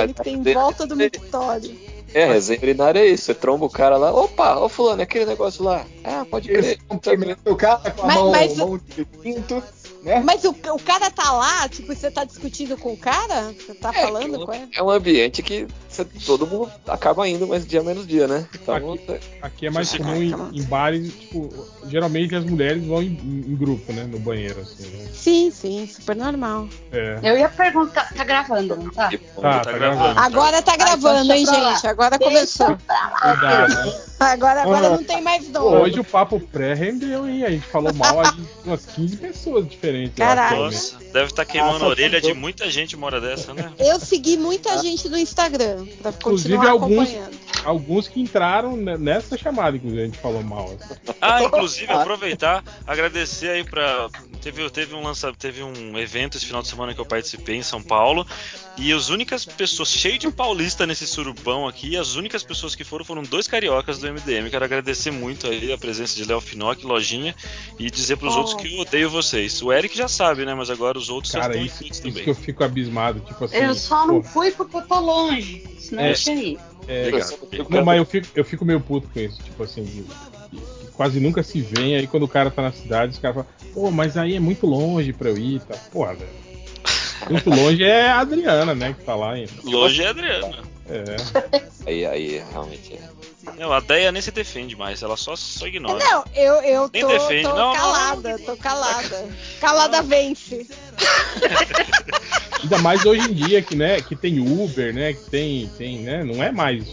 sabendo que tem em volta do mictório. É, resenha urinária é isso. Você tromba o cara lá. Opa, ô fulano, aquele negócio lá. Ah, pode crer. Cumprimenta o cara com a Mas- mão, mas- mão de pinto, né? Mas o, o cara tá lá, tipo, você tá discutindo com o cara? Você tá É, falando com ele? É um ambiente que todo mundo acaba indo, mas dia menos dia, né? Então, você- Aqui é mais Você comum em, em bares, tipo, geralmente as mulheres vão em, em grupo, né? No banheiro, assim. né? Sim, sim, super normal. É. Eu ia perguntar, tá gravando, não tá? tipo, Tá, tá tá gravando. gravando. Agora tá gravando, hein, gente? Agora Deixa começou. Cuidado, né? Agora, agora Ah. não tem mais dor. Hoje o papo pré rendeu, hein? A gente falou mal aí umas 15 pessoas diferentes. Caralho. Nossa, deve estar queimando Ah, a orelha de muita gente uma hora dessa, né? Eu segui muita gente no Instagram pra Inclusive, alguns-. Alguns que entraram ne- nessa chamada, inclusive, a gente falou mal. assim. Ah, inclusive, aproveitar, agradecer aí pra. Teve, teve, um lança, teve um evento esse final de semana que eu participei em São Paulo. E as únicas pessoas, cheio de paulista nesse surubão aqui, as únicas pessoas que foram foram dois cariocas do MDM. Quero agradecer muito aí a presença de Léo Finock, lojinha, e dizer pros Oh. outros que eu odeio vocês. O Eric já sabe, né? Mas agora os outros já Cara, estão isso, isso também. que eu fico abismado. Tipo assim. Eu só não fui porque eu tô longe. Senão É. eu tinha ido. é, Obrigado. Não, mas eu fico, eu fico meio puto com isso, tipo assim, de- de- quase nunca se vê, aí quando o cara tá na cidade, os caras falam, pô, mas aí é muito longe pra eu ir, tá? Porra, velho. Muito longe é a Adriana, né, que tá lá ainda. Longe é Adriana. É. aí, aí, realmente. é. Não, a Deia nem se defende mais, ela só, só ignora. Não, eu, eu Nem tô, defende. tô Não, não, calada, tô calada. Calada vence. Ainda mais hoje em dia que, né, que tem Uber, né, que tem, tem, né, não é mais,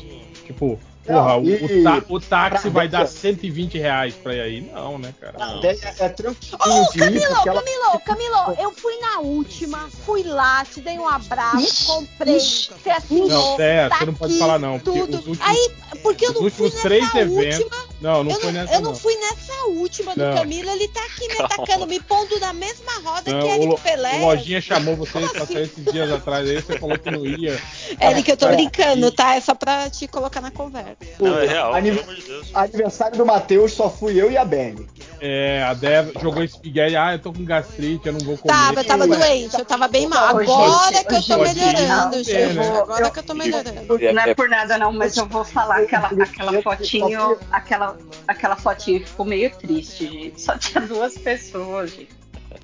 tipo, porra, Não, o, e- o, ta- o táxi pra- vai dar 120 reais pra ir aí. Não, né, cara? Não. É, é tranquilo Ô, Camilo, porque ela Camilo, Camilo, eu fui na última, fui lá, te dei um abraço, Ixi, comprei, ixi. você assinou, Não, é, tá você não pode aqui, falar não, porque tudo. os últimos- Aí, porque eu os não fui últimos nessa três eventos- última, Não, não eu, foi não, nessa eu não não. fui nessa última do Não. Camilo, ele tá aqui me Calma. atacando, me pondo na mesma roda Não, que o, Eric Lo- Pelé. o Lojinha chamou você pra assim? sair esses dias atrás aí, você falou que não ia. Eric, eu tô É. brincando, tá? É só pra te colocar na conversa. Não, é real, de Deus. Aniversário do Matheus só fui eu e a Benny. É, a Débora jogou esse Miguel, ah, eu tô com gastrite, eu não vou comer. Tava, eu tava Ué. doente, eu tava bem mal. Agora que eu tô melhorando, gente. Agora que eu tô melhorando. Não é por nada não, mas eu vou falar aquela, aquela fotinho, aquela, aquela fotinho ficou meio triste, gente. Só tinha duas pessoas, gente.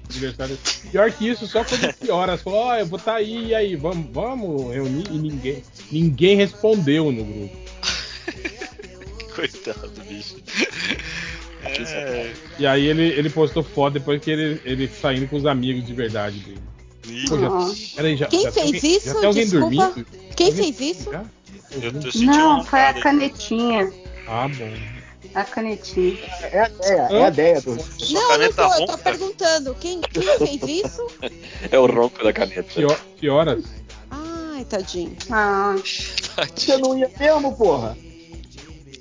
Aniversário. Pior que isso, só quando piora. Você falou, ó, eu vou tá aí, e aí, vamos, vamos reunir. E ninguém, ninguém respondeu no grupo. Coitado do bicho. É, E aí ele, ele postou foto depois que ele, ele saindo com os amigos de verdade dele. Pô, já, peraí, já, Quem já fez alguém- isso? Já alguém Desculpa. dormindo? Quem Alguém- fez isso? Não, foi a canetinha. Ah, bom. A canetinha. É a ideia, é a ideia do. Não, não caneta tô, eu tô perguntando. Quem, quem fez isso? É o ronco da caneta. Pio- Pioras? Ai, tadinho. Ah, Você não ia mesmo, porra?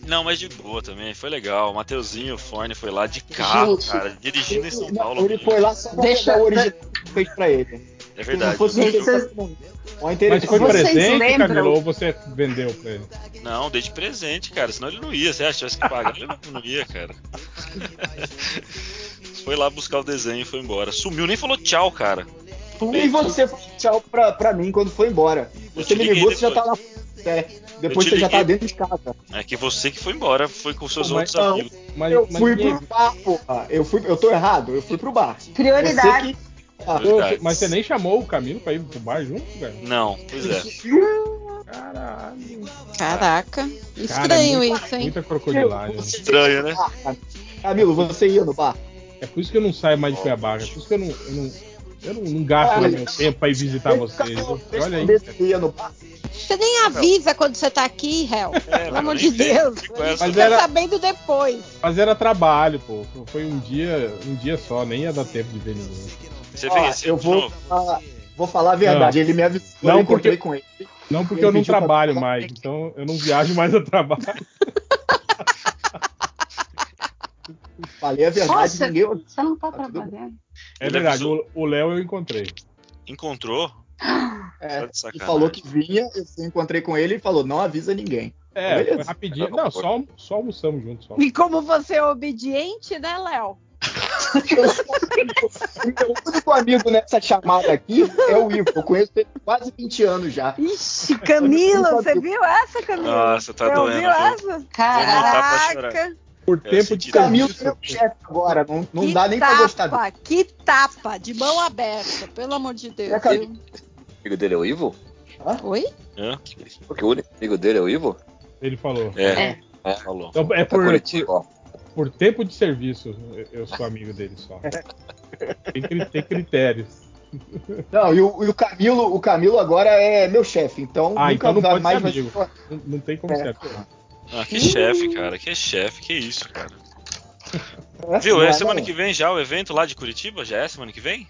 Não, mas de boa também, foi legal. O Mateuzinho, o Forne foi lá de carro, Gente. cara, dirigindo em São Paulo. ele foi lá só pra Deixa- pegar o original que fez pra ele. É Se verdade. fosse Gente, vocês- Uma Mas foi Vocês presente, lembram? Camilo, ou você vendeu pra ele? Não, dei de presente, cara. Senão ele não ia. Você acha que pagar? Ele não ia, cara. foi lá buscar o desenho e foi embora. Sumiu, nem falou tchau, cara. E você falou tchau pra, pra mim quando foi embora. Você me ligou, você já tá lá. É, depois você já tá dentro de casa. É que você que foi embora, foi com seus Pô, mas- outros não. amigos. Mas, Eu mas fui ninguém- pro bar, porra. Eu, fui, eu tô errado, eu fui pro bar. prioridade. Ah, mas você nem chamou o Camilo pra ir pro bar junto, velho? Não, pois é. Caralho. Caraca. Cara, Estranho é muita, isso, hein? Muita crocodilagem. Estranho, né? Ah, Camilo, você ia no bar? É por isso que eu não saio mais de Cuiabá. É por isso que eu não, eu não, eu não, não gasto mais meu tempo pra ir visitar vocês. Olha eu aí. você ia no bar. Você nem avisa quando você tá aqui, réu. É, Pelo amor de. Deus. Essa- Mas fica era- sabendo depois. Mas era trabalho, pô. Foi um dia, um dia só, nem ia dar tempo de ver ninguém. Você Ó, esse eu vou, falar, vou falar a verdade. Ele me avisou, Não, eu encontrei porque- com ele. Não porque Ele eu não trabalho mais, então eu não viajo mais a trabalho. Falei a verdade, Nossa, ninguém. você não tá Tá trabalhando. É Ele verdade, avisou. o Léo eu encontrei. Encontrou? É, Tá e falou que vinha, eu encontrei com ele e falou: não avisa ninguém. É, rapidinho. Não, só, só almoçamos juntos. Só. E como você é obediente, né, Léo? O meu único amigo nessa chamada aqui é o Ivo. Eu conheço ele há quase 20 anos já. Ixi, Camila, você viu essa, Camila? Nossa, tá você doendo, viu? essa? Caraca, Por Eu tempo de O Camilo é o chefe agora. Não, não que dá nem pra gostar dele. tapa, que tapa, de mão aberta, pelo amor de Deus. É? O amigo dele é o Ivo? Oi? Hã? Porque o único amigo dele é o Ivo? Ele falou. É, É. falou. Então é Tá por, ó. Por tempo de serviço. eu- sou amigo dele só. Tem, tem critérios. Não, e o, e o Camilo, o Camilo agora é meu chefe, então Ah, nunca então não vai pode mais ser vai amigo. Não, não tem como É. ser. Ah, que chefe, cara. Que chefe, que isso, cara. É, Viu? não É é, semana não. que vem já o evento lá de Curitiba? Já é semana que vem?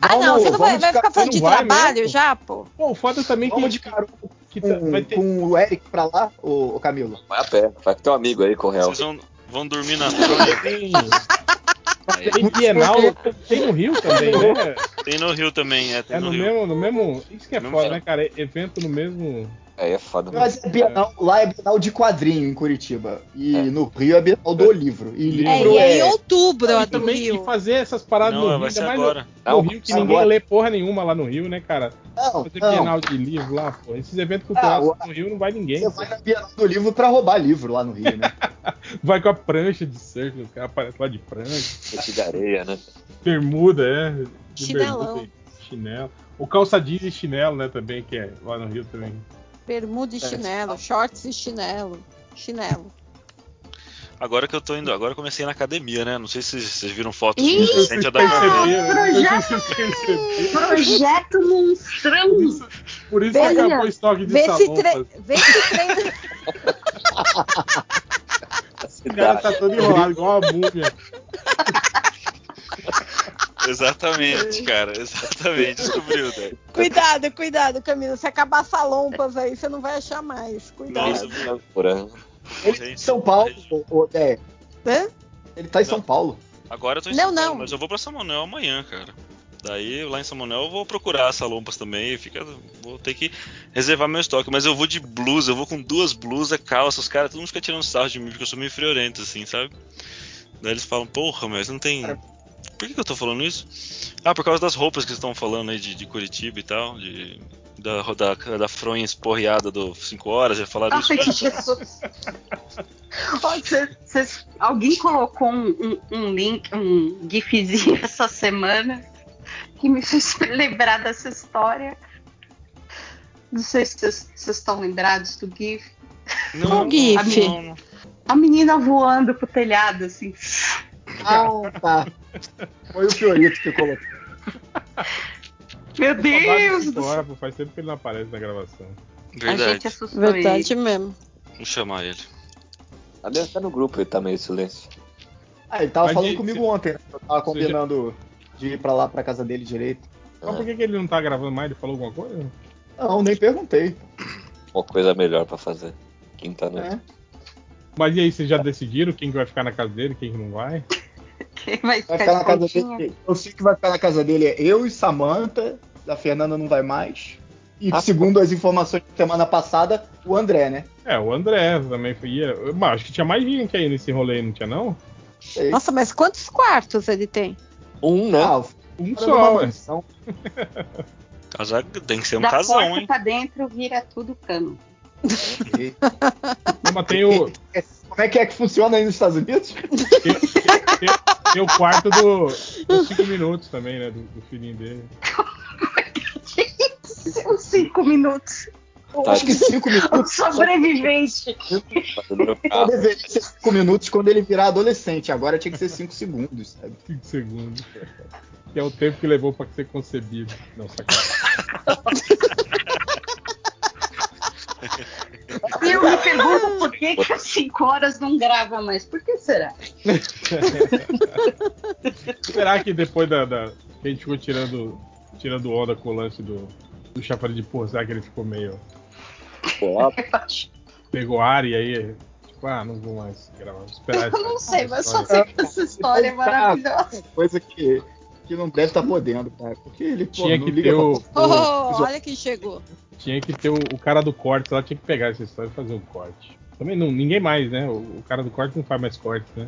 Ah, não, você não vai, vai ficar ca- falando de vai trabalho mesmo? já, pô? Pô, o foda também Vamos que, de carona que tá- com, vai ter. com o Eric pra lá, o, o Camilo. Vai a pé. Vai com teu amigo aí, com o Real. Vocês vão, vão dormir na fronha? Tem, Bienal, tem no Rio também, né? Tem no Rio também, é, tem É no, no Rio. mesmo, no mesmo. Isso que é Mesmo foda, né, cara? Evento no mesmo. Aí é foda. mano. Mas é Bienal, lá é Bienal de quadrinho em Curitiba. E É. no Rio é Bienal do livro. E É, livro e é é. em outubro, a do também Rio. e fazer essas paradas Não, no Rio, vai ainda ser mais agora. no, no Não, Rio que agora. ninguém lê porra nenhuma lá no Rio, né, cara? Não, Fazer não. Bienal de livro lá, pô. Esses eventos culturais Ah, no Rio não vai ninguém. Você pô. vai na Bienal do livro pra roubar livro lá no Rio, né? Vai com a prancha de surf, os caras aparecem lá de prancha. Peixe de areia, né? Bermuda, é. de Chinelão. bermuda Chinelo. O calça jeans e chinelo, né, também, que é lá no Rio também. Bermuda e chinelo, shorts e chinelo. Chinelo. Agora que eu tô indo, agora eu comecei na academia, né? Não sei se vocês viram fotos Ih, pra ver. Perceberam? projeto-? Projeto monstrão. Por isso, por isso que Vê- acabou o estoque de Vê se, salão. tre... Vê se treina. O cara tá todo enrolado, igual uma múmia. Exatamente, cara. Exatamente. Descobriu, né? Cuidado, cuidado, Camila. Se acabar salompas aí, você não vai achar mais. Cuidado. Nossa. Ele tá em São Paulo, ô, ô, Dé. Hã? Ele tá em São Paulo. Agora eu tô em Não, São Paulo, não. mas eu vou pra São Manuel amanhã, cara. Daí lá em São Manuel eu vou procurar essa lompas também. Fica, vou ter que reservar meu estoque. Mas eu vou de blusa, eu vou com duas blusas, calças. Os caras, todo mundo fica tirando sarro de mim porque eu sou meio friorento, assim, sabe? Daí eles falam, porra, mas não tem. Por que, eu tô falando isso? Ah, por causa das roupas que vocês estão falando aí de, de Curitiba e tal. De, da, da, da fronha esporreada do 5 horas, já falaram isso. Ai, Jesus. Ó, cês- cês- alguém colocou um, um- um link, um gifzinho essa semana que me fez lembrar dessa história. Não sei se vocês estão lembrados do gif. Qual gif? não, não. A menina voando pro telhado, assim. Ah, tá. Foi o Fiorito que colocou. Meu Deus do céu. Agora, faz tempo que ele não aparece na gravação. A Verdade. gente assustou Verdade ele. mesmo. Vou chamar ele. A minha tá no grupo, ele tá meio em silêncio. Ah, ele tava Mas falando e- comigo ontem, né? Eu tava combinando de ir pra lá, pra casa dele direito. Mas por que, que ele não tá gravando mais? Ele falou alguma coisa? Não, nem perguntei. Uma coisa melhor pra fazer. Quinta noite. né? Mas e aí, vocês já decidiram quem que vai ficar na casa dele, quem que não vai? Quem vai Vai ficar ficar na casa dele. Eu sei que vai ficar na casa dele é eu e Samantha. Da Fernanda não vai mais. E Ah, segundo as informações da semana passada, o André, né? É, o André também ia. Mas acho que tinha mais gente aí nesse rolê, não tinha não? Sei. Nossa, mas quantos quartos ele tem? Um, né? Ah, Um só, ué. Casar tem que ser um da casão, porta hein? pra dentro vira tudo cano. Não, mas tem o, Como é que é que funciona aí nos Estados Unidos? tem, tem- tem o quarto do, dos 5 minutos também, né? Do, do filhinho dele. Uns cinco minutos. Tá. Acho que cinco O minutos. sobrevivente. Fazendo no Só carro. deveria ser cinco minutos quando ele virar adolescente. Agora tinha que ser cinco segundos, sabe? 5 segundos. Que é o tempo que levou pra ser concebido. Não, sacanagem. E eu me pergunto por que, que às 5 horas não grava mais. Por que será? Será que depois da, da- que a gente ficou tirando, tirando onda com o lance do, do chafariz de porra, será que ele ficou meio. Pegou ar e aí. Tipo, ah, não vou mais gravar. Vou esperar Eu não sei, mas só história. sei que essa história é maravilhosa. Coisa que, que não deve estar podendo, cara. Porque ele pô, Tinha que ter o- pra Oh, olha quem chegou. Tinha que ter o, o cara do corte lá, tinha que pegar essa história e fazer o corte. Também não, ninguém mais, né? O, o cara do corte não faz mais corte, né?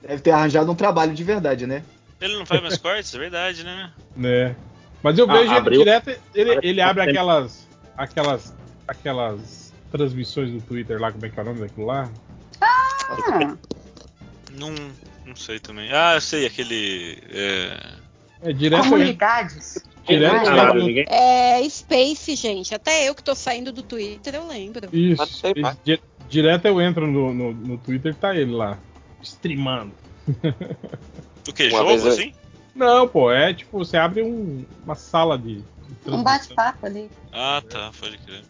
Deve ter arranjado um trabalho de verdade, né? Ele não faz mais cortes, é verdade, né? né? Mas eu Ah, vejo ele abriu. direto, ele, ele abre aquelas, aquelas, aquelas transmissões do Twitter lá, como é que é o nome daquilo lá? Ah, Não, não sei também. Ah, eu sei, aquele. É... É direto, comunidades. Direto Ah, ninguém- É Space, gente. Até eu que tô saindo do Twitter, eu lembro. Isso, di- direto eu entro no, no, no Twitter tá ele lá, streamando. O que? Uma Jogo, vez assim? Não, pô, é tipo, você abre um- uma sala de, de Um bate-papo ali. Ah, tá, pode crer.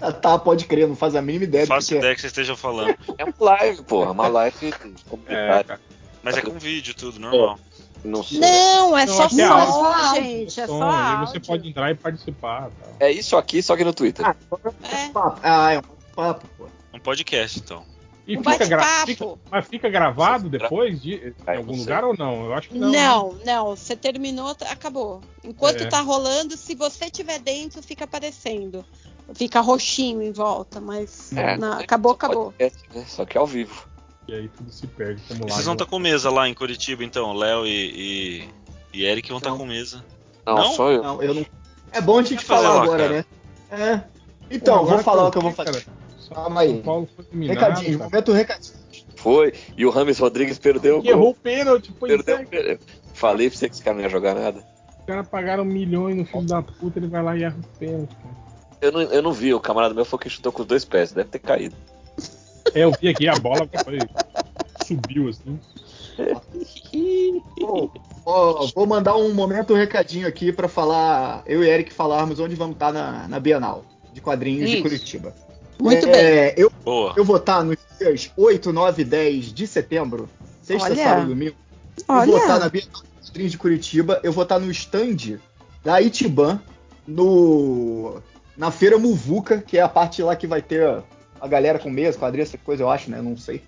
Ah, tá, pode crer, não faz a mínima ideia do Faço que é. ideia que vocês estejam falando. É uma live, porra. Uma live É, comunitária. cara. Mas é com vídeo, tudo, normal. Não sei. Não, é Não, só é som, áudio. gente. É Som, só aí áudio. você pode entrar e participar. Tal. É isso aqui, só que no Twitter. Ah, É. papo. Ah, é um papo, pô. Um podcast, então. E Um fica, gra- fica- mas fica gravado depois de, em eu algum lugar ou não? Eu acho que não. Não, não, Você terminou, tá- acabou. Enquanto É. tá rolando, se você tiver dentro, fica aparecendo. Fica roxinho em volta, mas É, na- é acabou, só acabou. podcast, né? Só que ao vivo. E aí tudo se perde. Como E lá vocês vão estar com mesa lá em Curitiba, então. Léo e, e, e Eric vão estar Não. com mesa. Não, Não? só eu. Não, eu não. É bom a gente falar lá, agora, cara. né? É. Então, Pô, vou falar o que eu vou fazer. Calma aí. São Paulo foi eliminado. Recadinho, cara. momento recadinho. Foi. E o Rames Rodrigues perdeu o Que errou o pênalti, pois Perdeu é. o pênalti. Falei pra você que esse cara não ia jogar nada. Os caras pagaram milhões no filho da puta, ele vai lá e erra o pênalti, cara. Eu não, eu não vi, o camarada meu foi que chutou com os dois pés, deve ter caído. É, eu vi aqui a bola foi, subiu assim. Ó, ó, vou mandar um momento recadinho aqui pra falar, eu e Eric falarmos onde vamos estar na, na Bienal de quadrinhos de Isso. Curitiba. Muito bem. É, Eu, Boa. eu vou estar nos dias 8, 9 e 10 de setembro, sexta, Olha. sábado e domingo. Eu vou estar na Olha, Bienal de Quadrinhos de Curitiba, eu vou estar no stand da Itiban, no, na Feira Muvuca, que é a parte lá que vai ter a galera com mesa, quadrinhos, essa coisa, eu acho, né? Não sei.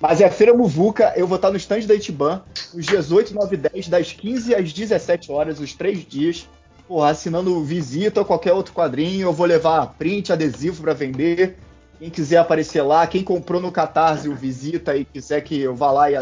Mas é a Feira Muvuca, eu vou estar no stand da Itiban, dias 8, 9 e 10, das 15 às 17 horas, os três dias. Porra, assinando visita ou qualquer outro quadrinho, eu vou levar print, adesivo pra vender. Quem quiser aparecer lá, quem comprou no Catarse o visita e quiser que eu vá lá e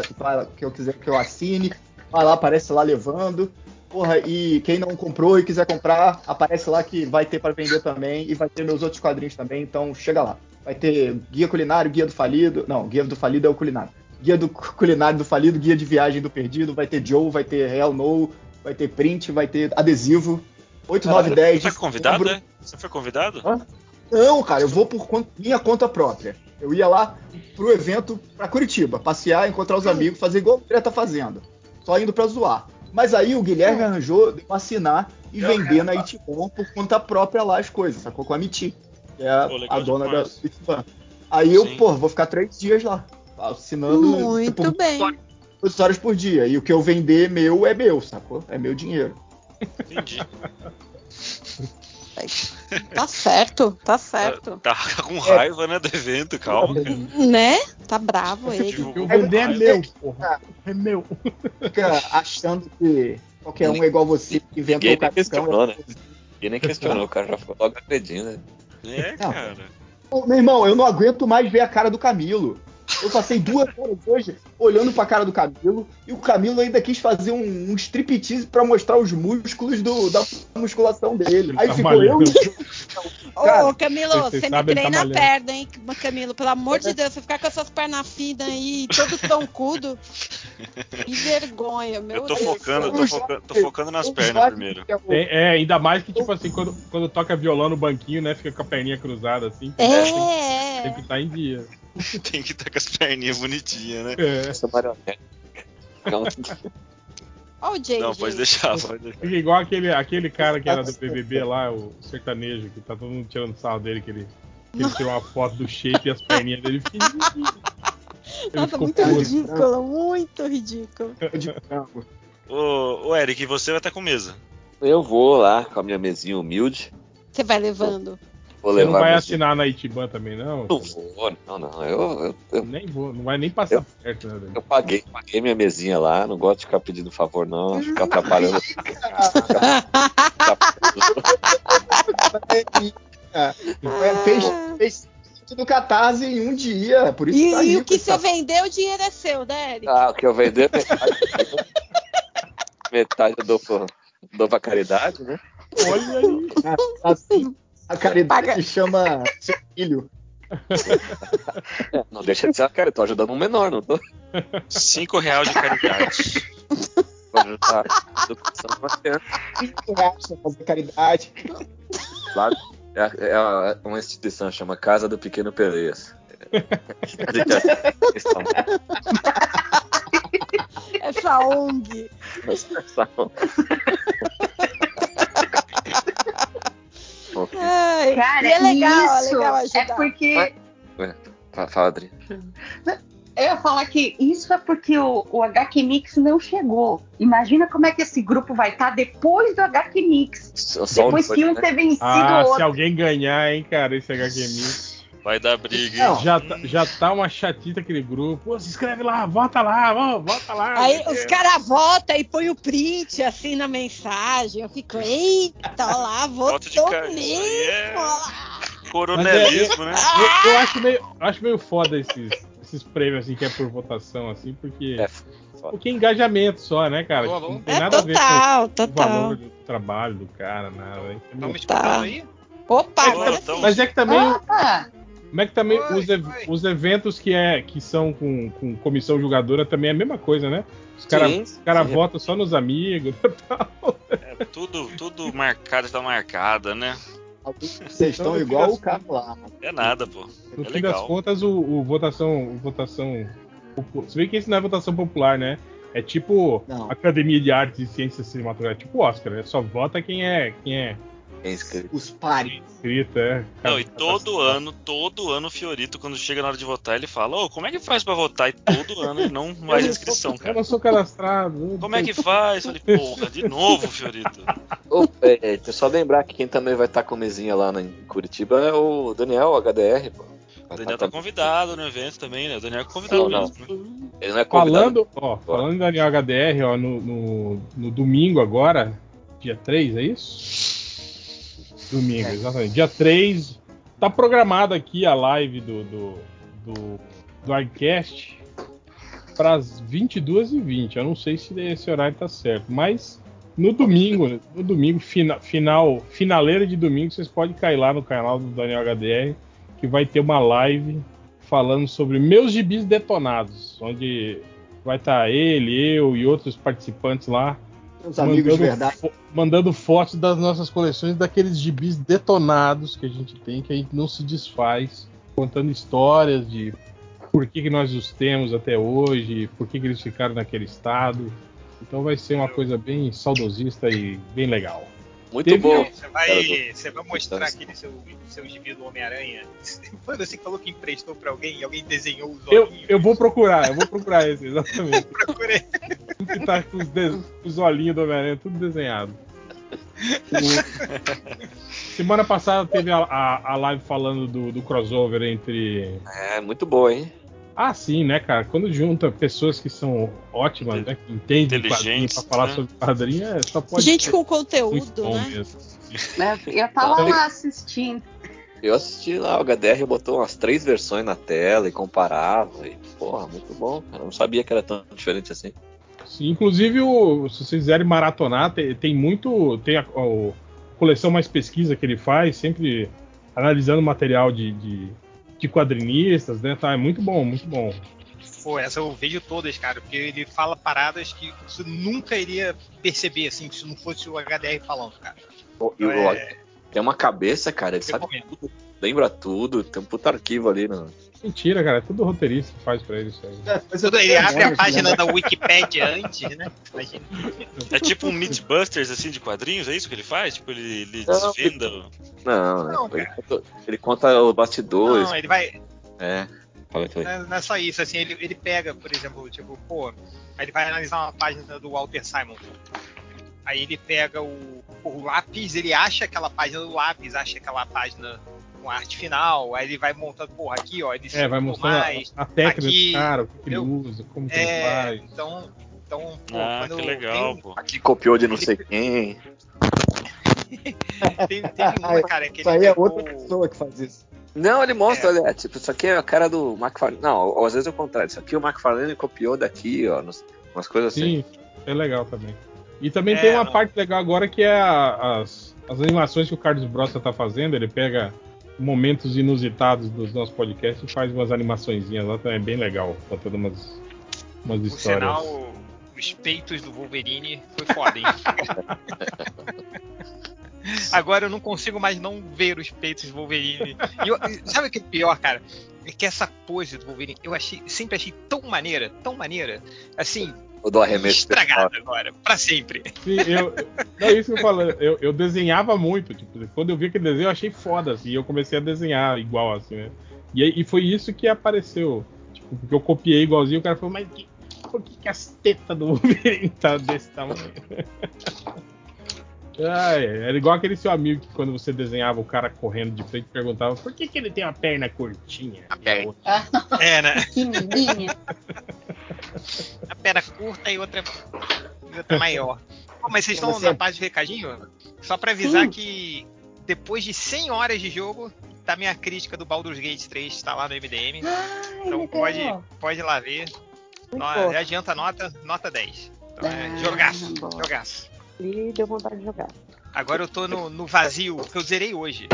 que eu quiser que eu assine, vai lá, aparece lá levando. Porra, e quem não comprou e quiser comprar, aparece lá que vai ter para vender também e vai ter meus outros quadrinhos também, então chega lá. Vai ter guia culinário, guia do falido. Não, guia do falido é o culinário. Guia do cu- culinário do falido, guia de viagem do perdido, vai ter Joe, vai ter Real No, vai ter print, vai ter adesivo. 8, 9, 10. Você foi convidado, setembro. é? Você foi convidado? Hã? Não, cara, eu vou por conta- minha conta própria. Eu ia lá pro evento pra Curitiba, passear, encontrar os amigos, fazer igual o André tá fazendo. Só indo pra zoar. Mas aí o Guilherme arranjou de eu assinar e vender na Itibon por conta própria lá as coisas, sacou? Com a Miti, que é Pô, a dona da demais. Itibon. Aí eu, Sim. pô, vou ficar três dias lá, assinando muito tipo, bem. duas horas por dia. E o que eu vender meu é meu, sacou? É meu dinheiro. Entendi. Tá certo, tá certo. Tá com raiva, né, do evento, calma. cara. Né? Tá bravo ele. O eu Divulgou vender é meu, porra. É meu. Fica achando que qualquer um é igual você que inventa o capitão. questionou, né? E nem questionou, o cara já foi logo agredindo, né? É, cara. Ô, Meu irmão, eu não aguento mais ver a cara do Camilo. Eu passei duas horas hoje olhando pra cara do Camilo e o Camilo ainda quis fazer um, um striptease pra mostrar os músculos do- da musculação dele. Ele Aí tá ficou malhando. eu Cara, Ô, Camilo, você você me tá treina a malhando. perna, hein, Camilo? Pelo amor de Deus, você ficar com essas pernas finas aí, todo troncudo. Que vergonha, meu Eu tô Deus. focando, eu tô focando, tô focando nas pernas primeiro. É, é, ainda mais que, tipo assim, quando, quando toca violão no banquinho, né? Fica com a perninha cruzada assim. É, Tem é. que estar em dia. Tem que estar com as perninhas bonitinhas, né? É. Essa marionete. Não, Ó o Jay. Não, pode deixar, pode deixar. Fica igual aquele, aquele cara que era do BBB lá, o sertanejo, que tá todo mundo tirando sarro dele, que ele, que ele tirou uma foto do shape e as perninhas dele. Ele Nossa, muito puto. ridículo, muito ridículo. Ô, ô, Eric, você vai estar com mesa. eu vou lá com a minha mesinha humilde. Você vai levando. Vou Você não vai assinar na Itiban também, não? Não vou, não, não. Eu, eu, eu, Nem vou, não vai nem passar perto, né? velho? eu paguei, paguei minha mesinha lá, não gosto de ficar pedindo favor, não. Ficar atrapalhando. É, fez, fez tudo no Catarse em um dia. Por isso E, tá e rico, o que você vendeu, o dinheiro é seu, né, Eric? Ah, o que eu vender metade, metade eu dou, pra- dou pra caridade, né? Olha aí. A caridade Paga- chama seu filho. É, não deixa de ser uma cara, eu tô ajudando um menor, não tô Cinco reais de caridade. pra ajudar a educação de uma criança. Cinco reais pra fazer caridade. Lá, é, é uma- uma instituição, chama Casa do Pequeno Peleias. Essa ONG. Ai, Cara, e é legal, é isso legal é ajudar. porque. Fala, Adri. Eu ia falar que isso é porque o, o HQ Mix não chegou. Imagina como é que esse grupo vai estar depois do HQ Mix. Só- Depois que um né? ter vencido Ah, o se outro. alguém ganhar, hein, cara, esse HQ Mix. Vai dar briga, hein? Não. Já, tá- já tá uma chatita aquele grupo. Pô, se inscreve lá, vota lá, ó, vota lá. Aí os caras votam e põe o print assim na mensagem. Eu fico, eita, olha lá, votou mesmo. é- olha lá. Coronelismo, né? Eu, eu acho meio, acho meio foda esses, esses prêmios assim que é por votação, assim, porque. É, foda. Porque é engajamento só, né, cara? Tipo, não tem É nada a ver total, com o total. valor do trabalho do cara, nada. né? Estão me Tá. escutando aí? Opa, sim. Mas é que também. Ah, Como é que também os, os eventos que, é, que são com, com comissão julgadora também é a mesma coisa, né? Os caras cara votam só nos amigos. É tudo, tudo marcado, tá marcada, né? Vocês estão igual o cara lá. É nada, pô. No É fim legal. das contas, o, o votação. O votação Você vê que isso não é votação popular, né? É tipo Não. Academia de Artes e Ciências Cinematográficas, tipo Oscar, né? Só vota quem é, quem é Inscrito. Os pares. inscrito, é. Não, e todo ano, todo ano o Fiorito, quando chega na hora de votar, ele fala, ô, como é que faz pra votar? E todo ano ele não faz inscrição, Eu cara. não sou cadastrado. Como é que faz? Eu falei, porra, de novo, Fiorito. Ô, é, é, deixa eu só lembrar que quem também vai estar com mesinha lá em Curitiba é o Daniel, HDR, pô. O Daniel tá convidado no evento também, né? O Daniel é convidado Não, não. mesmo. né? Ele não é convidado. Falando, ó, falando em Daniel HDR, ó, no, no, no domingo agora, dia 3, é isso? Domingo, É. exatamente. Dia 3, tá programada aqui a live do, do, do, do Arcast para as 22h20. Eu não sei se esse horário tá certo, mas no domingo, no domingo, fina, final, finaleira de domingo, vocês podem cair lá no canal do Daniel HDR, que vai ter uma live falando sobre meus gibis detonados, onde vai estar ele, eu e outros participantes lá Os amigos de mandando, verdade. fo- mandando fotos das nossas coleções daqueles gibis detonados que a gente tem, que a gente não se desfaz, contando histórias de por que, que nós os temos até hoje, por que, que eles ficaram naquele estado. Então vai ser uma coisa bem saudosista e bem legal. Muito Teve- bom. Você vai, você vai mostrar aquele seu, seu gibi do Homem-Aranha. Foi você que falou que emprestou pra alguém e alguém desenhou os Eu, olhinhos. eu vou procurar, eu vou procurar esse, exatamente. procurei. Que tá com os, de- os olhinhos do Homem-Aranha, tudo desenhado. O- Semana passada teve a, a- a live falando do, do crossover entre. É, muito boa, hein? Ah, sim, né, cara? Quando junta pessoas que são ótimas, né? Que entendem de quadrinho pra falar né? sobre quadrinho, é, só pode Gente com muito conteúdo, bom né? mesmo. né, eu tava lá assistindo. Eu assisti lá, o HDR botou umas três versões na tela e comparava. E, porra, muito bom. cara. Eu não sabia que era tão diferente assim. Sim, inclusive, o- se vocês quiserem maratonar, tem, tem muito. Tem a, a coleção mais pesquisa que ele faz, sempre analisando material de, de, de quadrinistas, né? Tá, é muito bom, muito bom. Pô, essa eu vejo todas, cara, porque ele fala paradas que você nunca iria perceber, assim, se não fosse o HDR falando, cara. E o- É, Tem uma cabeça, cara, ele sabe recomendo. tudo, lembra tudo, tem um puta arquivo ali. No... Mentira, cara, é tudo roteirista que faz pra ele isso aí. É, mas Tudo, eu- ele abre a né? página da Wikipedia antes, né? Imagina. É tipo um Mythbusters, assim, de quadrinhos, é isso que ele faz? Tipo, ele, ele Não, desvenda. Não, né? Não, ele, conta, ele conta os bastidores. Não, ele vai. É. Fala é- não é só isso, assim, ele, ele pega, por exemplo, tipo, pô, aí ele vai analisar uma página do Walter Simon. Aí ele pega o, o lápis, ele acha aquela página do lápis, acha aquela página com arte final, aí ele vai montando, porra, aqui, ó, ele É, vai mostrando a- mais. a, técnica aqui, do cara, o que, que ele usa, como que ele É, faz. então, então, pô, Ah, quando que legal, tem, pô. Aqui copiou de não sei quem. tem, teve uma, cara, que Isso ele aí é pegou- outra pessoa que faz isso. Não, ele mostra, olha, tipo, isso aqui é a cara do McFarlane. Não, às vezes é o contrário. Isso aqui o McFarlane copiou daqui, ó, nos- umas coisas assim. Sim, é legal também. E também É, tem uma não- parte legal agora que é a- as, as animações que o Carlos Brossa tá fazendo. Ele pega momentos inusitados dos nossos podcasts e faz umas animaçõezinhas lá, então é bem legal, contando umas, umas Por histórias. sinal, os peitos do Wolverine foi foda, hein? Agora eu não consigo mais não ver os peitos do Wolverine. E eu- sabe o que é pior, cara? É que essa pose do Wolverine eu achei, sempre achei tão maneira, tão maneira, assim, O do arremesso. estragada agora, pra sempre. Sim, eu, não é isso que eu falo. Eu, eu desenhava muito. Tipo, quando eu vi aquele desenho, eu achei foda, assim. E eu comecei a desenhar igual, assim, né? E, e foi isso que apareceu. Tipo, porque eu copiei igualzinho. O cara falou, mas que, por que, que as tetas do Wolverine tá desse tamanho? Ai, era igual aquele seu amigo que quando você desenhava o cara correndo de frente perguntava por que, que ele tem a perna curtinha? A perna. É, né? Pequenininha. A perna curta e outra, e outra maior. Pô, mas vocês estão Você- na parte de recadinho? Só pra avisar Sim. que depois de 100 horas de jogo, tá minha crítica do Baldur's Gate 3, tá lá no MDM. Ai, Então legal. pode, pode ir lá ver. Muito bom. já adianta a nota, nota 10. Então é Ah, jogaço, boa. jogaço. E deu vontade de jogar. Agora eu tô no, no vazio, que eu zerei hoje.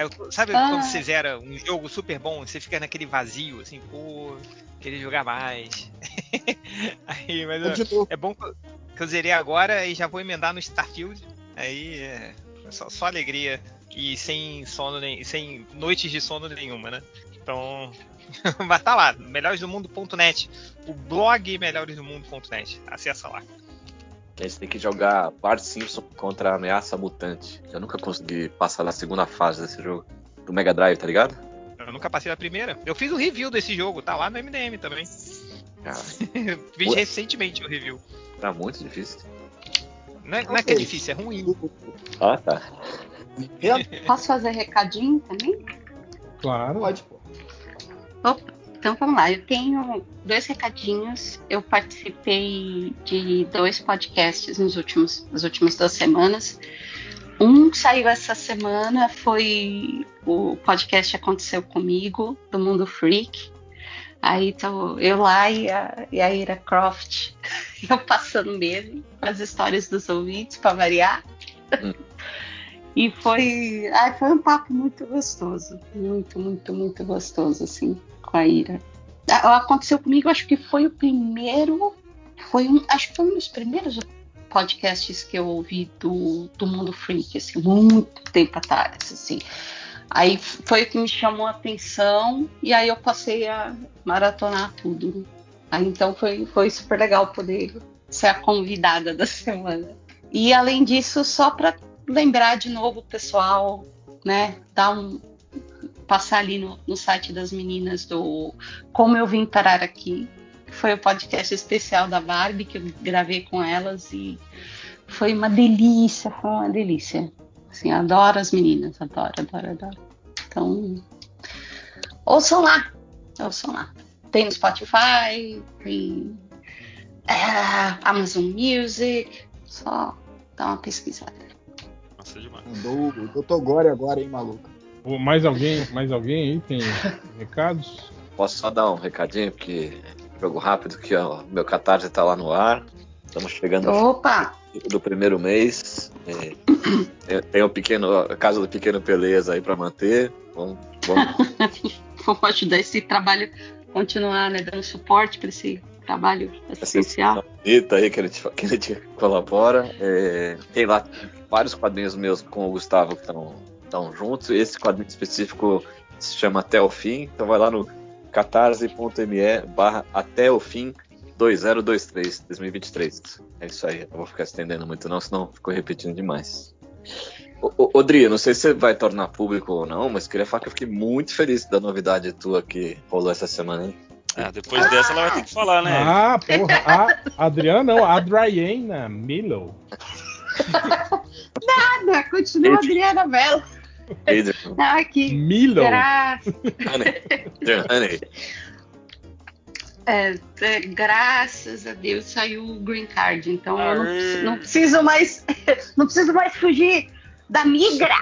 Aí eu- sabe Ah. quando você zera um jogo super bom, você fica naquele vazio, assim, pô, queria jogar mais. Aí, mas Continua. é bom que eu- eu zerei agora e já vou emendar no Starfield. Aí é só, só alegria e sem sono nem, sem noites de sono nenhuma, né? Então, mas tá lá, melhoresdomundo.net, o blog melhoresdomundo.net. Acessa lá. A gente tem que jogar Bart Simpson contra a ameaça mutante. Eu nunca consegui passar da segunda fase desse jogo. Do Mega Drive, tá ligado? Eu nunca passei da primeira. Eu fiz o review desse jogo, tá lá no MDM também. Cara, fiz Ué? recentemente o review. era muito difícil. Não é, não é que é difícil, é ruim. Ah, tá. Posso fazer recadinho também? Claro. Pode, pô. Então vamos lá, eu tenho dois recadinhos. Eu participei de dois podcasts nos últimos, nas últimas duas semanas. Um saiu essa semana foi o podcast Aconteceu Comigo, do Mundo Freak. Aí tô eu lá e a, e a Ira Croft, eu passando mesmo, as histórias dos ouvintes, para variar. E foi, ai, foi um papo muito gostoso. Muito, muito, muito gostoso, assim, com a Ira. Ah, Aconteceu comigo, acho que foi o primeiro. Foi um, acho que foi um dos primeiros podcasts que eu ouvi do, do Mundo Freak, assim, muito tempo atrás, assim. Aí foi o que me chamou a atenção e aí eu passei a maratonar tudo. Aí então foi, foi super legal poder ser a convidada da semana. E além disso, só para lembrar de novo o pessoal, né, dar um passar ali no, no site das meninas do Como Eu Vim Parar Aqui. Foi o podcast especial da Barbie que eu gravei com elas e foi uma delícia, foi uma delícia. Assim, adoro as meninas, adoro, adoro, adoro. Então, ouçam lá, ouçam lá. Tem no Spotify, tem é, Amazon Music, só dá uma pesquisada. Nossa, demais. Mandou o Dr. Gore agora, hein, maluco? Mais alguém, mais alguém aí tem recados? Posso só dar um recadinho, porque jogo rápido que ó, meu catarse tá lá no ar. Estamos chegando Opa! do primeiro mês. É, tem- o pequeno, a casa do pequeno Peleza aí para manter. Vamos, vamos Vamos ajudar esse trabalho continuar, né, dando suporte para esse trabalho essencial. bonita aí que a gente, que a gente colabora. É, tem lá vários quadrinhos meus com o Gustavo que estão juntos. Esse quadrinho específico se chama Até o Fim. Então vai lá no catarse.me barra até o fim 2023 2023. É isso aí. Eu vou ficar estendendo muito não, senão ficou repetindo demais. Ô, ô, ô, Dri, eu não sei se você vai tornar público ou não, mas queria falar que eu fiquei muito feliz da novidade tua que rolou essa semana, hein? Ah, depois dessa ela vai ter que falar, né? Ah, porra. A Adriana não, a Adriana Milo. Nada, continua a Adriana Mello. Adrian, Ah, que Milo. graça. honey. É, é, graças a Deus saiu o green card, então eu não, Aê. preciso- não preciso mais, não preciso mais fugir da migra.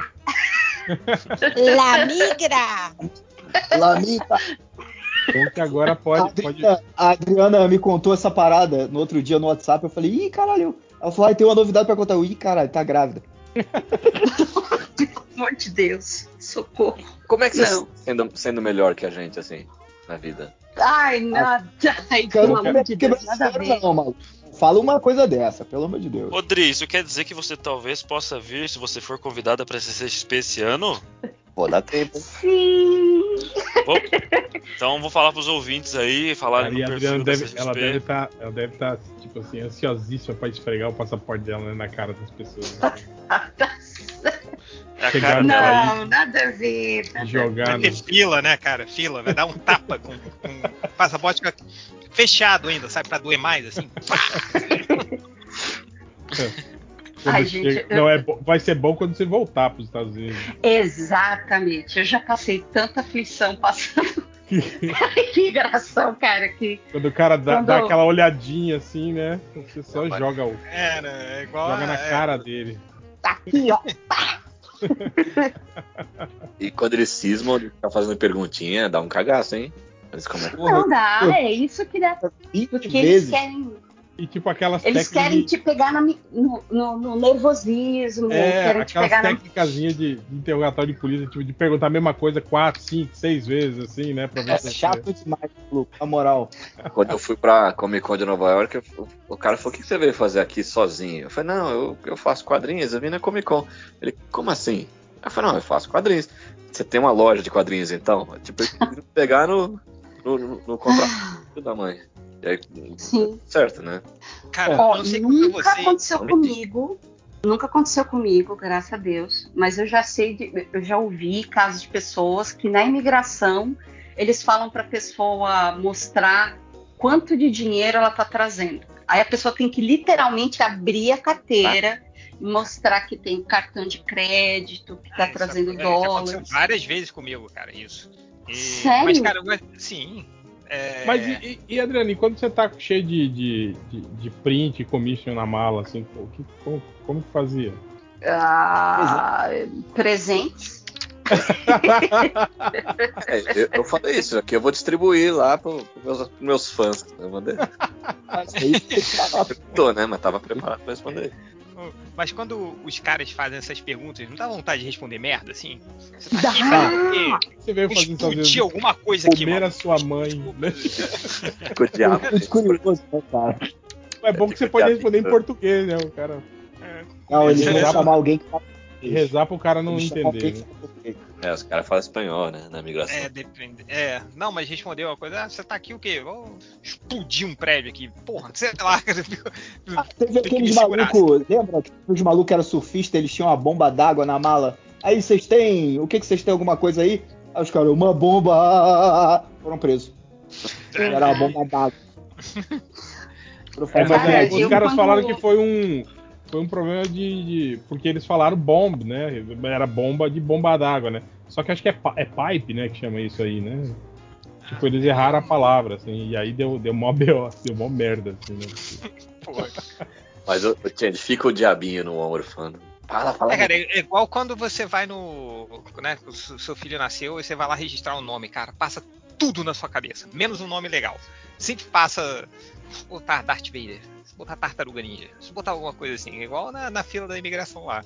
La migra! Lamita. Então que agora A pode. pode... Adriana, a Adriana me contou essa parada no outro dia no WhatsApp. Eu falei, ih, caralho. Ela falou, ah, tem uma novidade pra contar. Eu, ih, caralho, tá grávida. Pelo amor de Deus. Socorro. Como é que você Não. sendo, sendo melhor que a gente, assim, na vida? Ai, nada. Ai, pelo amor de Deus, nada a ver. sério, não, maluco. Fala uma coisa dessa, pelo amor de Deus. Rodri, isso quer dizer que você talvez possa vir, se você for convidada pra CCXP esse ano? Pô, dá tempo. Sim. Bom, então vou falar pros ouvintes aí, falarem Aí no a perfil deve, ela deve estar, deve estar tipo assim ansiosíssima pra esfregar o passaporte dela né, na cara das pessoas, né? É cara. Não, nada a ver. Nada jogar Vai no... ter fila, né, cara? Fila, vai dar um tapa com, com passaporte fechado ainda, sabe? Pra doer mais, assim. Ai, chega- gente, eu- Não, é, bo- vai ser bom quando você voltar pros Estados Unidos. Exatamente. Eu já passei tanta aflição passando imigração, cara, que Quando o cara dá, Quando- dá aquela olhadinha assim, né? Você só Não, joga, o, É, né? É igual. joga na é, cara dele. tá aqui, ó. E quando eles cismam de ficar fazendo perguntinha, dá um cagaço, hein? Eles começam. Não dá, é isso que dá. 20 Porque eles querem, E tipo aquelas eles técnicas querem de- te pegar na no, no- no nervosismo, É, querem te pegar na. de, de interrogatório de polícia, tipo, de perguntar a mesma coisa quatro, cinco, seis vezes, assim, né? Pra ver É você- chato demais, maluco, na moral. Quando eu fui pra Comic Con de Nova York, eu- o cara falou: O que você veio fazer aqui sozinho? Eu falei: Não, eu, eu faço quadrinhos, eu vim na Comic Con. Ele: Como assim? Eu falei: Não, eu faço quadrinhos. Você tem uma loja de quadrinhos então? Tipo, pegar no, no, no, no contrato da mãe. Aí, Sim. certo, né? Cara, Ó, eu não sei como nunca você. aconteceu comigo. Nunca aconteceu comigo, graças a Deus. Mas eu já sei, de- eu já ouvi casos de pessoas que na imigração eles falam para a pessoa mostrar quanto de dinheiro ela tá trazendo. Aí a pessoa tem que literalmente abrir a carteira e mostrar que tem cartão de crédito, que tá Ah, isso trazendo é- dólares. várias vezes comigo, cara, isso. E- Sério? Mas, cara, sim. É, Mas e, e, e, Adriano, e quando você tá cheio de, de, de, de print e commission na mala, assim, pô, que, como, como que fazia? Ah, presentes. É, eu, eu falei isso, aqui eu vou distribuir lá pro, pros meus, meus fãs. Eu mandei. Mas aí Perguntou, né? Mas tava preparado pra responder. Mas quando os caras fazem essas perguntas, não dá vontade de responder merda, assim? Você tá Dá. aqui pra quê? Você veio fazer explodir alguma coisa aqui, comer mano. a sua mãe, né? Com o diabo. Eu fico curioso, né, cara? É bom que você pode responder em português, né? O cara Não, eles vão Beleza. chamar alguém que fala e rezar pro cara não entender. que né? É, os caras falam espanhol, né? Na migração. É, depende. É, não, mas respondeu uma coisa. Ah, você tá aqui o quê? Vou explodir um prédio aqui. Porra, sei lá. Ah, teve aqueles malucos, lembra que os malucos que eram surfistas, eles tinham uma bomba d'água na mala. Aí vocês têm, o que que vocês têm alguma coisa aí? Aí os caras, uma bomba, foram presos. Era uma bomba d'água. É, mas é, os caras falaram que foi um foi um problema de, de- porque eles falaram bomb, né? Era bomba de bomba d'água, né? Só que acho que é, é pipe, né? Que chama isso aí, né? Tipo, eles erraram a palavra, assim, e aí deu, deu mó BO, deu mó merda, assim, né? Mas tinha, fica o diabinho no ombro falando. Fala, fala. É, cara, é é igual quando você vai no. Né, o seu seu filho nasceu e você vai lá registrar o nome, cara. Passa tudo na sua cabeça, menos um nome legal. Sempre passa. Se botar Darth Vader, se botar Tartaruga Ninja, se botar alguma coisa assim, igual na, na fila da imigração lá.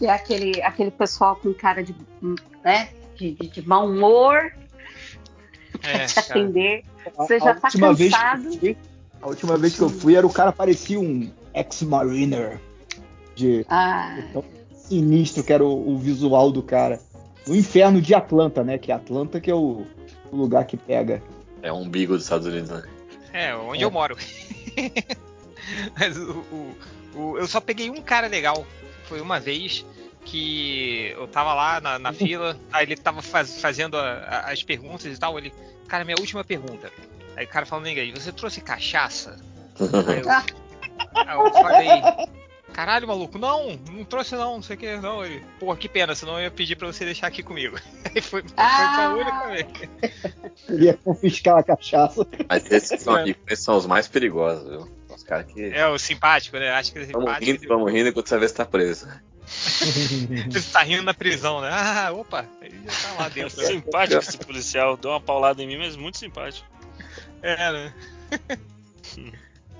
E é aquele, aquele pessoal com cara de, né, de, de, de mau humor, É, te cara. atender. A- Você a já tá última vez que eu cansado. fui- a última vez que eu fui, era o cara parecia um ex-mariner. De Ah, tão sinistro que era o, o visual do cara. O inferno de Atlanta, né? Que Atlanta que é o, o lugar que pega. É o umbigo dos Estados Unidos, né? É, onde É. eu moro. Mas o, o- o- eu só peguei um cara legal. Foi uma vez que eu tava lá na, na fila, aí ele tava faz- fazendo a- a- as perguntas e tal. Ele, cara, minha última pergunta. Aí o cara falando em inglês, você trouxe cachaça? Aí eu, aí eu falei, caralho, maluco, não, não trouxe não, não sei o que, não. Ele, porra, que pena, senão eu ia pedir pra você deixar aqui comigo. Aí foi, foi Ah. a única vez. Ia confiscar a cachaça. Mas esses são, amigos, esses são os mais perigosos, viu? Os caras que. É o simpático, né? Acho que ele é Vamos simpático. rindo, vamos rindo enquanto você vê se tá preso. Ele tá rindo na prisão, né? Ah, opa, ele já tá lá dentro. né? Simpático esse policial, deu uma paulada em mim, mas muito simpático. É, né?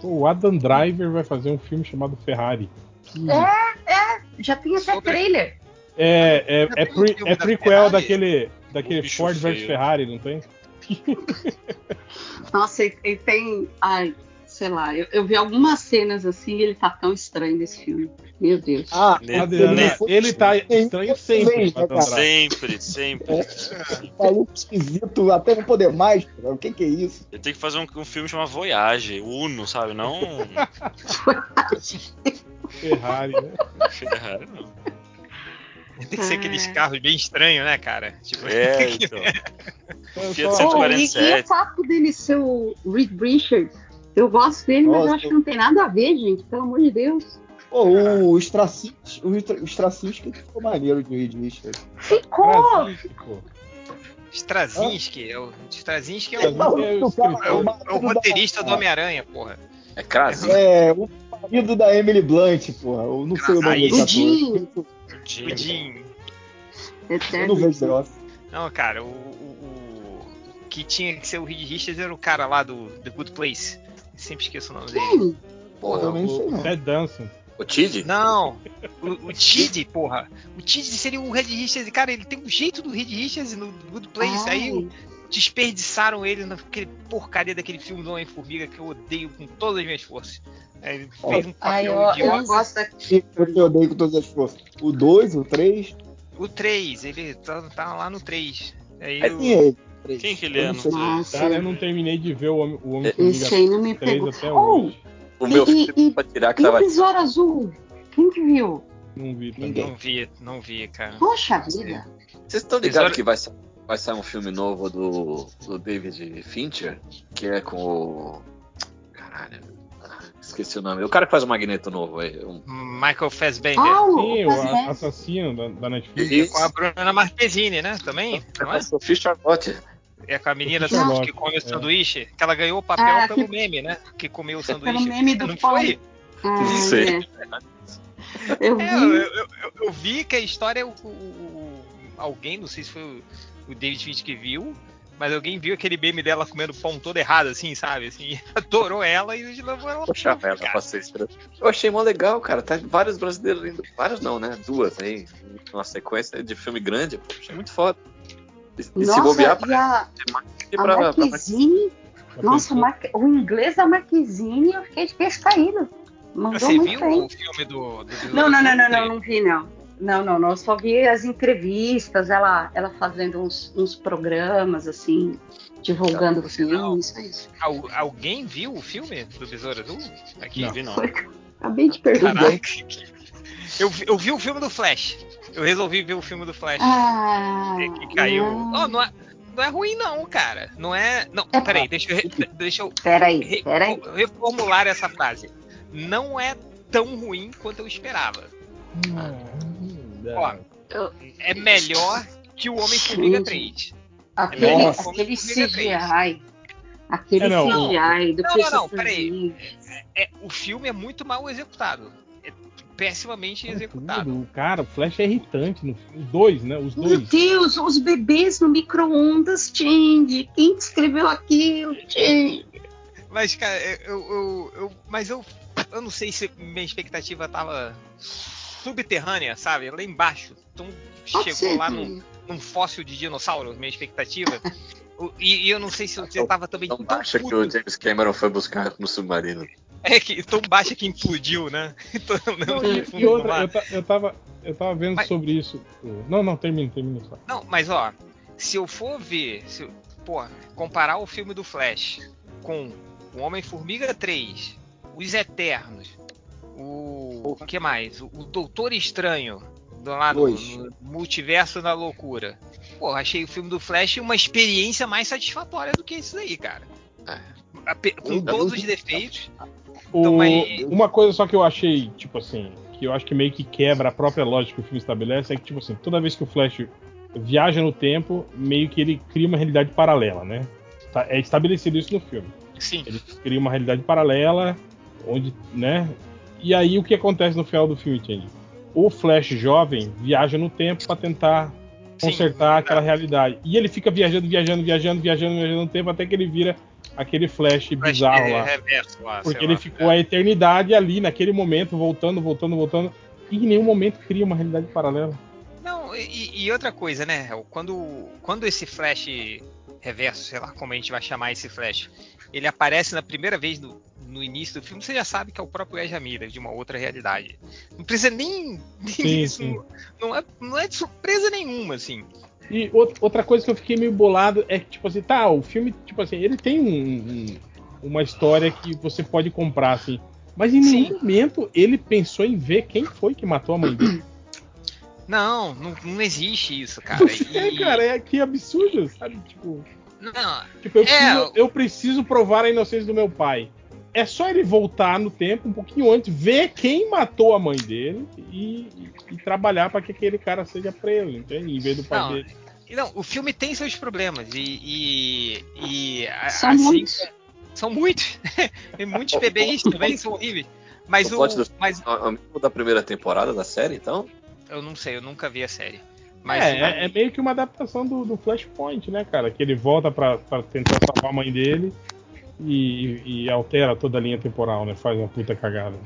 O Adam Driver vai fazer um filme chamado Ferrari. Que Já tem até Sobre- trailer. é, é, é, pre- é prequel daquele, daquele Ford vs. Ferrari, não tem? Nossa, e, tem. Ai, sei lá, eu, eu vi algumas cenas assim e ele tá tão estranho nesse filme. Meu Deus. Ah, Adriano, ne- ele tá estranho sempre. Sempre, sempre. maluco esquisito, até não poder mais. cara. O que que é isso? Ele tem que fazer um, um filme chamado Voyage, Uno, sabe? Não Ferrari, né? Ferrari, não. Tem que ser aqueles carros bem estranhos, né, cara? Tipo, É, então. Eu Fiat só- Oh, e, e 147. o fato dele ser o Reed Richards, eu gosto dele, mas eu Nossa. acho que não tem nada a ver, gente, pelo amor de Deus. Pô, o Straczynski, o Stra- o Straczynski ficou maneiro de Reed Richards. Ficou! Straczynski, é o Straczynski é o, é o é o- escritor. é o roteirista do Homem-Aranha, porra. É Krasinski. É, o marido da Emily Blunt, porra. Eu não sei o nome Aí sim. ator. O Jim. Jim. Eu não vejo The Office. Não, cara, o, o- o que tinha que ser o Reed Richards era o cara lá do The Good Place. Sempre esqueço o nome dele. Quem? Porra, eu nem sei não. Ted Danson. O Tid? Não, o, o Tid, porra. O Tid seria o Reed Richards. Cara, ele tem um jeito do Reed Richards no Good Place. Aí Ai, desperdiçaram ele naquele porcaria daquele filme do Homem-Formiga que eu odeio com todas as minhas forças. Aí ele fez um ai, papel eu, eu idiota. não gosto da. Eu te odeio com todas as forças. O 2, o 3. O 3, ele tá, tá lá no 3. Aí É o- quem é. Quem que ele Eu é? Nossa, Cara, eu não terminei de ver o Homem- o Homem-Formiga esse aí não me 3 pegou. até Oh, hoje. O meu E- filho e- pra tirar que e o tava. Besouro Azul? Quem que viu? Não vi também. Não vi, não vi, cara. Poxa vida. Vocês estão ligados Tesouro- que vai, sa- vai sair um filme novo do, do David Fincher? Que é com o. Caralho. ah, Esqueci o nome. O cara que faz o Magneto novo aí. Um... Michael Fassbender. Ah, o Sim, o Fassbender. assassino da, da Netflix. Isso. Com a Bruna Marquezine, né? Também, não é? a Sophie Charlotte. É com a menina que come o é. sanduíche, que ela ganhou o papel Ah, pelo que- meme, né? Que comeu o Pelo sanduíche. meme do não foi? Ah, Sei. é. Eu vi. É, eu, eu- eu- eu vi que a história, o, o- o- alguém, não sei se foi o, David Finch que viu, mas alguém viu aquele meme dela comendo pão todo errado, assim, sabe? Assim, adorou ela e levou ela Poxa, filme, ela cara. pra. Eu achei mó legal, cara. Tá vários brasileiros indo. Vários não, né? Duas aí. Uma sequência de filme grande. Pô, achei muito foda. E, e se Nossa, bobear, e a, e a pra, pra, Marquezine. Já Nossa? Marque- o inglês da Marquezine, eu fiquei de queixo caído. Mandou Você muito viu bem. o filme do. do Não, não, não, não, não, não vi, não. Não, não, não. Eu só vi as entrevistas, ela, ela fazendo uns, uns programas, assim, divulgando o filme, isso é isso. Al- alguém viu o filme do Besouro Azul? Aqui? Não vi não. Foi- Acabei de perguntar. Caraca. Eu, vi- eu vi o filme do Flash. Eu resolvi ver o filme do Flash. Ah, que caiu. não. Oh, não, é, não é ruim, não, cara. Não é. Não, É peraí, deixa eu, re- deixa eu Peraí, re- peraí. reformular essa frase. Não é tão ruim quanto eu esperava. Hum, Ó, Eu- É melhor que o Homem-Formiga Gente. 3. Aquele, Nossa. aquele CGI. Aquele É, não, CGI do Não, não, não, peraí. Reeve. É, o filme é muito mal executado. É pessimamente executado. Tudo. Cara, o Flash é irritante. No, os dois, né? Os Meu dois. Deus, os bebês no micro-ondas, Change. Quem escreveu aquilo, Change? Mas, cara, eu, eu, eu- mas eu, eu não sei se minha expectativa tava subterrânea, sabe? Lá embaixo. Então Pode chegou ser lá também. num, num fóssil de dinossauro, minha expectativa. E, e eu não sei se você tava também Não tão acha que puto. o James Cameron foi buscar no submarino. É que tão baixa que implodiu, né? Então, Não, e, fundo e outra, eu, ta- eu tava, eu tava vendo Mas- sobre isso. Não, não, termina, termina só. Não, mas ó, se eu for ver, se, eu- pô, comparar o filme do Flash com o Homem-Formiga 3, Os Eternos, o. O que mais? O, o Doutor Estranho, do lado Dois. no Multiverso da Loucura. Pô, achei o filme do Flash uma experiência mais satisfatória do que isso daí, cara. É. Com todos os defeitos. O- Então, mas- Uma coisa só que eu achei, tipo assim, que eu acho que meio que quebra a própria lógica que o filme estabelece é que, tipo assim, toda vez que o Flash viaja no tempo, meio que ele cria uma realidade paralela, né? Tá- é estabelecido isso no filme. Sim. Ele cria uma realidade paralela, onde, né? E aí o que acontece no final do filme, Change? o Flash jovem viaja no tempo para tentar Sim, consertar é. aquela realidade. E ele fica viajando, viajando, viajando, viajando, viajando no tempo até que ele vira aquele Flash, Flash bizarro lá. reverso lá, Porque ele lá. ficou a eternidade ali, naquele momento, voltando, voltando, voltando. E em nenhum momento cria uma realidade paralela. Não, e, e outra coisa, né? Quando, quando esse Flash reverso, sei lá como a gente vai chamar esse Flash, ele aparece na primeira vez no, no início do filme, você já sabe que é o próprio Ezra Miller, de uma outra realidade. Não precisa nem. nem Sim, isso sim. Não, é, não é de surpresa nenhuma, assim. E out- outra coisa que eu fiquei meio bolado é que, tipo assim, tá, o filme, tipo assim, ele tem um- um- uma história que você pode comprar, assim. Mas em nenhum Sim. momento ele pensou em ver quem foi que matou a mãe dele. Não, não, não existe isso, cara. É, E- cara, é que absurdo, sabe? Tipo, Não, tipo eu, É, preciso, eu preciso provar a inocência do meu pai. É só ele voltar no tempo um pouquinho antes, ver quem matou a mãe dele e, e trabalhar para que aquele cara seja preso, entende? Em vez do pai Não, dele. Não, o filme tem seus problemas e. e, e São assim, muitos. São muitos. Tem muitos PBIs também são horríveis. Mas O o. do- Mas É o mesmo da primeira temporada da série, então? eu não sei, eu nunca vi a série. Mas é, é, é meio que uma adaptação do, do Flashpoint, né, cara? Que ele volta pra, pra tentar salvar a mãe dele e, e altera toda a linha temporal, né? Faz uma puta cagada.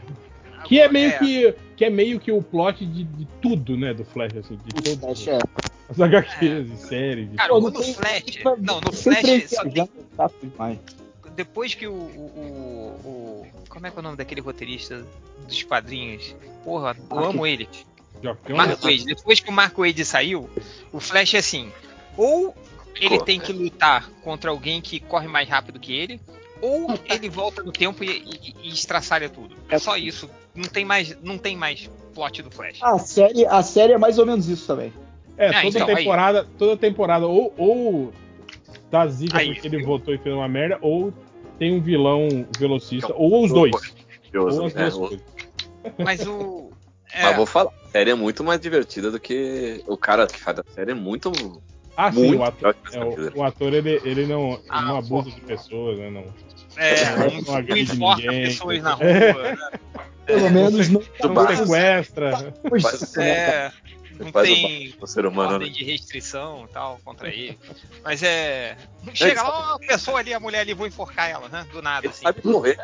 Que é meio que, que é meio que o plot de, de tudo, né, do Flash, assim, de O Flash é. as HQs e séries. e Cara, no tem- Flash. Não, no Flash só tem tá demais. depois que o, o, o- Como é que é o nome daquele roteirista dos quadrinhos? Porra, eu amo ele. Mark Wade. Depois que o Mark Wade saiu, o Flash é assim: ou ele tem que lutar contra alguém que corre mais rápido que ele, ou ele volta no tempo e, e, e estraçalha tudo. É só isso. Não tem mais, não tem mais plot do Flash. A série, a série é mais ou menos isso também. É, Ah, toda então, aí. temporada, toda temporada, ou, ou dá zica Aí, porque ele viu? votou e fez uma merda, ou tem um vilão velocista, ou os dois. Ou as É, duas o- coisas. Mas o. é, Mas vou falar, série é muito mais divertida do que o cara que faz a série é muito. Ah, sim, muito o ator, é, o, o ator ele, ele não, ele Ah, não abusa pô. de pessoas, né? Não, é, não, não, agride ninguém. pessoas na rua. É. né? Pelo É, menos não. não sequestra. Faz- É, não tem O ser humano, ordem né? de restrição e tal contra ele. Mas é. Não chega lá, ó, a pessoa ali, a mulher ali, vou enforcar ela, né? Do nada, Ele assim. sabe correr.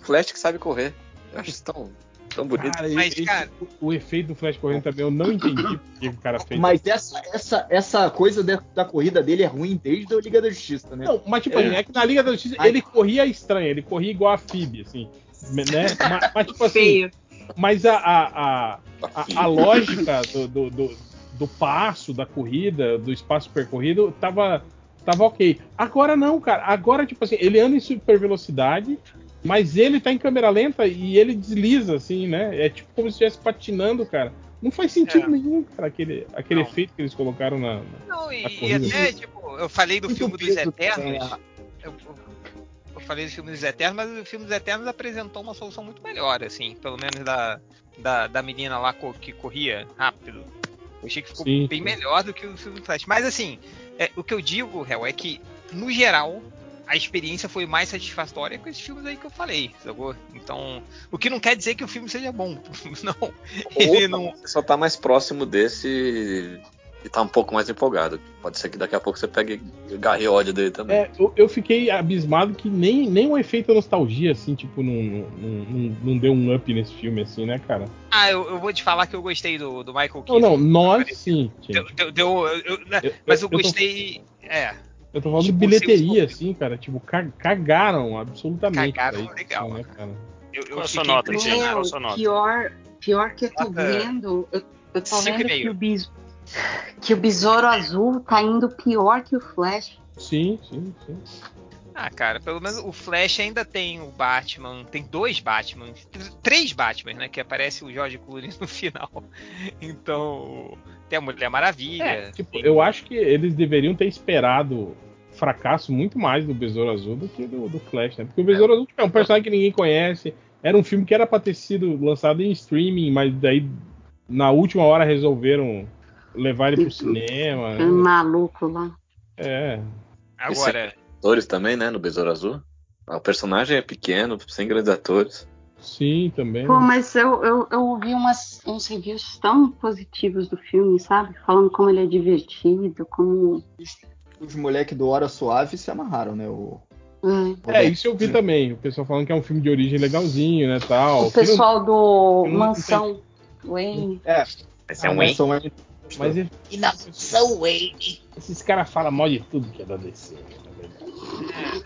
Flash que sabe correr. Eu acho isso tão, tão bonito. Cara, Mas, esse- cara- o, o efeito do Flash correndo também, eu não entendi por que o cara fez. Mas essa, essa, essa coisa da, da corrida dele é ruim desde a Liga da Justiça, né? Não, mas tipo, É. assim, é que na Liga da Justiça Ai. ele corria estranho, ele corria igual a Phoebe, assim. Né? mas, mas, tipo assim, Feio. mas a, a, a, a, a lógica do, do, do, do passo, da corrida, do espaço percorrido, tava, tava ok. Agora não, cara. Agora, tipo assim, ele anda em super velocidade, mas ele tá em câmera lenta e ele desliza, assim, né? É tipo como se estivesse patinando, cara. Não faz sentido É. nenhum, cara, aquele, aquele Não. efeito que eles colocaram na. na- Não, e, e até, tipo, eu falei do Muito filme dos Eternos. Eu, falei do filme dos Eternos, mas o filme dos Eternos apresentou uma solução muito melhor, assim, pelo menos da, da, da menina lá co- que corria rápido. Eu achei que ficou Sim, bem sim. melhor do que o filme do Flash. Mas assim, é, o que eu digo, Hel, é que, no geral, a experiência foi mais satisfatória com esses filmes aí que eu falei, sacou? Então, o que não quer dizer que o filme seja bom. Não. Ele não. você só tá mais próximo desse e tá um pouco mais empolgado. Pode ser que daqui a pouco você pegue e garre ódio dele também. É, eu, eu fiquei abismado que nem, nem o efeito nostalgia, assim, tipo, não, não, não, não deu um up nesse filme, assim, né, cara? Ah, eu, eu vou te falar que eu gostei do, do Michael Não, Keaton. não, nós sim, Deu, deu- deu- eu- eu- né, Eu- mas eu eu tô- gostei. É, Eu tô falando de tipo, bilheteria, se- assim, cara. Tipo, ca- cagaram absolutamente. Cagaram pra legal, né, cara? eu, eu Qual a sua fiquei nota. Qual a Meu, sua nota? pior, pior que eu tô Nota vendo, eu, eu tô cinco vendo que o, bis, que o Besouro Azul tá indo pior que o Flash. Sim, sim, sim. Ah, cara, pelo menos o Flash ainda tem o Batman, tem dois Batmans, tr- três Batmans, né? Que aparece o George Clooney no final. Então, tem a Mulher Maravilha. É, tipo, tem- eu acho que eles deveriam ter esperado fracasso muito mais do Besouro Azul do que do, do Flash, né? Porque o Besouro Azul tipo, é um personagem que ninguém conhece. Era um filme que era pra ter sido lançado em streaming, mas daí na última hora resolveram levar ele pro cinema. Um né? maluco lá. É. Agora, Atores também, né? No Besouro Azul. O personagem é pequeno, sem grandes atores. Sim, também. Pô, mas eu, eu, eu ouvi umas, uns reviews tão positivos do filme, sabe? Falando como ele é divertido, como. Os moleques do Hora Suave se amarraram, né? O, É, isso eu vi também. O pessoal falando que é um filme de origem legalzinho, né, tal. o pessoal do não- Mansão Wayne. é, Esse é um Wayne. eles- Mas ele- E na São Wayne. esses caras falam mal de tudo que é da DC, na verdade.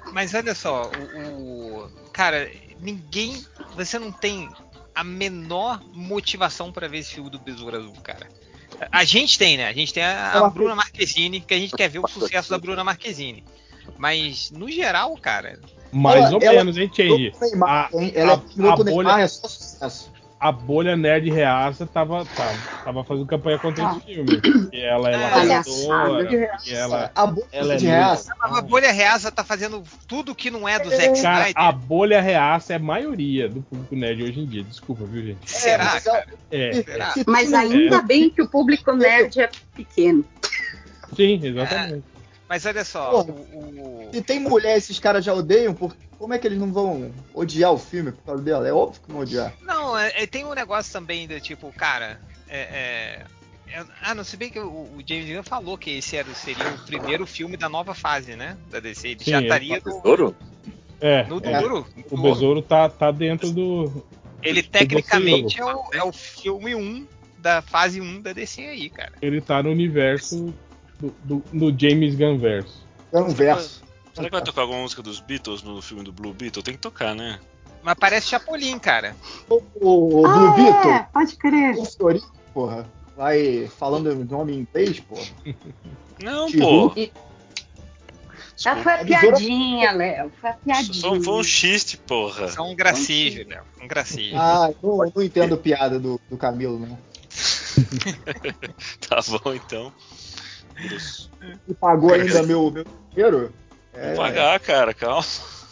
É, mas olha só, o, o- cara, ninguém, você não tem a menor motivação pra ver esse filme do Besouro Azul, cara. A gente tem, né? A gente tem a, a Bruna Marquezine, que a gente quer ver o sucesso da Bruna Marquezine. Mas no geral, cara, Mais Ela- ou ela- menos, hein, Neymar, A- hein? Ela a- é a bolha- Neymar, é só sucesso. A bolha nerd reaça tava, tava, tava fazendo campanha contra Ah. esse filme. E ela é Palhaçada. lacradora, e ela... A bolha ela é de reaça. a bolha reasa tá fazendo tudo que não é do Zack Snyder. a bolha reaça é a maioria do público nerd hoje em dia. Desculpa, viu, gente? Será, mas ela- cara? É, Será? se Mas ainda bem que o público nerd é pequeno. sim, exatamente. Mas olha só, Porra. o, o- Se tem mulher, esses caras já odeiam, por... como é que eles não vão odiar o filme por causa dela? É óbvio que vão odiar. Não, é- é- tem um negócio também do tipo, cara, é, é- é- ah, não, se bem que o, o James Gunn falou que esse era, seria o primeiro filme da nova fase, né? Da DC. Ele Sim, já estaria no, Tesouro? É, no É. duro. o Besouro tá, tá dentro do. Ele tecnicamente é o, é o filme 1 da fase 1 da DC aí, cara. Ele tá no universo do, do, do James Gunn verso. É um verso. Será que vai tocar alguma música dos Beatles no filme do Blue Beetle? Tem que tocar, né? Mas parece Chapolin, cara. O, o, o ah, Blue é, Beetle, pode crer. o Fiorito, porra, vai falando o nome em inglês, porra. Não, Tio. pô. Já foi a piadinha, Léo. Foi a piadinha. Só foi um xiste, porra. São um gracejo, Léo. Um gracejo. Ah, não, não entendo piada do, do Camilo, não. Tá bom, então. E pagou ainda meu, meu dinheiro? É, Vou pagar, cara, calma.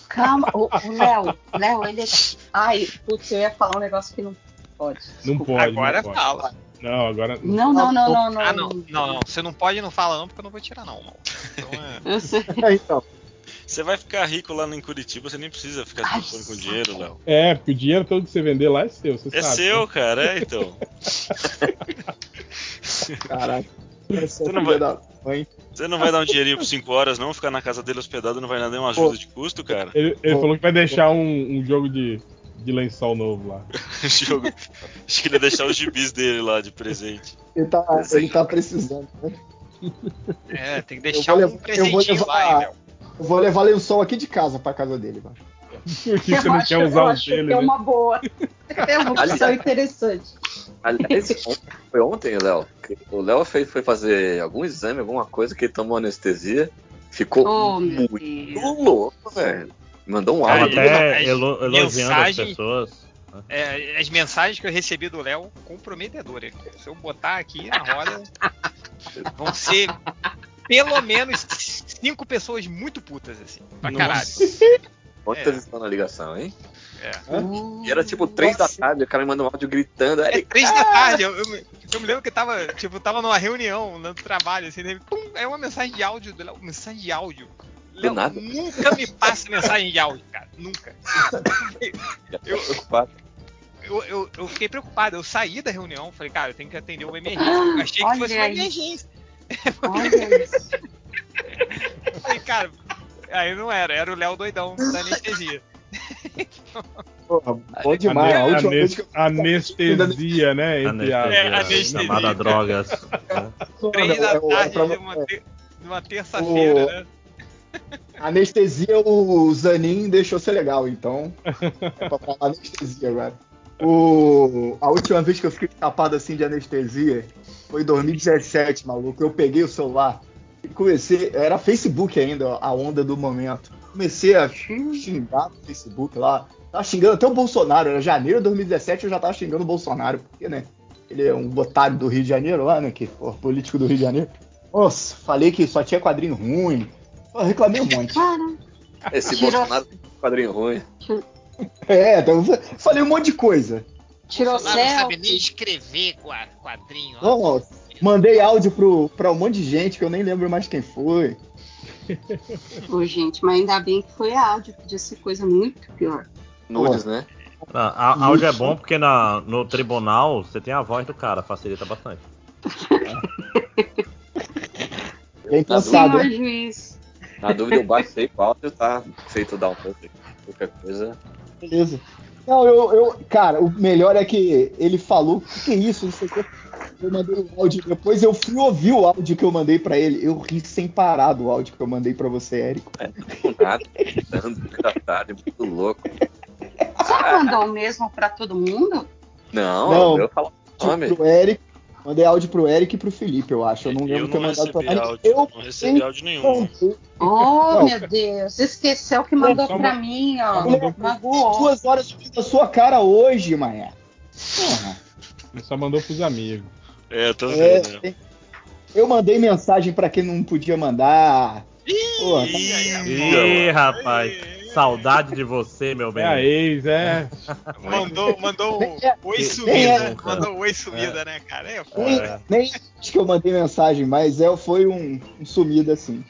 Calma, o o Léo, Léo, ele é. Ai, putz, eu ia falar um negócio que não pode. Não desculpa. pode. Agora não pode. fala. Não, agora. Não, não, não, não, não. Ah, não, não, não. Você não pode não fala não, porque eu não vou tirar, não. não. Então é. Eu sei. É, então. Você vai ficar rico lá em Curitiba, você nem precisa ficar Ai, com dinheiro, Léo. É, porque o dinheiro todo que você vender lá é seu, você É sabe. seu, cara, é então. Caraca. Você não vai-. Você não vai dar um dinheirinho por 5 horas, não? Ficar na casa dele hospedado não vai dar nenhuma ajuda de custo, cara. Ele, ele Vou- falou que vai deixar um, um jogo de, de lençol novo lá. Jogo. Acho que ele ia deixar os gibis dele lá de presente. Ele tá, ele tá precisando. né? É, tem que Eu deixar vou um levar- eu vou presentinho lá, hein, levar- Léo. Eu vou levar lençol aqui de casa pra casa dele, mano. Porque você Eu não acho, quer eu usar o acho dele, que é uma boa. É uma opção interessante. Aliás, ontem- foi ontem, Léo. O Léo fez, foi fazer algum exame, alguma coisa, que ele tomou anestesia. Ficou Oh, muito Deus. louco, velho. Mandou um áudio. ele- Até as elo- elogiando as mensagens- pessoas. É, as mensagens que eu recebi do Léo comprometedoras. Se eu botar aqui na roda, vão ser pelo menos cinco pessoas muito putas, assim. Pra caralho. Quantas É. estão na ligação, hein? É. E era tipo três da tarde, o cara me mandou um áudio gritando. É três da tarde, eu, eu, me- eu me lembro que tava, tipo, tava numa reunião no trabalho, assim, daí, pum, é uma mensagem de áudio do Léo, mensagem de áudio. Léo, nada. nunca me passa mensagem de áudio, cara, nunca. preocupado. Eu, eu, eu fiquei preocupado, eu saí da reunião, falei, cara, eu tenho que atender uma emergência. Eu achei que Olha fosse uma aí. emergência. Olha isso. Eu falei, cara, aí não era, era o Léo doidão da anestesia. Porra, bom demais. A última vez que eu Anestesia, né? Entre Anestesia, É, anestesia. chamada drogas. né? Três da é, é tarde de uma, te- de uma terça-feira, O- né? Anestesia, o Zanin deixou ser legal, então. É pra falar anestesia agora. O... A última vez que eu fiquei tapado assim de anestesia foi em 2017, maluco. Eu peguei o celular comecei. Era Facebook ainda, a onda do momento. Comecei a xingar no Facebook lá. Tava xingando até o Bolsonaro. Era janeiro de 2017 eu já tava xingando o Bolsonaro, porque, né? Ele é um otário do Rio de Janeiro lá, né? Que, pô, político do Rio de Janeiro. Nossa, falei que só tinha quadrinho ruim. Eu reclamei um monte. Cara, Esse Tirou- Bolsonaro tem quadrinho ruim. É, então, falei um monte de coisa. tirou Bolsonaro não sabe nem escrever qua- quadrinho. ó. Nossa, mandei áudio pro, pra um monte de gente que eu nem lembro mais quem foi. Ô, gente, mas ainda bem que foi áudio. Podia ser coisa muito pior. Nudes, né? Ah, á- áudio é bom porque na, no tribunal você tem a voz do cara, facilita bastante. Bem pensado, Senhor juiz. Na dúvida, eu baixei o áudio, tá feito dar um pouco. Qualquer coisa. Beleza. Não, eu, eu. Cara, o melhor é que ele falou: o que, que é isso? Não sei o que. Eu mandei o áudio. Depois eu fui ouvir o áudio que eu mandei pra ele. Eu ri sem parar do áudio que eu mandei pra você, Érico. Com nada. Dando engraçado, muito louco. Você mandou o mesmo pra todo mundo? Não, Não. eu falo nome. Pro Eric. Mandei áudio pro Eric e pro Felipe, eu acho. Eu não lembro eu que eu não mandado pra áudio. Eu Não recebi áudio nenhum. mandei Oh, Não. meu Deus. Esqueceu que mandou só pra mim, ó. Magoou. duas horas da sua cara hoje, manhã. Porra. Ele só mandou pros amigos. É, tô É, vendo. tem- eu mandei mensagem pra quem não podia mandar. Porra, tá- Ih, rapaz, saudade de você, meu bem. É a ex, é. Mandou, mandou É, oi é, sumida. Mandou um oi sumida, né, cara? É, nem, É. nem acho que eu mandei mensagem, mas é, foi um, um sumido assim.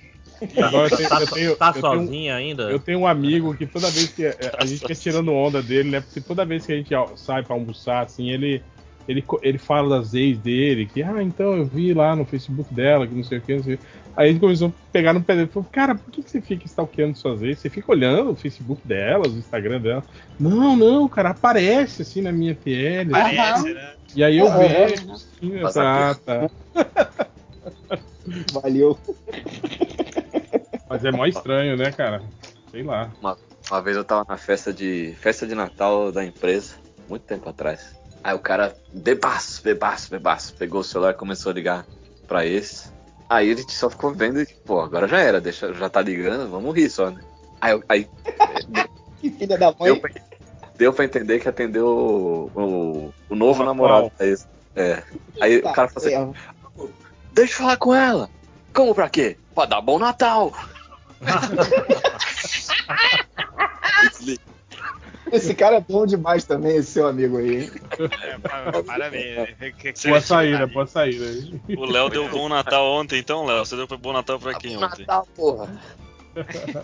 Agora eu tenho, Tá, eu tenho- tá eu tenho um- sozinho ainda? Eu tenho um amigo que toda vez que. A gente fica tirando onda dele, né? Porque toda vez que a gente sai pra almoçar, assim, ele. Ele, ele fala das ex dele, que, ah, então eu vi lá no Facebook dela, que não sei o que, não sei o que. Aí gente começou a pegar no pé dele e falou, cara, por que, que você fica stalkeando suas ex? Você fica olhando o Facebook delas, o Instagram delas. Não, não, cara, aparece assim na minha TL. Parece, né? E aí eu É, é. vejo, assim, eu ah, tá. Valeu. Mas é mó estranho, né, cara? Sei lá. Uma vez eu tava na festa de festa de Natal da empresa, muito tempo atrás. Aí o cara, bebaço, bebaço, bebaço, pegou o celular e começou a ligar pra esse. Aí a gente só ficou vendo e, pô, agora já era, deixa, já tá ligando, vamos rir só, né? Aí, eu- aí Que filha da deu, mãe. pra, deu pra entender que atendeu o, o, o novo O namorado atual. da ex. É. Aí o cara falou assim, É, deixa eu falar com ela. Como pra quê? Pra dar bom Natal. Desliga. Esse cara é bom demais também, esse seu amigo aí. hein? É, pa- parabéns. né? Boa saída, boa saída. O Léo deu bom Natal ontem, então, Léo. Você deu bom Natal pra quem Bom ontem? Natal, porra.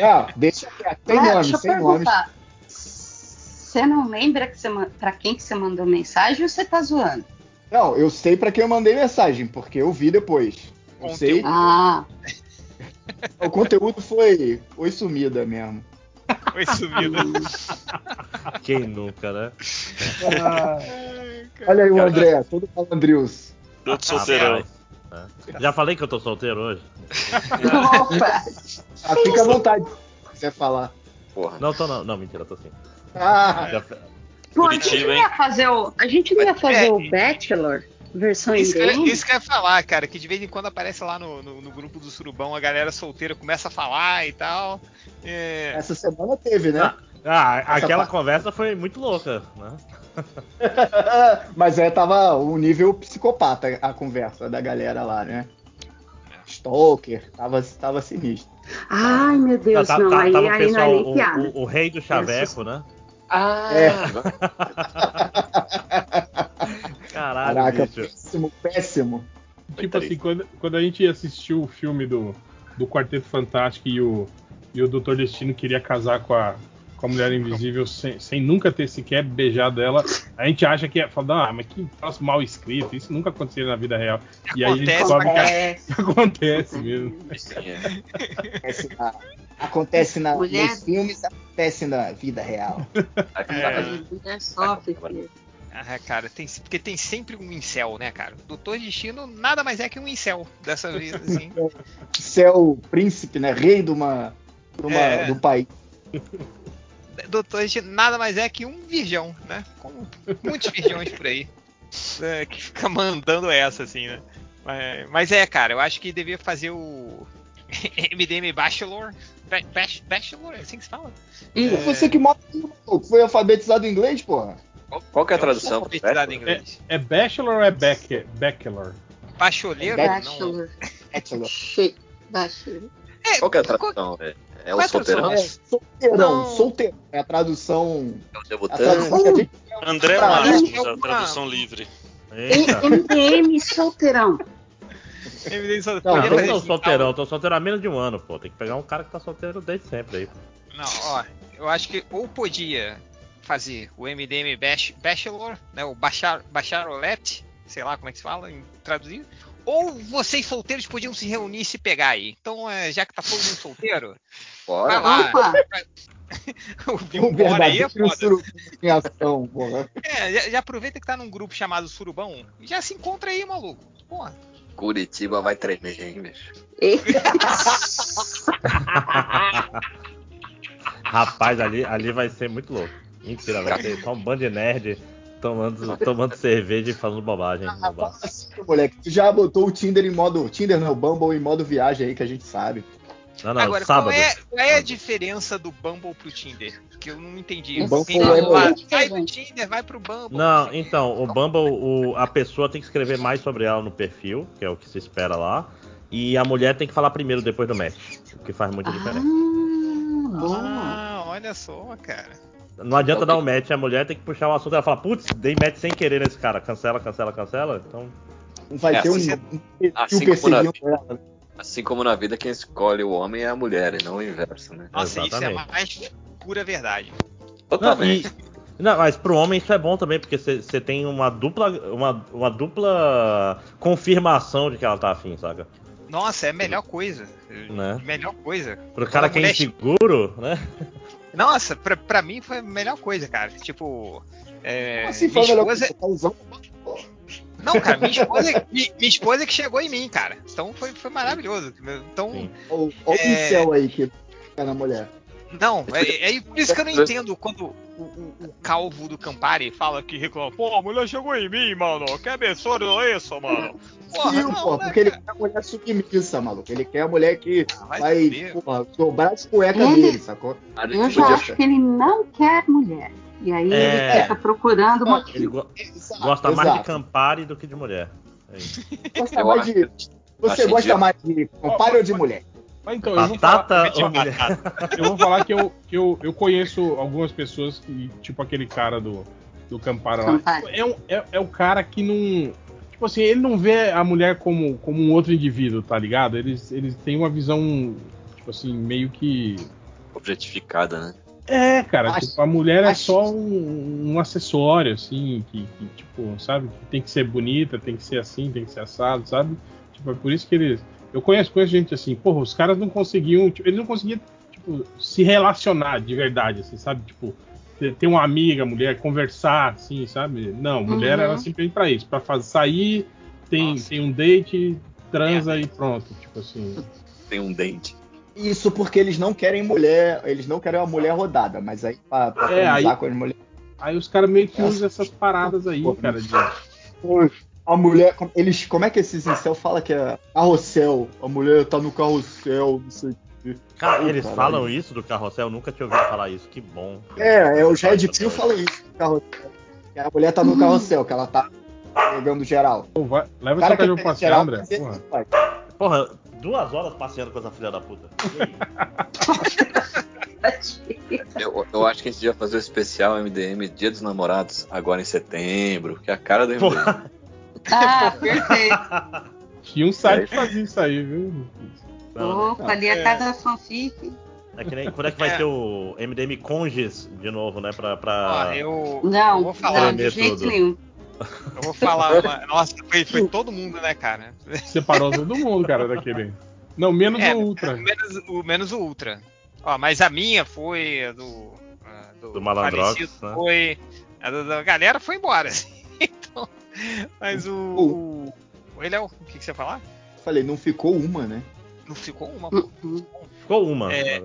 Ah, deixa quieto. Sem Léo, nome, eu sem perguntar. Você não lembra que você, pra quem que você mandou mensagem ou você tá zoando? Não, eu sei pra quem eu mandei mensagem, porque eu vi depois. Eu Conteúdo. sei. Ah, O conteúdo foi, foi sumida mesmo. Oi sumida. Quem nunca, né? Olha aí o André, todo malandrius. Todo solteirão. Rapaz, né? Já falei que eu tô solteiro hoje? opa! Ah, fica à vontade se quiser falar. Porra. Não, tô não. Não, mentira, tô sim. Ah, Já- Pô, a gente Curitiba, não hein? ia fazer o, a gente não ia fazer É. o Bachelor versão Isso que, isso que eu ia falar, cara, que de vez em quando aparece lá no, no, no grupo do Surubão, a galera solteira começa a falar e tal. É, essa semana teve, né? Ah, Essa aquela parte. conversa foi muito louca, né? Mas é, tava um nível psicopata a conversa da galera lá, né? Stalker, tava, tava sinistro. Ai, meu Deus, Tá- não, tá- aí, tava aí não é pessoal, nem piada. o, o- o rei do chaveco, né? Ah, É. Caralho, Caraca, bicho. péssimo, péssimo. Tipo assim, quando, quando a gente assistiu o filme do, do Quarteto Fantástico e o, e o Doutor Destino queria casar com a, com a Mulher Invisível sem, sem nunca ter sequer beijado ela, a gente acha que é. Fala, ah, mas que troço mal escrito, isso nunca aconteceria na vida real. E aí a gente Acontece, descobre que É, acontece mesmo. Acontece na, acontece na, nos filmes, acontece na vida real. É. sofre, filho. ah, cara, tem, porque tem sempre um incel, né, cara? Doutor Destino nada mais é que um incel dessa vez, assim. Céu príncipe, né? Rei de uma, de uma- É. do país. Doutor Destino nada mais é que um virgão, né? Como muitos virgões por aí. né, que fica mandando essa, assim, né? Mas, mas é, cara, eu acho que devia fazer o MDM Bachelor. Ba- Bach- Bachelor, é assim que se fala? Isso. Você que maluco, foi alfabetizado em inglês, porra? Qual, qual que é a sou tradução? alfabetizado em inglês. É Bachelor ou é Beck, Bachelor? Bacholeiro? Não. Bachelor. Bachelor. Che- Bachelor. É, Qual que é a tradução? É, é o é solteirão? É, solteirão, Não. solteirão. É a tradução. É o A debutante? gente André Marcos, é a tradução livre. Eita. MDM solteirão. MDM só Não, podia Eu não fazer sou solteirão, tô solteiro há menos de um ano, pô. Tem que pegar um cara que tá solteiro desde sempre aí. Não, ó, eu acho que ou podia fazer o MDM Bach- Bachelor, né, o Bachar, Bacharolette, sei lá como é que se fala em traduzir. Ou vocês solteiros podiam se reunir e se pegar aí. Então, é, já que tá todo mundo solteiro, Bora. vai lá. Opa! o Um Vambora aí é verdadeiro foda. surubão em ação, porra. É, já, já aproveita que tá num grupo chamado Surubão e já se encontra aí, maluco. Porra. Curitiba vai tremer, hein, bicho. Rapaz, ali, ali vai ser muito louco. Mentira, vai ser só um bando de nerd tomando, tomando cerveja e falando bobagem. Ah, fala assim, moleque. Tu já botou o Tinder em modo. Tinder não, o Bumble em modo viagem aí que a gente sabe. Não, não, Agora, sábado. qual é, qual é a diferença do Bumble pro Tinder? Que eu não entendi. O Bumble Quem é vai, melhor. vai pro Tinder, vai pro Bumble. Não, então, o Bumble, o- a pessoa tem que escrever mais sobre ela no perfil, que é o que se espera lá. E a mulher tem que falar primeiro depois do match, o que faz muita Ah, diferença. boa. Ah, olha só, cara. Não adianta dar um match, a mulher tem que puxar o assunto. Ela fala, putz, dei match sem querer nesse cara. Cancela, cancela, cancela. Então, vai É, ter um, assim- um perfil assim como na perseguindo ela. Assim como na vida, quem escolhe o homem é a mulher e não o inverso, né? Nossa, isso é Exatamente. mais pura verdade. Não, Totalmente. e- não, mas pro homem isso é bom também, porque você tem uma dupla, uma, uma dupla confirmação de que ela tá afim, saca? Nossa, é a melhor coisa. Né? Melhor coisa. Pro cara que é inseguro, né? Nossa, pra, pra mim foi a melhor coisa, cara. Tipo, é, Assim, minha foi a melhor esposa. coisa. Não, cara, minha esposa, mi- minha esposa que chegou em mim, cara. Então foi, foi maravilhoso. Então, Sim. Olha o É. pincel aí que fica na mulher. Não, é, é por isso que eu não entendo quando o, o- o calvo do Campari fala que reclama, pô, a mulher chegou em mim, mano, que absurdo é isso, mano? Porra, Sim, não, pô, né, porque ele cara? quer a mulher submissa, maluco. Ele quer a mulher que Ah, vai vai, porra, dobrar as cuecas Ele- dele, sacou? Eu já acho que ele não quer mulher. E aí É. ele fica procurando uma. Ele go- Exato, gosta mais de exato. Campari do que de mulher. É. Gosta mais de. Você gosta idiota. mais de compare ou de mulher? Mas então, eu vou falar, Batata ou mulher? batata. eu vou falar que, eu, que eu, eu conheço algumas pessoas que, tipo aquele cara do, do Campara lá. Campari. É, um, é, é o cara que não. Tipo assim, ele não vê a mulher como, como um outro indivíduo, tá ligado? Eles, eles têm uma visão, tipo assim, meio que. objetificada, né? É, cara, Acho- tipo, a mulher é acho- só um, um acessório, assim, que, que, tipo, sabe? Que tem que ser bonita, tem que ser assim, tem que ser assado, sabe? Tipo, é por isso que eles. Eu conheço, conheço gente assim, porra, os caras não conseguiam, tipo, eles não conseguiam, tipo, se relacionar de verdade, assim, sabe? Tipo, ter ter uma amiga, mulher, conversar, assim, sabe? Não, mulher Uhum. era simplesmente pra isso, pra fazer, sair, tem, Nossa. tem um date, transa e pronto, tipo assim. Tem um dente. Isso porque eles não querem mulher, eles não querem uma mulher rodada, mas aí pra, pra É, aí- com as mulheres. Aí os caras meio que Nossa. usam essas paradas aí, Porra. cara, de. A mulher, eles, como é que esses incel fala que é carrossel? A mulher tá no carrossel, não sei. Cara, eles caralho. falam isso do carrossel, eu nunca tinha ouvido falar isso. Que bom. É, é o Red Pill fala isso, carrossel. Que a mulher tá no carrossel, que ela tá pegando geral. Pô, vai- leva O cara esse cachorro passear, André. Porra. Porra, duas horas passeando com essa filha da puta. Eu, eu acho que a gente devia fazer o especial MDM Dia dos Namorados agora em setembro, que é a cara do MDM. Porra. Ah, perfeito. Tinha um site que fazia isso aí, viu? Não, né? Opa, ali a cada fanfic. É que nem quando é que vai É. ter o MDM Conges de novo, né? Pra. pra... Ó, eu, Não, eu vou falar, não, de jeito tudo. nenhum. Eu vou falar uma. Nossa, foi, foi todo mundo, né, cara? Separou todo mundo, cara, daquele. Não, menos É, o Ultra. Menos o, menos o Ultra. Ó, mas a minha foi a do. a do, Do Malandrox, né? Foi. A da galera foi embora. então, mas o. o ele é o. O que, que você ia falar? Falei, não ficou uma, né? Não ficou uma, pô. Uhum. Ficou uma. É.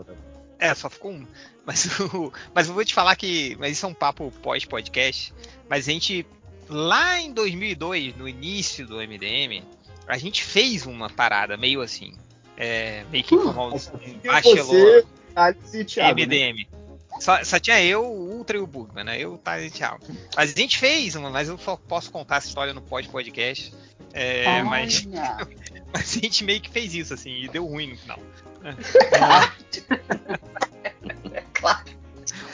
É, só ficou um. Mas, o, mas eu vou te falar que. Mas isso é um papo pós-podcast. Mas a gente. Lá em 2002, no início do MDM, a gente fez uma parada meio assim. É, meio que informal. Mas Um bachelor você, Thiago, né? MDM. Só, só tinha eu, o Ultra e o Bugman, né? Eu, tá e Thiago. Mas a gente fez uma, mas eu só posso contar essa história no pós-podcast. É, mas, mas a gente meio que fez isso, assim, e deu ruim no final.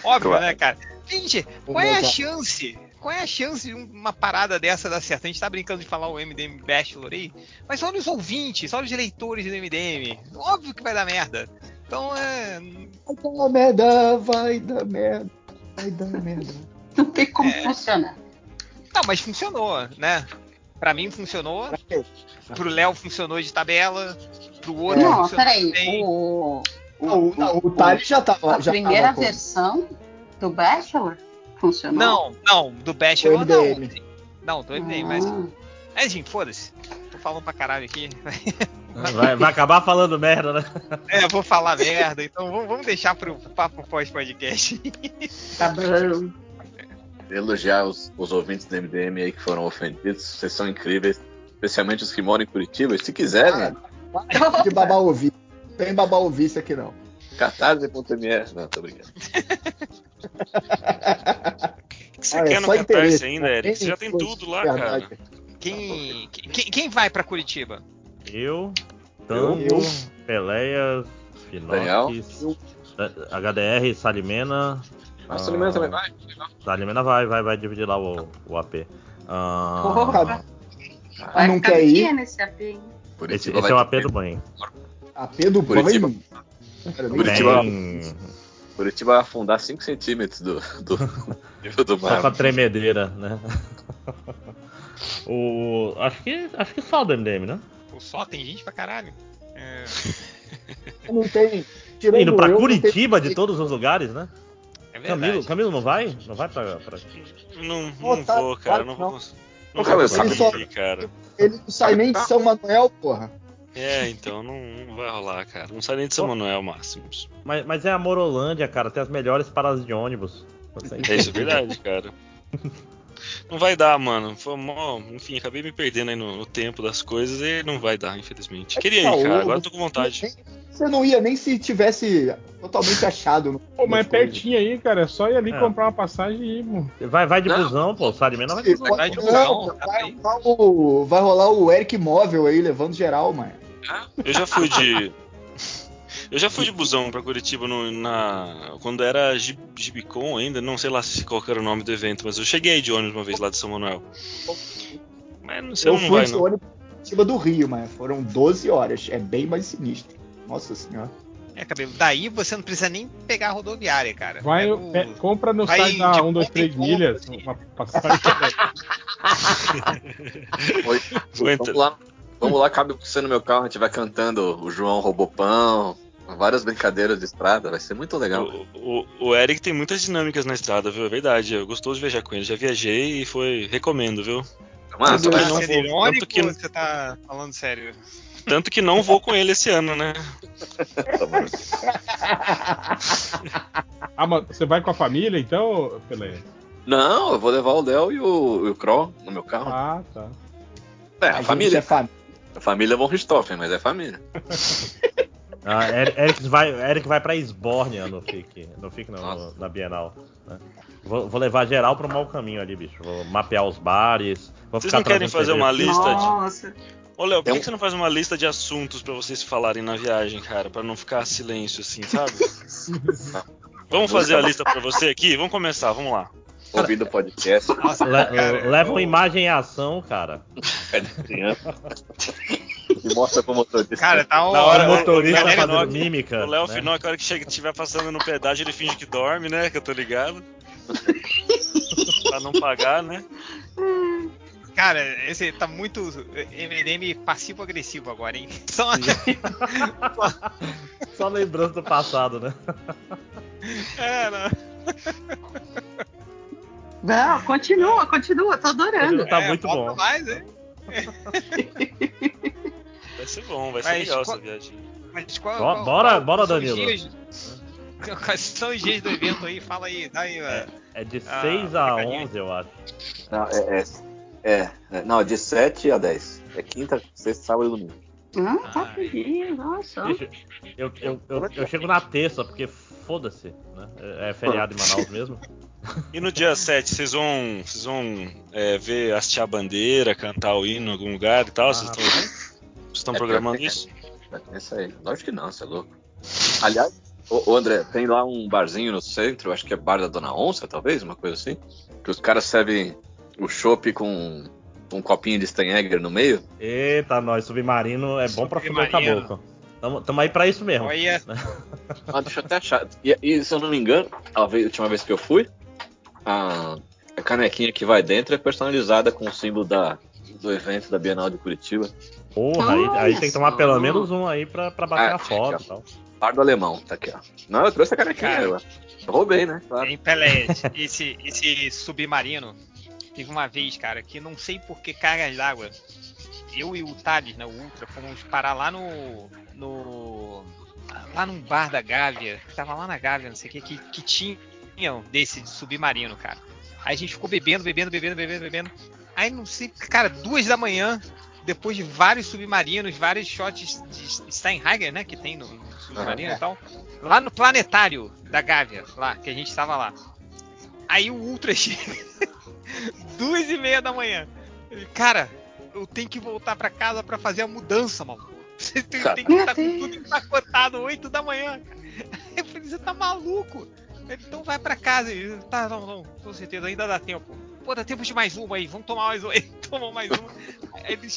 Óbvio, Claro. né, cara? Gente, qual é a chance? Qual é a chance de uma parada dessa dar certo? A gente tá brincando de falar o MDM Bachelor aí, mas olha os ouvintes, olha os leitores do MDM. Óbvio que vai dar merda. Então é. Vai dar merda, vai dar merda. Vai dar merda. Não tem como É. funcionar. Não, mas funcionou, né? Pra mim funcionou, Pra quê? pro Léo funcionou de tabela, pro outro Não, peraí. bem. O, Não, o, não, o Thales já tava. a já primeira tava com- versão do Bachelor funcionou? Não, não, do O não. MDM. Não, do MDM, mas. Ah. Mas, gente, foda-se. Tô falando pra caralho aqui. Vai, vai acabar falando merda, né? É, eu vou falar merda, então vamos, deixar pro papo pós-podcast. Tá bom. Elogiar os, os ouvintes do MDM aí que foram ofendidos. Vocês são incríveis. Especialmente os que moram em Curitiba. Se quiserem, De babar ouvir. Não tem babar ouvir isso aqui não. catarse.me. Não, tô brincando. O que você Ah, é quer no só Catarse ainda, né? Eric? Você já tem tudo lá, verdade. cara. Quem, quem, quem vai pra Curitiba? Eu, Tango. Peleias. Finox, HDR, Salimena. Ah, ah, também vai. Salimena vai, vai, vai dividir lá o, o AP. Ah, Porra. Ah, não quer ir? pequeno esse AP. esse, esse é o AP do banho. AP do banho. Curitiba. Tem Curitiba vai afundar 5 centímetros do, do nível do só com a mar. tremedeira, né? o, acho que acho que só do MDM, né? Pô, só tem gente pra caralho. É, Não tem. tirando Indo pra eu, não Curitiba tem- de todos os lugares, né? é verdade. Camilo, Camilo não vai? Não vai pra. pra... Não, não tá- vou, cara. Não que vou não. Não vou sabe- conseguir, cara. Ele não sai nem de São Manuel, porra. É, então não, não vai rolar, cara. Não sai nem de São Manuel, Máximos. Mas, mas é a Morolândia, cara, tem as melhores paradas de ônibus. É isso, é verdade, cara. Não vai dar, mano. Foi mó- Enfim, acabei me perdendo aí no, no tempo das coisas e não vai dar, infelizmente. Queria Tá, ir, cara. Agora tô com vontade. Você não ia nem se tivesse totalmente achado. no- Pô, mas é pertinho aí, cara. É só ir ali É. comprar uma passagem e ir, mano. Vai, vai de Não. busão, pô. Salimena vai de busão. Vai de busão, tá vai, bem. rolar o, vai rolar o Eric Móvel aí, levando geral, mano. Eu já fui de. Eu já fui de busão pra Curitiba no- na, quando era Gi- Gibicon ainda, não sei lá se qual que era o nome do evento, mas eu cheguei de ônibus uma vez lá de São Manuel. Mas não sei, Eu não fui vai de não. ônibus Curitiba do Rio, mas foram 12 horas. É bem mais sinistro. Nossa senhora. É, cabelo. Daí você não precisa nem pegar a rodoviária, cara. Vai, o- pe- compra no vai site da de 1, 2, ponta 3 em ponta, milhas. assim. Uma passagem. Oi, Aguenta. Vamos lá, vamos lá, cabe você no meu carro, a gente vai cantando o João Robopão, várias brincadeiras de estrada, vai ser muito legal. O, o, o Eric tem muitas dinâmicas na estrada, viu? É verdade. É gostoso de viajar com ele. Já viajei e foi. Recomendo, viu? Mano, Tanto Tá que não sendo vou- irônico tanto que- você tá falando sério? Tanto que não vou com ele esse ano, né? Ah, mas você vai com a família então, Pelé? Não, eu vou levar o Léo e o, e o Kroll no meu carro. Ah, tá. é, A a família. é família. A família von Richthofen, mas é família. Ah, Eric, vai, Eric vai pra Esbórnia no FIC. No FIC não, no- na Bienal. né? Vou, vou levar geral pro mau caminho ali, bicho. Vou mapear os bares. Vou Vocês ficar não querem fazer uma lista de. Nossa. Ô, Léo, por É que um- que você não faz uma lista de assuntos pra vocês falarem na viagem, cara? Pra não ficar silêncio assim, sabe? Vamos fazer a lista pra você aqui? Vamos começar, vamos lá. Ouvindo o podcast, Le- cara, leva uma imagem em ação, cara. e mostra pro motorista. Cara, tá um. Na hora- o motorista Léo fazendo mímica. O Léo né? A hora que chega, estiver passando no pedágio, ele finge que dorme, né? Que eu tô ligado. pra não pagar, né? Cara, esse tá muito MDM passivo-agressivo agora, hein? Só... Só lembrando do passado, né? É, não. Não, continua, continua, tô adorando. Tá É, muito bom. Mais, hein? Vai ser bom, vai ser Mas legal qual- essa viagem. Mas qual, Bora- qual- bora- Danilo. dias- Quais são os dias do evento aí? Fala aí, dá aí. É, é de Ah, 6 a pegadinha. 11, eu acho. Não, é, é, é, é, não, de 7 a 10. É quinta, sexta, sábado e domingo. Ah, tá Ah, pedindo, nossa. Bicho, eu, eu, eu, eu chego na terça, porque foda-se, né? É é feriado em Manaus mesmo. E no dia 7, vocês vão, vocês vão é, ver hastear a bandeira, cantar o hino em algum lugar e tal? Ah, Vocês estão, É, programando pior que é. isso? É isso aí. Lógico que não, você é louco. Aliás, ô, ô, André, tem lá um barzinho no centro, acho que é Bar da Dona Onça, talvez, uma coisa assim. Que os caras servem o chopp com um copinho de Steinegger no meio. Eita, nós, submarino é bom pra fuder o caboclo. Tamo, tamo aí pra isso mesmo. Olha, Ah, deixa eu até achar. E, e, se eu não me engano, a vez- a última vez que eu fui, a, a canequinha que vai dentro é personalizada com o símbolo da, do evento da Bienal de Curitiba. Porra, aí, aí tem que tomar pelo menos um aí pra, pra bater Ah, a foto aqui, e tal. Par do alemão, tá aqui, ó. Não, eu trouxe a canequinha. Cara. Eu, roubei, né? Claro. Em Pelete, esse, esse submarino, teve uma vez, cara, que não sei por que cargas d'água. Eu e o Thales, né, o Ultra, fomos parar lá no. no lá num bar da Gávea, que tava lá na Gávea, não sei o que, que, que tinham desse submarino, cara. Aí a gente ficou bebendo, bebendo, bebendo, bebendo, bebendo. Aí não sei, cara, duas da manhã, depois de vários submarinos, vários shots de Steinhager, né, que tem no, no submarino e tal. Lá no planetário da Gávea, lá, que a gente tava lá. Aí o Ultra chega, duas e meia da manhã. Ele, cara, eu tenho que voltar pra casa pra fazer a mudança, maluco. Você tem, tem que estar com Deus. tudo empacotado 8 da manhã, cara. Eu falei, você tá maluco? Ele, então vai pra casa. Ele, tá, não, não, com certeza, ainda dá tempo. Pô, dá tempo de mais uma aí, vamos tomar mais uma. Ele tomou mais uma. Aí ele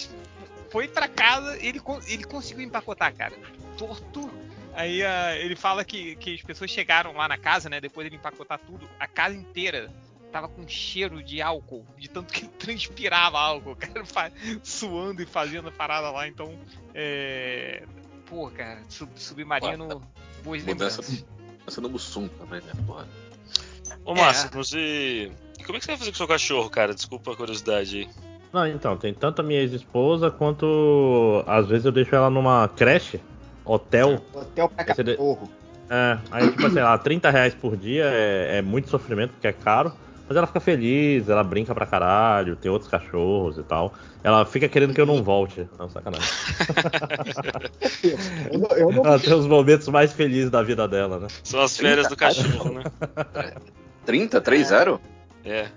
foi pra casa, ele, ele conseguiu empacotar, cara. Torto. Aí ah, ele fala que, que as pessoas chegaram lá na casa, né? Depois dele empacotar tudo, a casa inteira tava com cheiro de álcool, de tanto que transpirava álcool, o cara suando e fazendo a parada lá, então. É... Pô, cara, sub- submarino, boas lembranças. No Mussum também, né, porra? Ô, É. Márcio, você. Como é que você vai fazer com o seu cachorro, cara? Desculpa a curiosidade aí. Não, então, tem tanto a minha ex-esposa quanto. Às vezes eu deixo ela numa creche, hotel. Hotel pra cachorro. É, aí, tipo, sei lá, 30 reais por dia é, é muito sofrimento, porque é caro. Mas ela fica feliz, ela brinca pra caralho, tem outros cachorros e tal. Ela fica querendo que eu não volte. Não, sacanagem. Eu não, eu não Ela tem os momentos mais felizes da vida dela, né? São as férias do cachorro, né? 30, 3, 0? É.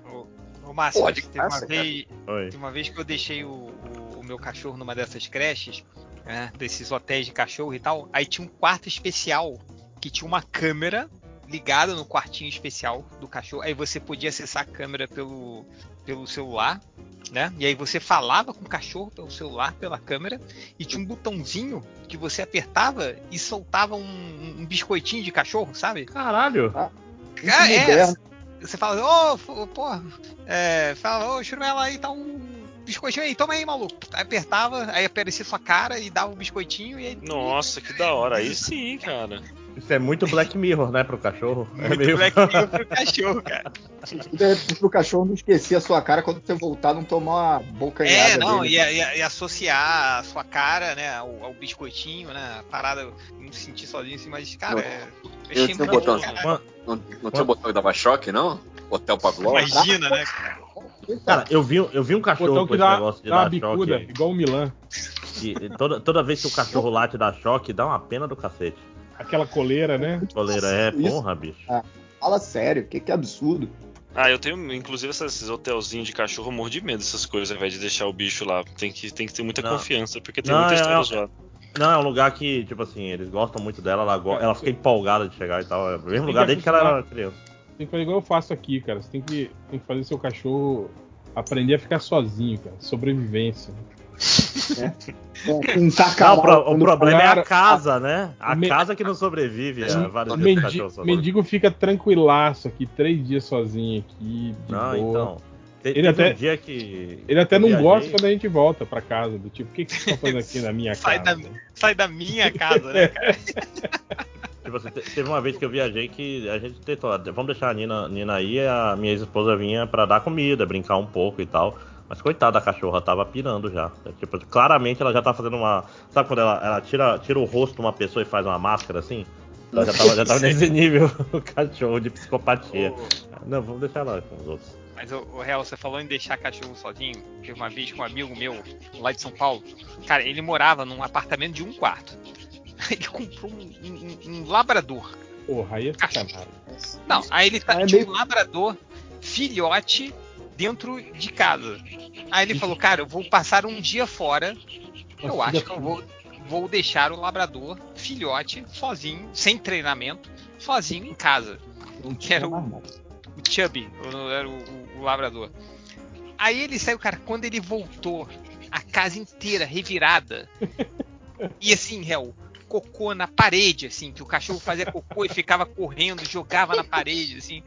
Ô, Márcio, Pô, de teve, uma vez, teve uma vez que eu deixei o, o- o meu cachorro numa dessas creches, né, desses hotéis de cachorro e tal. Aí tinha um quarto especial que tinha uma câmera ligada no quartinho especial do cachorro. Aí você podia acessar a câmera pelo, pelo celular, né? E aí você falava com o cachorro pelo celular, pela câmera, e tinha um botãozinho que você apertava e soltava um, um biscoitinho de cachorro, sabe? Caralho! Ah, é. moderno. Você fala, ô, f- pô, é, fala, ô, Churumela, aí tá um biscoitinho aí, toma aí, maluco. Aí apertava, aí aparecia sua cara e dava o biscoitinho e aí. Nossa, que da hora. Aí sim, cara. Isso é muito Black Mirror, né, pro cachorro. É Muito meio. Black Mirror pro cachorro, cara. Tudo é pro cachorro não esquecer a sua cara quando você voltar, não tomar uma bocanhada É, não, dele. e, e- e associar a sua cara, né, ao, ao biscoitinho, né, a parada, não se sentir sozinho assim, mas, cara, é, Eu tinha botão. bom, cara. Não, não tinha botão que dava choque, não? Hotel Pavlov? Imagina, né, cara. Cara, eu vi, eu vi um cachorro Botão com que esse dá, negócio de dá dar bicuda, choque. igual o Milan. E toda, toda vez que o cachorro late dá choque, dá uma pena do cacete. Aquela coleira, né? Coleira, é, Isso. porra, bicho. Fala sério, que, que absurdo. Ah, eu tenho, inclusive, esses hotelzinhos de cachorro, morro de medo dessas coisas, ao invés de deixar o bicho lá. Tem que, tem que ter muita Não. confiança, porque tem Não, muita é- história é- zoada. Não, é um lugar que, tipo assim, eles gostam muito dela, ela, go- ela fica empolgada de chegar e tal. É o mesmo lugar que desde que ela era criança. Tem que fazer igual eu faço aqui, cara. Você tem que, tem que fazer seu cachorro aprender a ficar sozinho, cara. Sobrevivência. É, com um Não, o, problema é Cara, a casa, né? A me- casa que não sobrevive a vários O dias de mendi- cachorro sozinho. mendigo fica tranquilaço aqui, três dias sozinho aqui, de Não, boa. então. Te- Ele até- um dia que. Ele até não viajei- gosta quando a gente volta pra casa, do tipo, o que, que vocês estão fazendo aqui na minha Sai casa? Sai da minha casa, né, cara? Tipo assim, te- teve uma vez que eu viajei que a gente tentou, vamos deixar a Nina, Nina aí, e a minha esposa vinha pra dar comida, brincar um pouco e tal. Mas coitada da cachorra, tava pirando já. É, Tipo, claramente ela já tá fazendo uma. Sabe quando ela, ela tira, tira o rosto de uma pessoa e faz uma máscara assim? Ela já tava, já tava nesse nível, o cachorro de psicopatia. Não, vamos deixar ela com os outros. Mas, o, o Real, você falou em deixar cachorro sozinho. Teve uma vez com um amigo meu, lá de São Paulo. Cara, ele morava num apartamento de um quarto. Ele comprou um, um- um labrador. Porra, aí é. Não, aí ele tá, É tinha meio- um labrador filhote dentro de casa. Aí ele falou, cara, eu vou passar um dia fora. Eu acho que eu vou, vou deixar o labrador filhote sozinho, sem treinamento, sozinho em casa. Que era o, o Chubby, era o, o- o labrador. Aí ele saiu, cara, quando ele voltou, a casa inteira revirada. E assim, réu, cocô na parede, assim, que o cachorro fazia cocô e ficava correndo, jogava na parede, assim.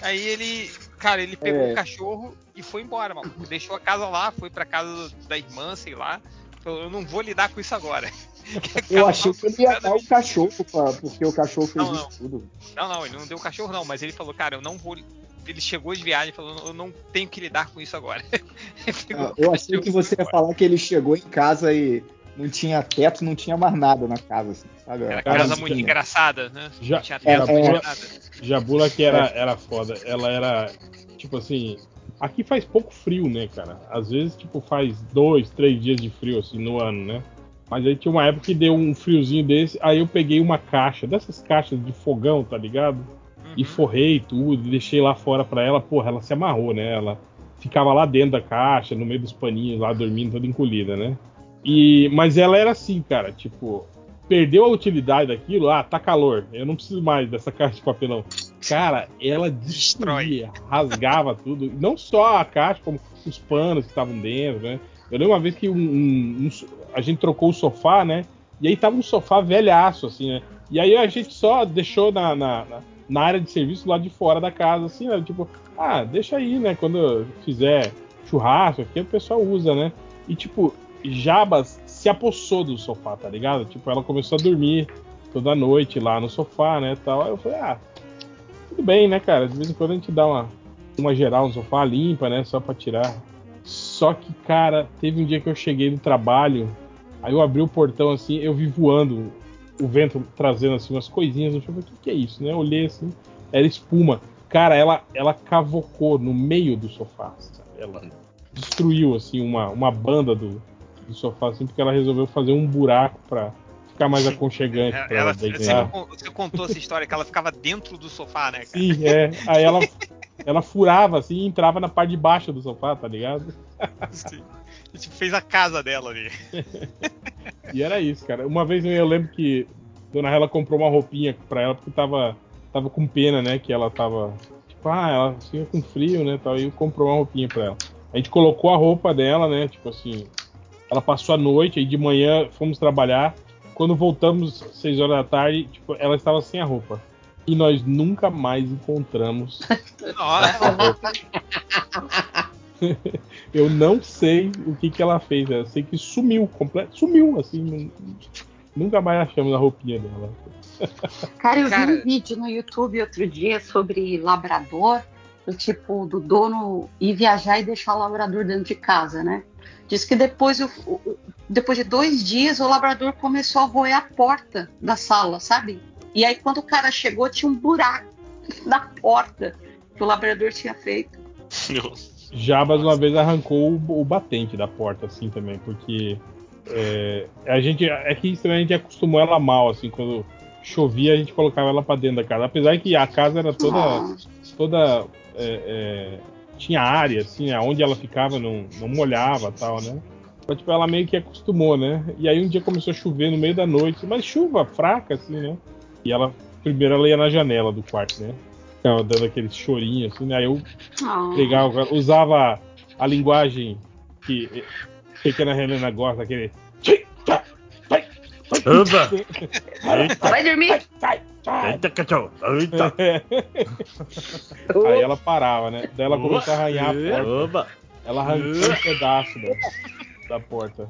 Aí ele. Cara, ele pegou É. o cachorro e foi embora, mano. Deixou a casa lá, foi pra casa da irmã, sei lá. Falou, eu não vou lidar com isso agora. Eu achei que ele ia dar o cachorro, pra- porque o cachorro fez Não, isso tudo. Não, não, ele não deu o cachorro, não, mas ele falou, cara, eu não vou. Ele chegou de viagem e falou, eu não tenho que lidar com isso agora. Ah, Eu achei que você ia falar que ele chegou em casa e não tinha teto, não tinha mais nada na casa, assim, sabe? Era casa não muito tinha. engraçada, né? Já- não tinha era- teto, não tinha é. nada. Jabula que era, era foda. Ela era, tipo assim. Aqui faz pouco frio, né, cara? Às vezes, tipo, faz dois, três dias de frio, assim, no ano, né? Mas aí tinha uma época que deu um friozinho desse, aí eu peguei uma caixa, dessas caixas de fogão, tá ligado? E Uhum. forrei tudo, e deixei lá fora pra ela, porra, ela se amarrou, né? Ela ficava lá dentro da caixa, no meio dos paninhos, lá dormindo, toda encolhida, né? E, mas ela era assim, cara, tipo, perdeu a utilidade daquilo, ah, tá calor, eu não preciso mais dessa caixa de papelão. Cara, ela destruía, rasgava tudo, não só a caixa, como os panos que estavam dentro, né? Eu lembro uma vez que um- um- um a gente trocou o sofá, né? E aí tava um sofá velhaço, assim, né? E aí a gente só deixou na, na, na- na área de serviço lá de fora da casa, assim, né? Tipo, ah, deixa aí, né? Quando fizer churrasco aqui, o pessoal usa, né? E tipo, Jabas se apossou do sofá, tá ligado? Tipo, ela começou a dormir toda noite lá no sofá, né? Tal. Aí eu falei, ah, tudo bem, né, cara? De vez em quando a gente dá uma, uma geral no sofá, limpa, né? Só pra tirar. Só que, cara, teve um dia que eu cheguei do trabalho, aí eu abri o portão assim, eu vi voando o vento trazendo assim umas coisinhas. Eu falei, o que, que é isso, né? Eu olhei assim, era espuma. Cara, ela, ela cavocou no meio do sofá. sabe? Ela destruiu assim uma, uma banda do, do sofá, assim, porque ela resolveu fazer um buraco pra ficar mais aconchegante pra Ela, deitar. con- você contou essa história que ela ficava dentro do sofá, né, cara? Sim, é. Aí ela, ela furava assim e entrava na parte de baixo do sofá, tá ligado? Sim. A gente fez a casa dela ali. E era isso, cara. Uma vez eu lembro que Dona Hela comprou uma roupinha pra ela porque tava, tava com pena, né? Que ela tava. Tipo, ah, ela fica com frio, né? Tal, e comprou uma roupinha pra ela. A gente colocou a roupa dela, né? Tipo assim. Ela passou a noite, aí de manhã fomos trabalhar. Quando voltamos, 6 horas da tarde, tipo, ela estava sem a roupa. E nós nunca mais encontramos Nossa, a roupa. Eu não sei o que, que ela fez. Eu sei que sumiu, completo, sumiu, assim. nu- Nunca mais achamos a roupinha dela. Cara, eu Cara- vi um vídeo no YouTube outro dia sobre labrador, do tipo, do dono ir viajar e deixar o labrador dentro de casa, né? Diz que depois, o- depois de dois dias o labrador começou a roer a porta da sala, sabe? E aí quando o cara chegou tinha um buraco na porta que o labrador tinha feito. Jabas uma vez arrancou o, o batente da porta, assim, também, porque é, a gente. É que também a gente acostumou ela mal, assim, quando chovia a gente colocava ela pra dentro da casa. Apesar que a casa era toda. Toda é, é, tinha área, assim, aonde ela ficava não, não molhava tal, né? Mas, tipo, ela meio que acostumou, né? E aí um dia começou a chover no meio da noite, mas chuva fraca, assim, né? E ela, primeiro ela ia na janela do quarto, né? Ficava dando aquele chorinho, assim, né? Aí eu ah. pegava, usava a linguagem que pequena Helena gosta, aquele. Vai dormir? Sai, sai. Eita, cachorro! Eita! Aí ela parava, né? Daí ela começou a arranhar a porta. Oba! Ela arrancou um pedaço da, da porta.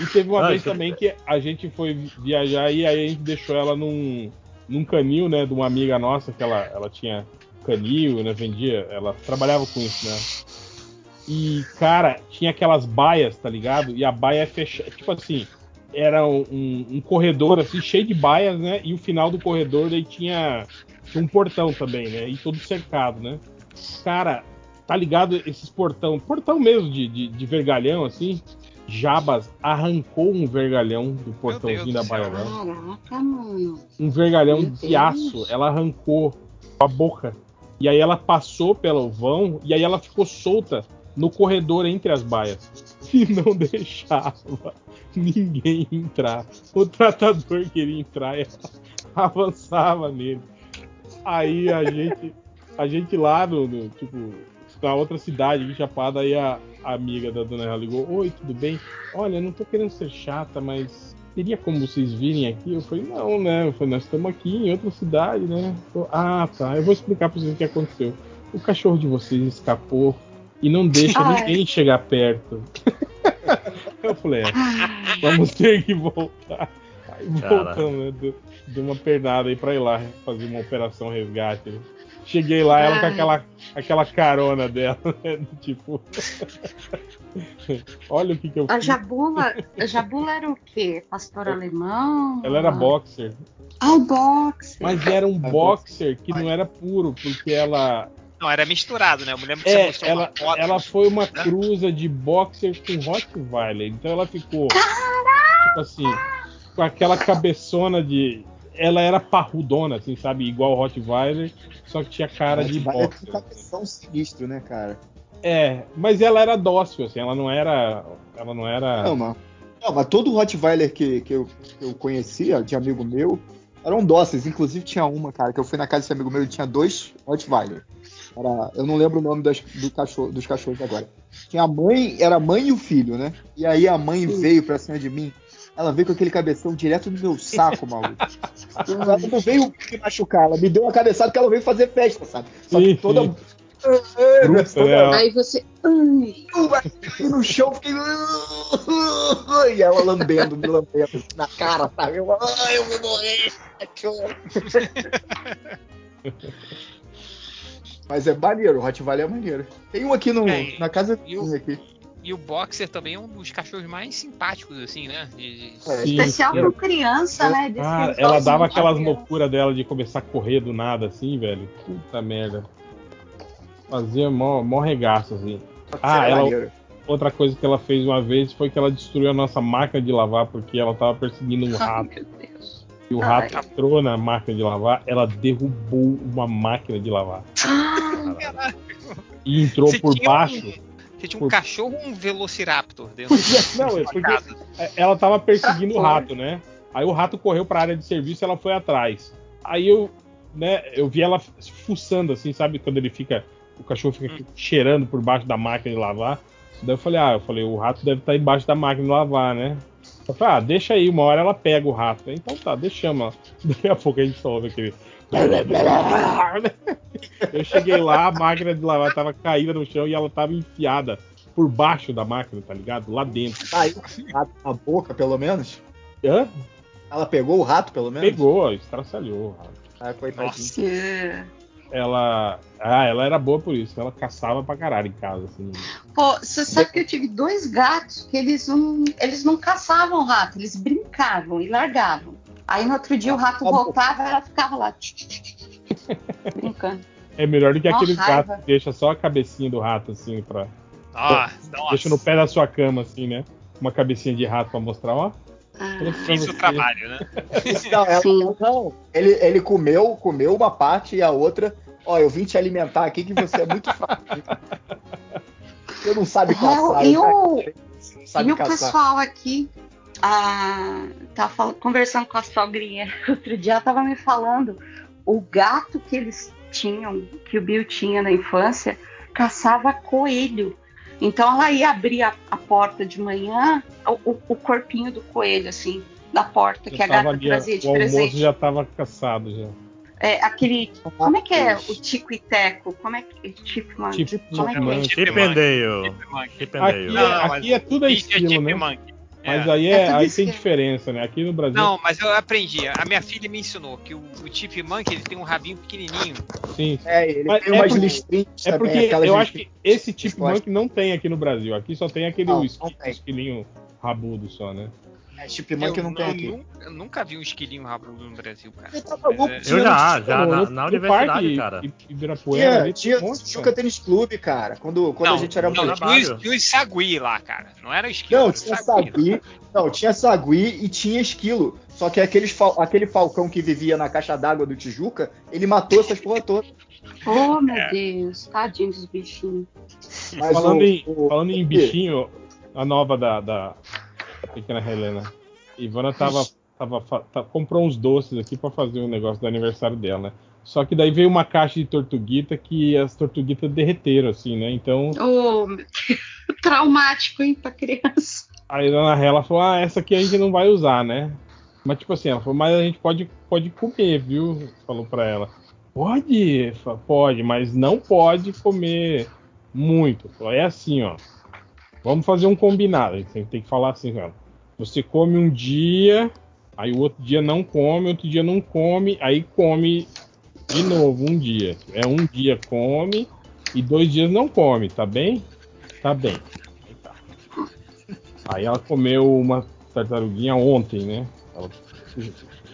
E teve uma Ah, vez isso- também que a gente foi viajar e aí a gente deixou ela num, num canil, né? De uma amiga nossa, que ela, ela tinha canil, né? Vendia, ela trabalhava com isso, né? E, cara, tinha aquelas baias, tá ligado? E a baia fechada, tipo assim, era um, um- um corredor assim, cheio de baias, né? E o final do corredor aí tinha, tinha um portão também, né? E todo cercado, né? Cara, tá ligado esses portão, portão mesmo de, de, de vergalhão, assim. Jabas arrancou um vergalhão do portãozinho da baia. Caraca, mano. Um vergalhão Meu de Deus. aço. Ela arrancou com a boca. E aí ela passou pelo vão e aí ela ficou solta no corredor entre as baias. E não deixava ninguém entrar. O tratador queria entrar e ela avançava nele. Aí a gente, a gente lá no, no, tipo, na outra cidade, em Chapada, aí a, a amiga da dona ela ligou, oi, tudo bem? Olha, não tô querendo ser chata, mas teria como vocês virem aqui? Eu falei, não, né? Eu falei, nós estamos aqui em outra cidade, né? Falei, ah, tá. Eu vou explicar pra vocês o que aconteceu. o cachorro de vocês escapou e não deixa Ai. ninguém chegar perto. Eu falei, é, vamos ter que voltar. Aí voltamos, né? Deu, deu uma pernada aí pra ir lá fazer uma operação resgate. né? Cheguei lá, ela com aquela, aquela carona dela, né? Tipo. Olha o que, que eu A fiz. Jabula, a Jabula era o quê? Pastor alemão? Ela era boxer. Ah, o boxe. Mas era um boxer que não era puro, porque ela. Não, era misturado, né? Eu me lembro que você É, mostrou ela, uma foto. ela foi uma cruza de boxer com Rottweiler. Então ela ficou. Tipo assim, com aquela cabeçona de. Ela era parrudona, assim, sabe? Igual Rottweiler, só que tinha cara de Vai- boxer. É um cabeção sinistro, né, cara? É, mas ela era dócil, assim, ela não era. Ela não era. Não, mas, não, mas todo Rottweiler que, que, eu, que eu conhecia, de amigo meu, eram dóceis. Inclusive tinha uma, cara, que eu fui na casa desse amigo meu e tinha dois Rottweiler. Era, eu não lembro o nome das, do cachorro, dos cachorros agora. Tinha a mãe, era a mãe e o filho, né? E aí a mãe veio pra cima de mim. Ela veio com aquele cabeção direto no meu saco, maluco. Ela não veio me machucar, ela me deu uma cabeçada que ela veio fazer festa, sabe? Só que toda. Bruta, Aí você. Ai, E no chão fiquei. E ela lambendo, me lambendo na cara, sabe? Eu, ai, eu vou morrer. cachorro." Mas é maneiro, o Rottweiler é maneiro. Tem um aqui no, É, na casa e o- aqui. E o Boxer também é um dos cachorros mais simpáticos, assim, né? De- de- É, Sim, especial sim. com criança, né? Diz que Ah, ela dava aquelas loucuras dela de começar a correr do nada, assim, velho. Puta merda. Fazia mó, mó regaço, assim. Ah, é ela- maneiro. Outra coisa que ela fez uma vez foi que ela destruiu a nossa máquina de lavar porque ela tava perseguindo um Ai, rato. meu Deus. E o Ai. rato entrou na máquina de lavar, ela derrubou uma máquina de lavar. E entrou Você por baixo. Um, você tinha um Por- cachorro ou um velociraptor dentro Não, é da sua porque casa? ela tava perseguindo o rato, né? Aí o rato correu pra área de serviço e ela foi atrás. Aí eu, né, eu vi ela fuçando, assim, sabe? Quando ele fica. O cachorro fica Hum. cheirando por baixo da máquina de lavar. Daí eu falei, ah, eu falei, o rato deve estar embaixo da máquina de lavar, né? Eu falei, ah, deixa aí, uma hora ela pega o rato. Então tá, deixamos. ela. Daqui a pouco a gente só ouve aquele. Eu cheguei lá, a máquina de lavar tava caída no chão e ela tava enfiada por baixo da máquina, tá ligado? Lá dentro. Saiu o rato na boca, pelo menos. Hã? Ela pegou o rato, pelo menos? Pegou, estraçalhou. o rato. Ah, que- Ela. Ah, ela era boa por isso. Ela caçava pra caralho em casa, assim. Pô, você sabe que eu tive dois gatos que eles não, eles não caçavam rato, eles brincavam e largavam. Aí no outro dia o rato Ah, voltava e ela ficava lá brincando. É melhor do que raiva. gatos que deixa só a cabecinha do rato, assim, pra. Nossa. Deixa no pé da sua cama, assim, né? Uma cabecinha de rato pra mostrar, ó. Ah, Fiz o trabalho, né? Não, ela- Sim. não. Ele, ele comeu, comeu uma parte e a outra. Ó, eu vim te alimentar aqui que você é muito fraco. Você não sabe caçar. É, e eu- o, Você não sabe e o pessoal aqui ah, tava fal- conversando com a sogrinha outro dia, ela tava me falando o gato que eles tinham, que o Bill tinha na infância, caçava coelho. Então ela ia abrir a, a porta de manhã, o, o- o corpinho do coelho, assim, na porta, que Já a tava gata ali, trazia de o almoço presente. já tava caçado já. É, aquele. Como é que é o tico e teco? Como é que. Tipo, mano, Tipo, como é que é? Chipmunk. Chip and Aqui, é, aqui é tudo é é estilo, né? Chipmunk. Mas É. aí, É é, aí tem esquema. diferença, né? Aqui no Brasil. Não, mas eu aprendi. A minha filha me ensinou que o, o chipmunk ele tem um rabinho pequenininho. Sim. É, ele Mas tem é umas porque- listrinhas É também, porque aquelas eu acho que esse monkey não tem aqui no Brasil. Aqui só tem aquele Não, não tem. esquilinho rabudo só, né? É, chipmunk eu, não tem eu aqui. nu- eu nunca vi um esquilinho rabudo no Brasil, cara. Você tá maluco? É, Eu já, já, na, na universidade, parque cara. Ibirapuera Tinha, ali, tinha um cara. Tênis Clube, cara. Quando, quando não, a gente era não, moleque. tinha, tinha os sagui lá, cara. Não era esquilo. Não, tinha sagui. Não, tinha sagui e tinha esquilo. Só que aqueles aquele falcão que vivia na caixa d'água do Tijuca, ele matou essas porra todas. Oh, meu Deus, tadinho dos bichinhos. Mas falando, o- em, o- falando em bichinho, a nova da, da, da pequena Helena. Ivana tava, tava, tá- comprou uns doces aqui pra fazer um negócio do aniversário dela, né? Só que daí veio uma caixa de tortuguita que as tortuguitas derreteram, assim, né? Então Oh. Traumático, hein, pra criança. aí a Dona Hela falou: Ah, essa aqui a gente não vai usar, né? Mas tipo assim, ela falou, mas a gente pode, pode comer, viu? Falou pra ela. pode, pode, mas não pode comer muito. Fala, É assim, ó. Vamos fazer um combinado. A gente tem, que falar assim, cara. Você come um dia, aí o outro dia não come, outro dia não come, aí come de novo um dia. É um dia come e dois dias não come, tá bem? Tá bem. Aí ela comeu uma tartaruguinha ontem, né? Ela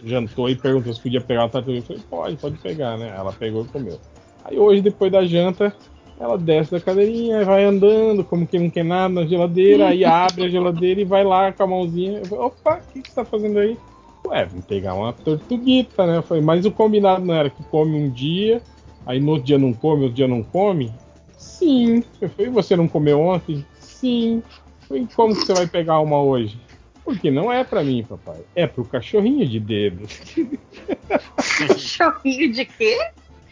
jantou e perguntou se podia pegar uma tartaruga. Eu falei, pode, pode pegar, né? Ela pegou e comeu. Aí hoje, depois da janta, ela desce da cadeirinha, vai andando, como que não quer nada na geladeira, aí abre a geladeira e vai lá com a mãozinha. Eu falei, opa, o que, você tá fazendo aí? Ué, vamos pegar uma tortuguita, né? Eu falei, mas o combinado não era que come um dia, aí no outro dia não come, outro dia não come? Sim. Eu falei, você não comeu ontem? Sim. Eu falei, como que você vai pegar uma hoje? Porque não é pra mim, papai. É pro cachorrinho de dedo. Cachorrinho de quê?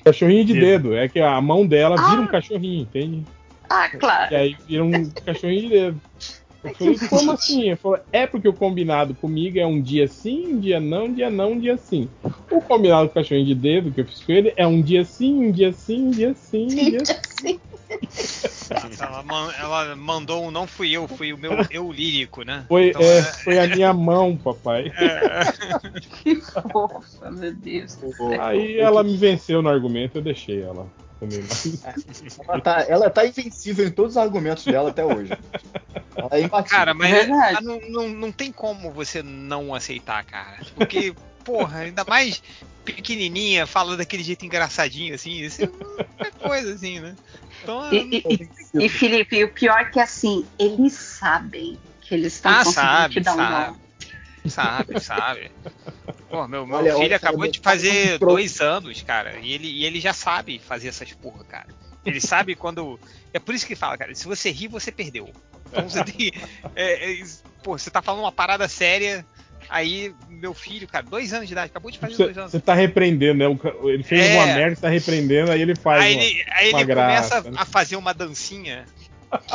Cachorrinho de dedo. É que a mão dela vira um cachorrinho, entende? Ah, claro. E aí vira um cachorrinho de dedo. Eu falei, como assim? Ele falou, é porque o combinado comigo é um dia sim, um dia não, um dia não, um dia sim. O combinado com o cachorrinho de dedo que eu fiz com ele é um dia sim, um dia sim, um dia sim, um dia sim. Ela, man- ela mandou um não fui eu, fui o meu eu lírico, né? Foi, Então, é, foi a minha mão, papai. Que fofa, meu Deus. Aí ela me venceu no argumento, eu deixei ela. Ela tá, ela tá invencível em todos os argumentos dela até hoje. Ela é imbatível. Cara, mas ah, não, não, não tem como você não aceitar, cara. Porque, porra, ainda mais pequenininha, fala daquele jeito engraçadinho, assim, isso é coisa, assim, né? Então, E, e- e- e, Felipe, o pior é que assim, eles sabem que eles estão Ah, conseguindo sabe, te dar um sabe. nó. Sabe, sabe. Pô, meu, meu Olha, filho olha, acabou de fazer dois anos, cara, e ele, e ele já sabe fazer essas porra, cara. Ele sabe quando. É por isso que fala, cara, se você rir, você perdeu. Então você tem. é, é, pô, você tá falando uma parada séria, aí meu filho, cara, dois anos de idade, acabou de fazer Você, dois anos. você tá repreendendo, né? Ele fez É. uma merda, você tá repreendendo, aí ele faz. Aí uma- ele, aí uma ele graça, começa né? a fazer uma dancinha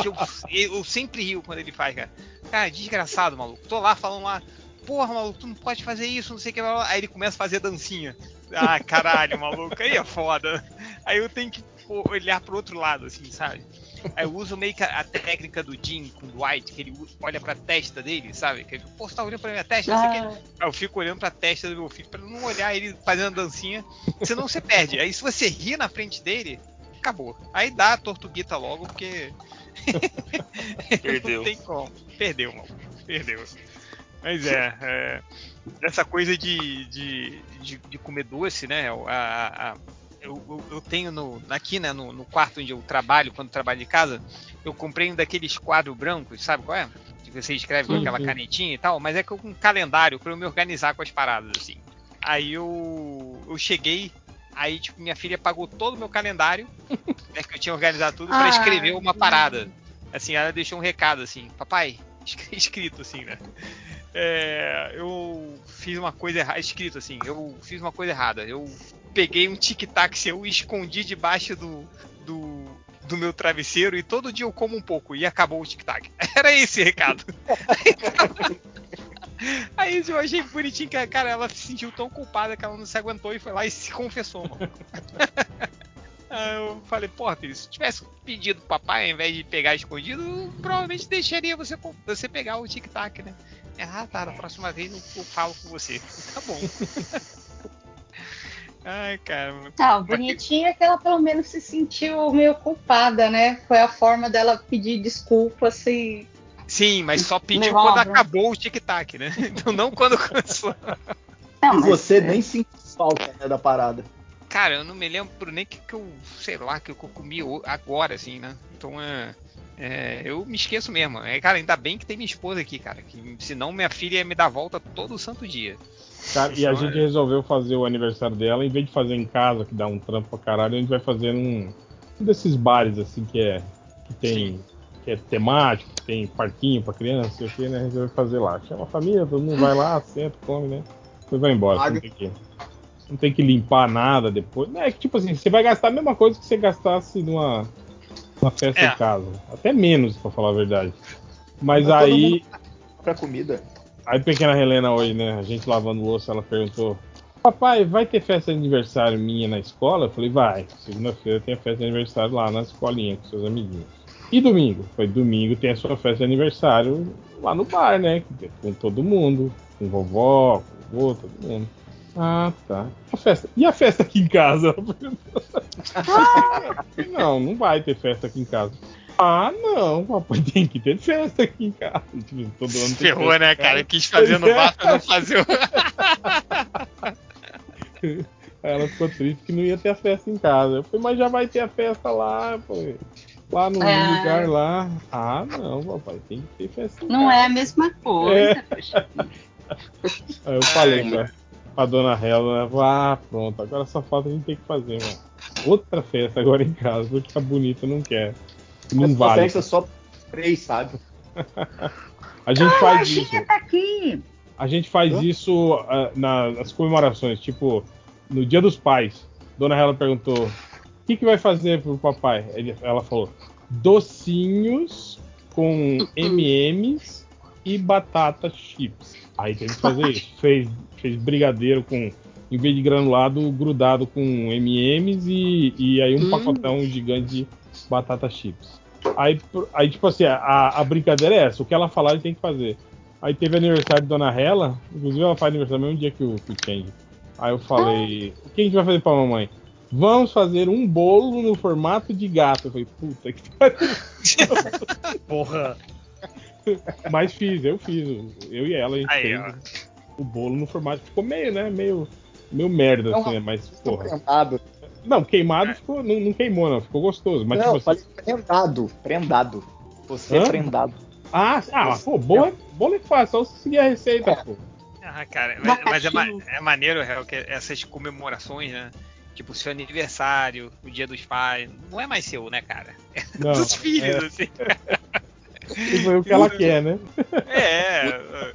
que eu, eu sempre rio quando ele faz, cara. Cara, desgraçado, maluco. Tô lá falando lá, porra, maluco, tu não pode fazer isso, não sei o que. Aí ele começa a fazer dancinha. Ah, caralho, maluco, aí é foda. Aí eu tenho que olhar pro outro lado, assim, sabe? Aí eu uso meio que a, a técnica do Jim com o Dwight, que ele olha pra testa dele, sabe? Que ele, pô, você tá olhando pra minha testa. Ah, Aí eu fico olhando pra testa do meu filho pra não olhar ele fazendo dancinha, senão você perde. Aí se você rir na frente dele, acabou. Aí dá a tortuguita logo, porque. Perdeu. não tem como. Perdeu, mano. Perdeu. Mas é, é, essa coisa de, de, de, de comer doce, né? a- a- eu, eu- eu tenho no, aqui, né, no, no quarto onde eu trabalho, quando trabalho de casa, eu comprei um daqueles quadros brancos, sabe qual é? Que você escreve com aquela canetinha e tal, mas é com um calendário pra eu me organizar com as paradas, assim. Aí eu, eu cheguei, aí tipo, minha filha pagou todo o meu calendário, né, que eu tinha organizado tudo, Ah. escrever uma parada. Assim, ela deixou um recado assim, papai, escrito assim, né? É, eu fiz uma coisa errada, escrito assim, eu fiz uma coisa errada. Eu peguei um tic-tac seu e escondi debaixo do, do, do meu travesseiro e todo dia eu como um pouco e acabou o tic-tac. Era esse recado. Aí eu achei bonitinho que cara ela se sentiu tão culpada que ela não se aguentou e foi lá e se confessou, mano. Aí eu falei, porra, filho, se tivesse pedido pro papai ao invés de pegar escondido, provavelmente deixaria você, você pegar o tic-tac, né? Ah, tá, da próxima vez eu, eu falo com você. Tá bom. Ai, cara. Tá, o bonitinho é que ela pelo menos se sentiu meio culpada, né? Foi a forma dela pedir desculpa, assim. Sim, mas só pediu Levar quando acabou o tic-tac, né? Então não quando começou. Não, E mas, você nem sentiu falta né, da parada. Cara, eu não me lembro nem que, que eu, sei lá, que eu comi agora, assim, né? Então é. É, eu me esqueço mesmo. É, cara, ainda bem que tem minha esposa aqui, cara. Que, senão minha filha ia me dar volta todo santo dia. Cara, e a gente é. resolveu fazer o aniversário dela, em vez de fazer em casa, que dá um trampo pra caralho, a gente vai fazer num um desses bares assim que é. que tem. que é temático, que tem parquinho pra criança, sei o que, né? A gente vai fazer lá. Chama a família, todo mundo vai lá, senta, come, né? Depois vai embora. Não tem que. Não tem que limpar nada depois. É que tipo assim, você vai gastar a mesma coisa que você gastasse numa, numa festa É. em casa. Até menos, pra falar a verdade. Mas Mas aí. Pra comida. Aí, pequena Helena, hoje, né? A gente lavando louça, ela perguntou: Papai, vai ter festa de aniversário minha na escola? Eu falei, vai. Segunda-feira tem a festa de aniversário lá na escolinha com seus amiguinhos. E domingo? Foi domingo tem a sua festa de aniversário lá no bar, né? Com todo mundo. Com vovó, com o vô, todo mundo. Ah, tá. A festa. E a festa aqui em casa? não, não vai ter festa aqui em casa. Ah, não, papai tem que ter festa aqui em casa. Tipo, todo ano tem Ferrou, festa né, cara? Quis fazer no bar pra não fazer o. Aí ela ficou triste que não ia ter a festa em casa. Eu falei, mas já vai ter a festa lá, pô. Lá no É. lugar lá. Ah, não, papai, tem que ter festa em Não casa. é a mesma coisa. É. poxa. Aí eu falei pra, pra dona Hela, né? Ah, pronto, agora só falta a gente ter que fazer, mano. Outra festa agora em casa, porque a bonita não quer. Não Essa vale. festa só três, sabe? A gente Ah, faz a isso. Tá aqui. A gente faz Hã? isso ah, na- nas comemorações, tipo, no Dia dos Pais. Dona Hela perguntou: o que, que vai fazer pro papai? Ele- ela falou: docinhos com MMs e batata chips. Aí teve que fazer isso. Fez, fez brigadeiro com, em vez de granulado, grudado com MMs e, e aí um Hum. pacotão gigante de batata chips. Aí, aí tipo assim, a, a brincadeira é essa: o que ela falar, ele tem que fazer. Aí teve aniversário de Dona Hela, inclusive ela faz aniversário no mesmo dia que o, que o Change. Aí eu falei, o que a gente vai fazer pra mamãe? Vamos fazer um bolo no formato de gato. Eu falei, puta que pariu. Porra. Mas fiz, eu fiz. Eu e ela, a gente Aí, fez ó. o bolo no formato. Ficou meio, né? Meio, meio merda, Não, assim, né? Mas, porra. Prendado. Não, queimado ficou, não, não queimou, não. Ficou gostoso. Mas, não, tipo falei assim. prendado. Prendado. Você Hã? é prendado. Ah, ah, pô, bolo é, bolo é fácil, só você seguir a receita, pô. Ah, cara, mas, mas é, ma- é maneiro, real, que essas comemorações, né? Tipo, seu aniversário, o dia dos pais, não é mais seu, né, cara? É Não, dos filhos, é. assim. Foi o que ela quer, né? É,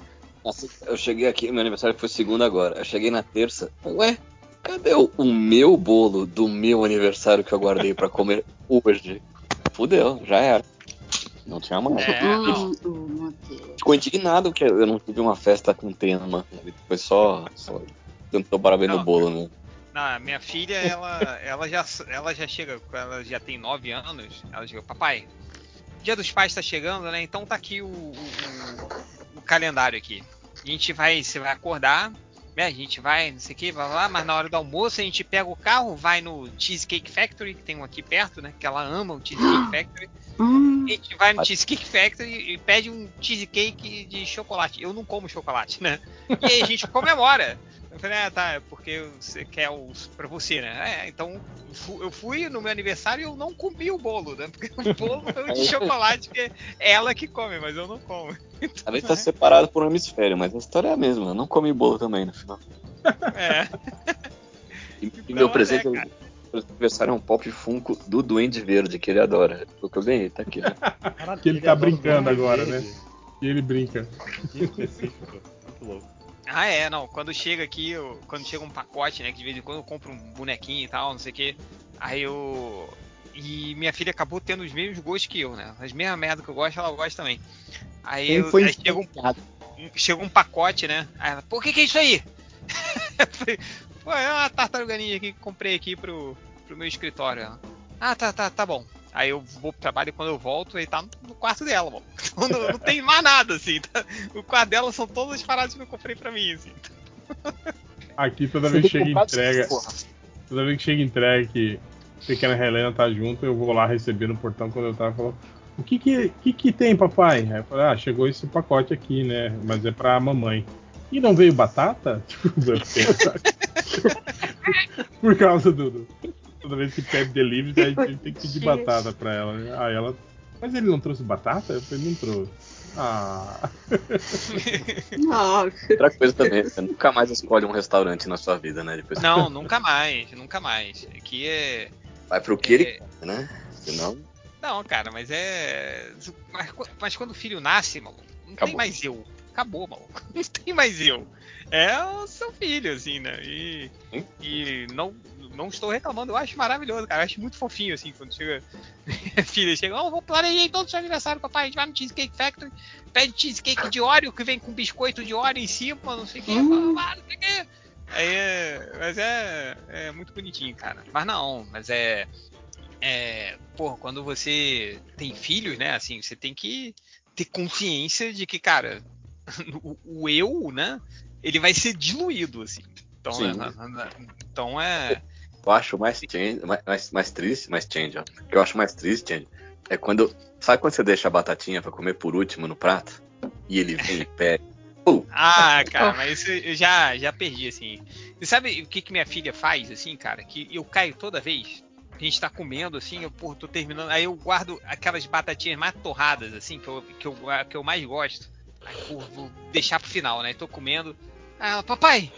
eu cheguei aqui, meu aniversário foi segunda agora. Eu cheguei na terça. Ué, cadê o, o meu bolo do meu aniversário que eu guardei pra comer hoje? Fudeu, já era. Não tinha mais. é. Ficou indignado que eu não tive uma festa com tema. Foi só. só tentou parabéns no bolo, né? Não, minha filha, ela, ela, já, ela já chega, ela já tem 9 anos, ela chega, papai, dia dos pais tá chegando, né? Então tá aqui o, o, o- o calendário aqui. A gente vai, você vai acordar, né? A gente vai, não sei o que, vai lá, mas na hora do almoço a gente pega o carro, vai no Cheesecake Factory, que tem um aqui perto, né? Que ela ama o Cheesecake Factory. Hum, A gente vai no Cheesecake Factory e pede um cheesecake de chocolate. Eu não como chocolate, né? E aí a gente comemora. Eu falei, ah, tá, é porque você quer o pra você, né? É, então eu fu- eu fui no meu aniversário e eu não comi o bolo, né? Porque o bolo o de chocolate, que é ela que come, mas eu não como. A gente tá separado por um hemisfério, mas a história é a mesma. Eu não comi bolo também no final. É. E, e Então, meu é, presente meu aniversário é um pop Funko do Duende Verde, que ele adora. Foi o que eu ganhei, tá aqui. ó. Caralho, Que ele tá brincando agora, Verde. E ele brinca. Que específico. Muito louco. Ah, é, não. Quando chega aqui, eu- quando chega um pacote, né? Que de vez em quando eu compro um bonequinho e tal, não sei o quê. Aí eu. E minha filha acabou tendo os mesmos gostos que eu, né? As mesmas merda que eu gosto, ela gosta também. Aí, Quem eu, foi aí chega, um, chega um pacote, né? Aí ela, por que que é isso aí? Pô, é uma tartaruganinha aqui que comprei aqui pro, pro meu escritório. Ela, ah, tá, tá, tá bom. Aí eu vou pro trabalho e quando eu volto, ele tá no- quarto dela, mano. Então não, não tem mais nada, assim. tá? O quarto dela são todas as paradas que eu comprei pra mim, assim. Aqui toda vez que chega entrega, toda vez que chega entrega que a pequena Helena tá junto, eu vou lá receber no portão quando eu tava falando. O que que, que que tem, papai? Aí eu falei, ah, chegou esse pacote aqui, né? Mas é pra mamãe. E não veio batata? Tipo, Por causa do, do- Toda vez que pede delivery, a gente tem que pedir batata pra ela. né? Aí ela. Mas ele não trouxe batata? Eu falei, não trouxe. Ah. nossa. Outra coisa também, você nunca mais escolhe um restaurante na sua vida, né? Depois Não, nunca mais, nunca mais. Aqui é. vai pro que ele é- quer, né? Senão. Não, cara, mas é. Mas, mas quando o filho nasce, maluco, não tem Acabou. mais eu. Acabou, maluco. Não tem mais eu. É o seu filho, assim, né? E, Sim. e não, não estou reclamando, eu acho maravilhoso, cara. Eu acho muito fofinho, assim, quando chega. Filha chega, oh, vou planejar todo o seu aniversário, papai. A gente vai no Cheesecake Factory, pede cheesecake de Oreo, que vem com biscoito de Oreo em cima, não sei o que. Hum. não sei o que. Aí é, mas é, é muito bonitinho, cara. Mas não, mas é. É. Porra, quando você tem filhos, né? Assim, você tem que ter consciência de que, cara, o, o eu, né? Ele vai ser diluído, assim. Então, é, na- na- na- então é. Eu acho mais, change, mais, mais, triste, mais change, ó. O que eu acho mais triste, change, é quando. Sabe quando você deixa a batatinha pra comer por último no prato? E ele vem e pega. Pum! Ah, cara, mas isso eu já, já perdi, assim. Você sabe o que, que minha filha faz, assim, cara? Que eu caio toda vez. A gente tá comendo, assim, eu, porra, tô terminando. Aí eu guardo aquelas batatinhas mais torradas, assim, que eu, que eu, que eu mais gosto. Aí, porra, vou deixar pro final, né? Tô comendo. Ah, ela, papai!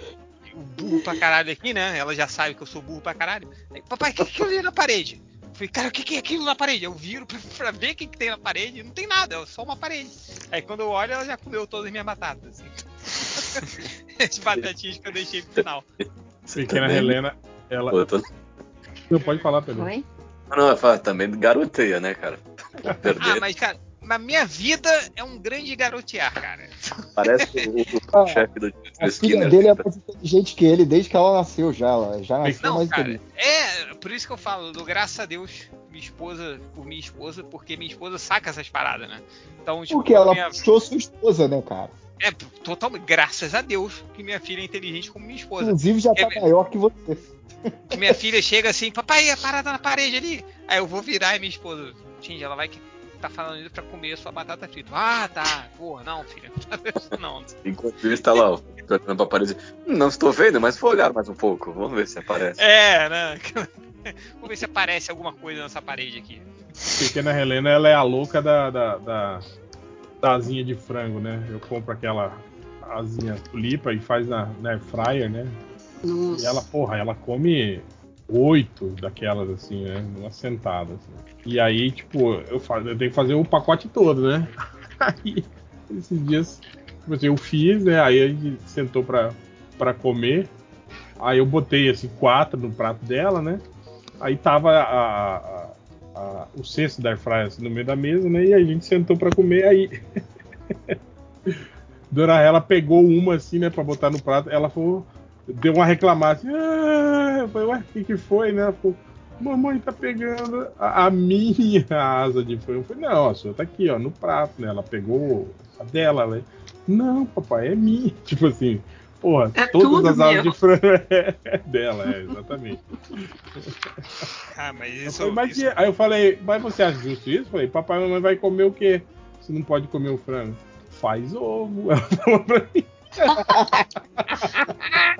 O burro pra caralho aqui, né? Ela já sabe que eu sou burro pra caralho. Aí, papai, o que, que eu vi na parede? Eu falei, cara, o que, que é aquilo na parede? Eu viro pra, pra ver o que, que tem na parede. Não tem nada, é só uma parede. Aí quando eu olho, ela já comeu todas as minhas batatas. Assim. As batatinhas que eu deixei pro final. Pequena. Helena, ela. Pô, tô- Não pode falar, Pedro. Oi? Não, eu falo, também garoteia, né, cara? Pô, Ah, Perder. mas, cara, na minha vida é um grande garotear, cara. Parece o, o Ah, chefe do, A filha Skinner. dele é mais inteligente que ele desde que ela nasceu já. Ela já nasceu Não, mais cara, inteligente. é por isso que eu falo, do graças a Deus, minha esposa, por minha esposa, porque minha esposa saca essas paradas, né? Então, tipo, Porque ela minha, puxou sua esposa, né, cara? é totalmente, graças a Deus, que minha filha é inteligente como minha esposa. Inclusive já tá É- maior que você. Que minha filha chega assim, papai, a parada na parede ali. Aí eu vou virar e minha esposa, Tindy, ela vai que tá falando isso pra comer sua batata frita. Ah, tá. Porra, não, filha. Não, Enquanto isso, tá lá, ó, olhando pra parede. "Hum, Não estou vendo, mas vou olhar mais um pouco. Vamos ver se aparece. É, né? Vamos ver se aparece alguma coisa nessa parede aqui. Pequena Helena, ela é a louca da, da, da, da asinha de frango, né? Eu compro aquela asinha tulipa e faz na, na air fryer, né? Nossa. E ela, porra, ela come oito daquelas, assim, né? Numa sentada, assim. E aí, tipo, eu, fa- eu tenho que fazer o pacote todo, né? Aí, esses dias, tipo assim, eu fiz, né? Aí a gente sentou pra, pra comer. Aí eu botei, assim, quatro no prato dela, né? Aí tava a- a- a- o cesto da airfryer assim, no meio da mesa, né? E a gente sentou pra comer, aí... Dona ela pegou uma, assim, né? Pra botar no prato. Ela falou deu uma reclamada assim, ah, eu falei, ué, o que, que foi, né? Ela falou, mamãe tá pegando a, a minha asa de frango. Eu falei, não, a sua tá aqui, ó, no prato, né? Ela pegou a dela, né? Não, papai, é minha. Tipo assim, porra, É todas as asas meu. de frango é dela, é, exatamente. Ah, mas Eu isso. falei, mas isso- Aí eu falei, mas você acha justo isso? Eu falei, papai e mamãe vai comer o quê? Se não pode comer o frango. Faz ovo. Ela falou pra mim.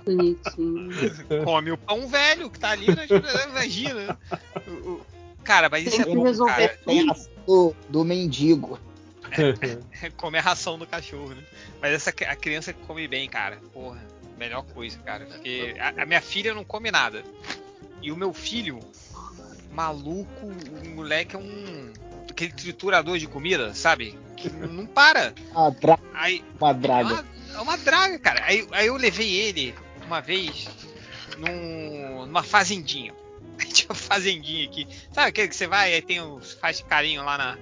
Bonitinho. Come o pão velho que tá ali, né? Imagina. O- o- Cara, mas isso é Tem que bom, resolver cara. Tem a do, do mendigo. Comer a ração do cachorro, né? Mas essa a criança come bem, cara. Porra, melhor coisa, cara. Porque a, a minha filha não come nada. E o meu filho, maluco, o moleque é um. aquele triturador de comida, sabe? Que não para. Uma, dra Aí, uma é draga. uma, é uma draga, cara. Aí, aí eu levei ele uma vez num- numa fazendinha. Tinha uma fazendinha aqui. Sabe aquele que você vai e tem os, faz carinho lá na,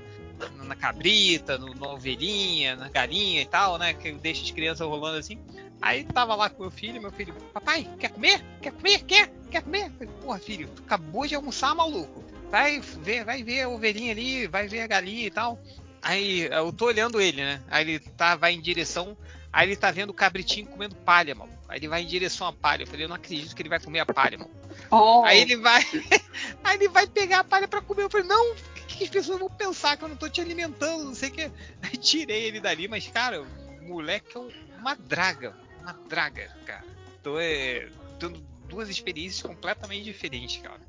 na cabrita, no, na ovelhinha, na galinha e tal, né? Que eu deixo as crianças rolando assim. Aí tava lá com meu filho, meu filho, papai, quer comer? Quer comer? Quer? Quer comer? Falei, Porra, filho, tu acabou de almoçar, maluco. Vai ver, vai ver a ovelhinha ali, vai ver a galinha e tal. Aí eu tô olhando ele, né? Aí ele tá, vai em direção. Aí ele tá vendo o cabritinho comendo palha, mano. Aí ele vai em direção à palha. Eu falei, eu não acredito que ele vai comer a palha, mano. Oh, Aí ele vai. aí ele vai pegar a palha pra comer. Eu falei, não, o que, que as pessoas vão pensar que eu não tô te alimentando? Não sei o que. Aí tirei ele dali, mas, cara, o moleque é um- uma draga. Uma draga, cara. Então é. Tendo duas experiências completamente diferentes, cara.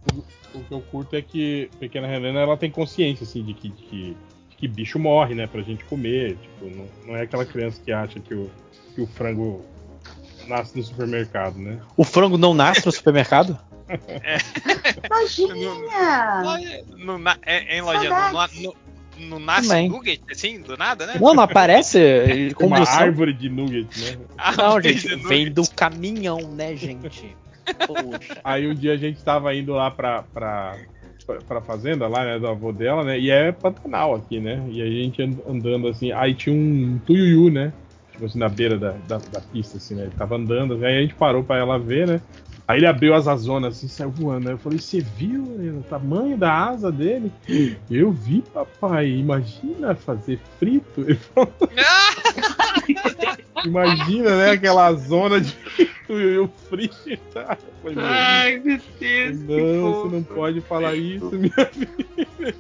o que eu curto é que Pequena Helena ela tem consciência assim de que, de que, que bicho morre, né, pra gente comer. Tipo, não, não é aquela criança que acha que o, que o frango nasce no supermercado, né? O frango não nasce no supermercado? Imagina! Loja- No, na, é, em loja, no, no, no nasce Também. nugget, assim, do nada, né? Não, não aparece com Uma árvore de nugget, né? Ah, Não, gente, vem do caminhão, né, gente? Poxa. Aí um dia a gente tava indo lá pra, pra, pra, fazenda lá, né, do avô dela, né? E é Pantanal aqui, né? E a gente and- andando assim, aí tinha um tuiuiu, né? Tipo assim, na beira da, da, da pista, assim, né? Ele tava andando, aí a gente parou pra ela ver, né? Aí ele abriu as azonas assim, saiu voando. Aí eu falei, você viu né, o tamanho da asa dele? Eu vi, papai. Imagina fazer frito. Ele falou, Imagina, né? Aquela zona de frito e o frito. Eu falei, meu Ai, meu Deus. não, você não pode falar isso, minha filha.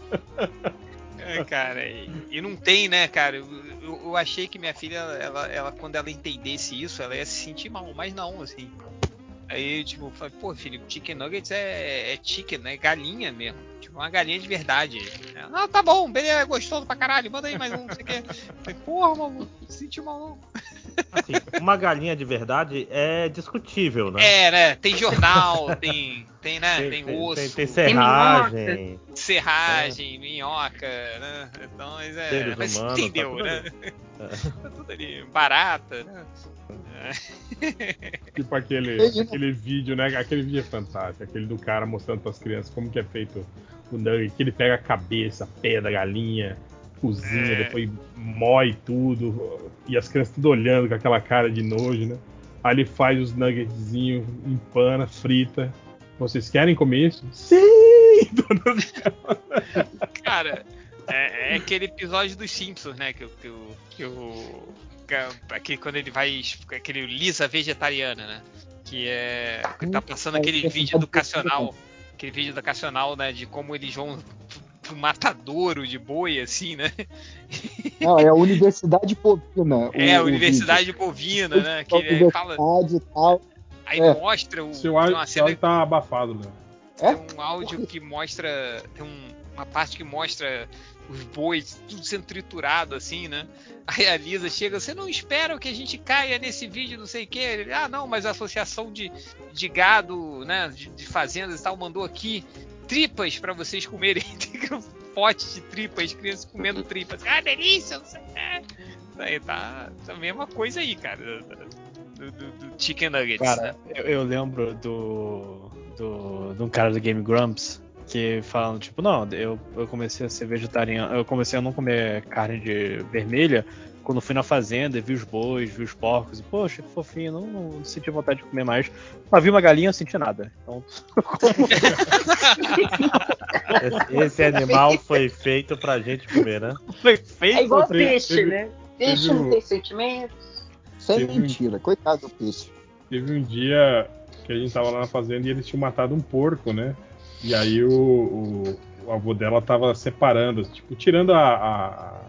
É, cara, e, e não tem, né, cara? Eu, eu- eu achei que minha filha, ela, ela, quando ela entendesse isso, ela ia se sentir mal, mas não, assim. Aí, tipo, eu falei, pô, filho, chicken nuggets é, é chicken, né? Galinha mesmo. Tipo, uma galinha de verdade. Ela, ah, tá bom, beleza, é gostoso pra caralho, manda aí mais um, não sei o quê. Falei, porra, mano, não se sentiu mal. Assim, uma galinha de verdade é discutível, né? É, né? Tem jornal, tem, tem, né? Tem, osso, Tem, tem serragem. serragem, minhoca, né? Então, mas é, mas entendeu, tá né? ali. Tá tudo ali, barata, né? Tipo aquele, Entendi. aquele vídeo, né? Aquele vídeo é fantástico. Aquele do cara mostrando pras crianças como que é feito o nugget. Que ele pega a cabeça, pé da galinha, cozinha, É. depois mói tudo. E as crianças tudo olhando com aquela cara de nojo, né? Aí ele faz os nuggetzinhos, empana, frita. Vocês querem comer isso? Sim! Cara, é, é aquele episódio dos Simpsons, né? Que, o- que, o- que o. que- Aquele, quando ele vai. Aquele Lisa vegetariana, né? Que é. Que tá passando aquele vídeo educacional. Aquele vídeo educacional, né? De como eles vão pro- matadouro de boi, assim, né? Não, é a Universidade Bovina. É, a o- Universidade. Bovina, né? Que ele Universidade fala. e tal. Aí É. mostra o. Seu áudio, uma cena áudio tá abafado, né? É? Tem um áudio que mostra. Tem um- uma parte que mostra os bois tudo sendo triturado, assim, né? Aí a Lisa chega, você não espera que a gente caia nesse vídeo, não sei o quê? Ele, ah, não, mas a associação de, de gado, né? De, de fazendas e tal, mandou aqui tripas pra vocês comerem. Tem um pote de tripas, crianças comendo tripas. Ah, delícia, não sei quê. Aí tá, tá a mesma coisa aí, cara. Do, do- do Chicken Nuggets. Cara, eu, eu lembro do, do. de um cara do Game Grumps que falando, tipo, não, eu, eu comecei a ser vegetariano, eu comecei a não comer carne de vermelha quando fui na fazenda e vi os bois, vi os porcos, e poxa, que fofinho, não, não senti vontade de comer mais. Mas vi uma galinha, eu senti nada. Então, Esse, esse animal foi feito pra gente comer, né? foi feito. É igual peixe, né? Peixe não tem sentimentos. Sem Teve um- mentira. Coitado do peixe. Teve um dia que a gente tava lá na fazenda e eles tinham matado um porco, né? E aí o, o, o avô dela tava separando, tipo, tirando a, a,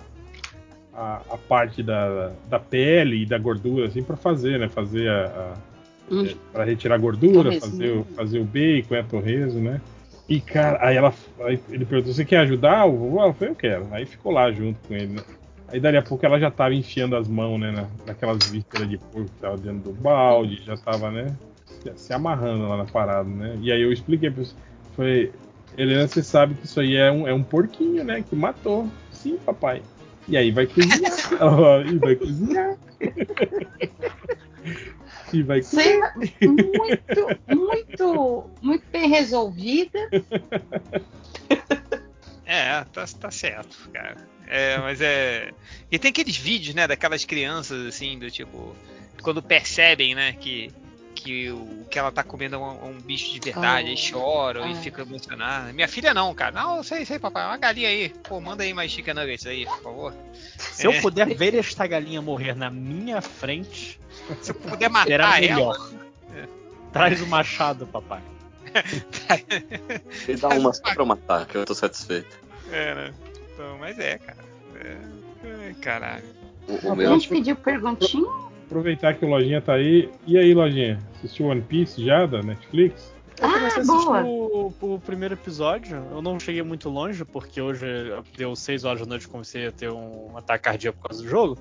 a, a parte da, da pele e da gordura, assim, pra fazer, né? Fazer a. a Hum. para retirar a gordura, Torresmo. fazer, o- fazer o bacon, é torresmo, né? E, cara, aí ela aí ele perguntou: você quer ajudar o vovô? Ela falou: eu quero. Aí ficou lá junto com ele, né? Aí dali a pouco ela já tava enfiando as mãos, né? na- naquelas vísceras de porco que tava dentro do balde, já tava, né? Se, se amarrando lá na parada, né? E aí eu expliquei pra você. Foi. Helena, você sabe que isso aí é um, é um porquinho, né? Que matou. Sim, papai. E aí vai cozinhar. E vai cozinhar. e vai cozinhar. Cena muito, muito, muito bem resolvida. É, tá, tá certo, cara. É, mas é. E tem aqueles vídeos, né, daquelas crianças, assim, do tipo. Quando percebem, né, que, que o que ela tá comendo é um, um bicho de verdade, Oh. aí choram e Ah. ficam emocionadas. Minha filha não, cara. Não, sei, sei, papai. Uma galinha aí. Pô, manda aí mais chicken nuggets aí, por favor. Se eu É. puder ver esta galinha morrer na minha frente, Se eu puder matar será ela. melhor. Traz o machado, papai. Me dá uma só pra eu matar, que eu tô satisfeito. É, né? Então, mas é, cara. É, ai, caralho. O, o A meu, gente pediu perguntinha. Aproveitar que o Lojinha tá aí. E aí, Lojinha? Assistiu One Piece já da Netflix? Eu comecei Ah, a assistir boa. o, o primeiro episódio. Eu não cheguei muito longe, porque hoje deu 6 horas da noite e comecei a ter um ataque cardíaco por causa do jogo.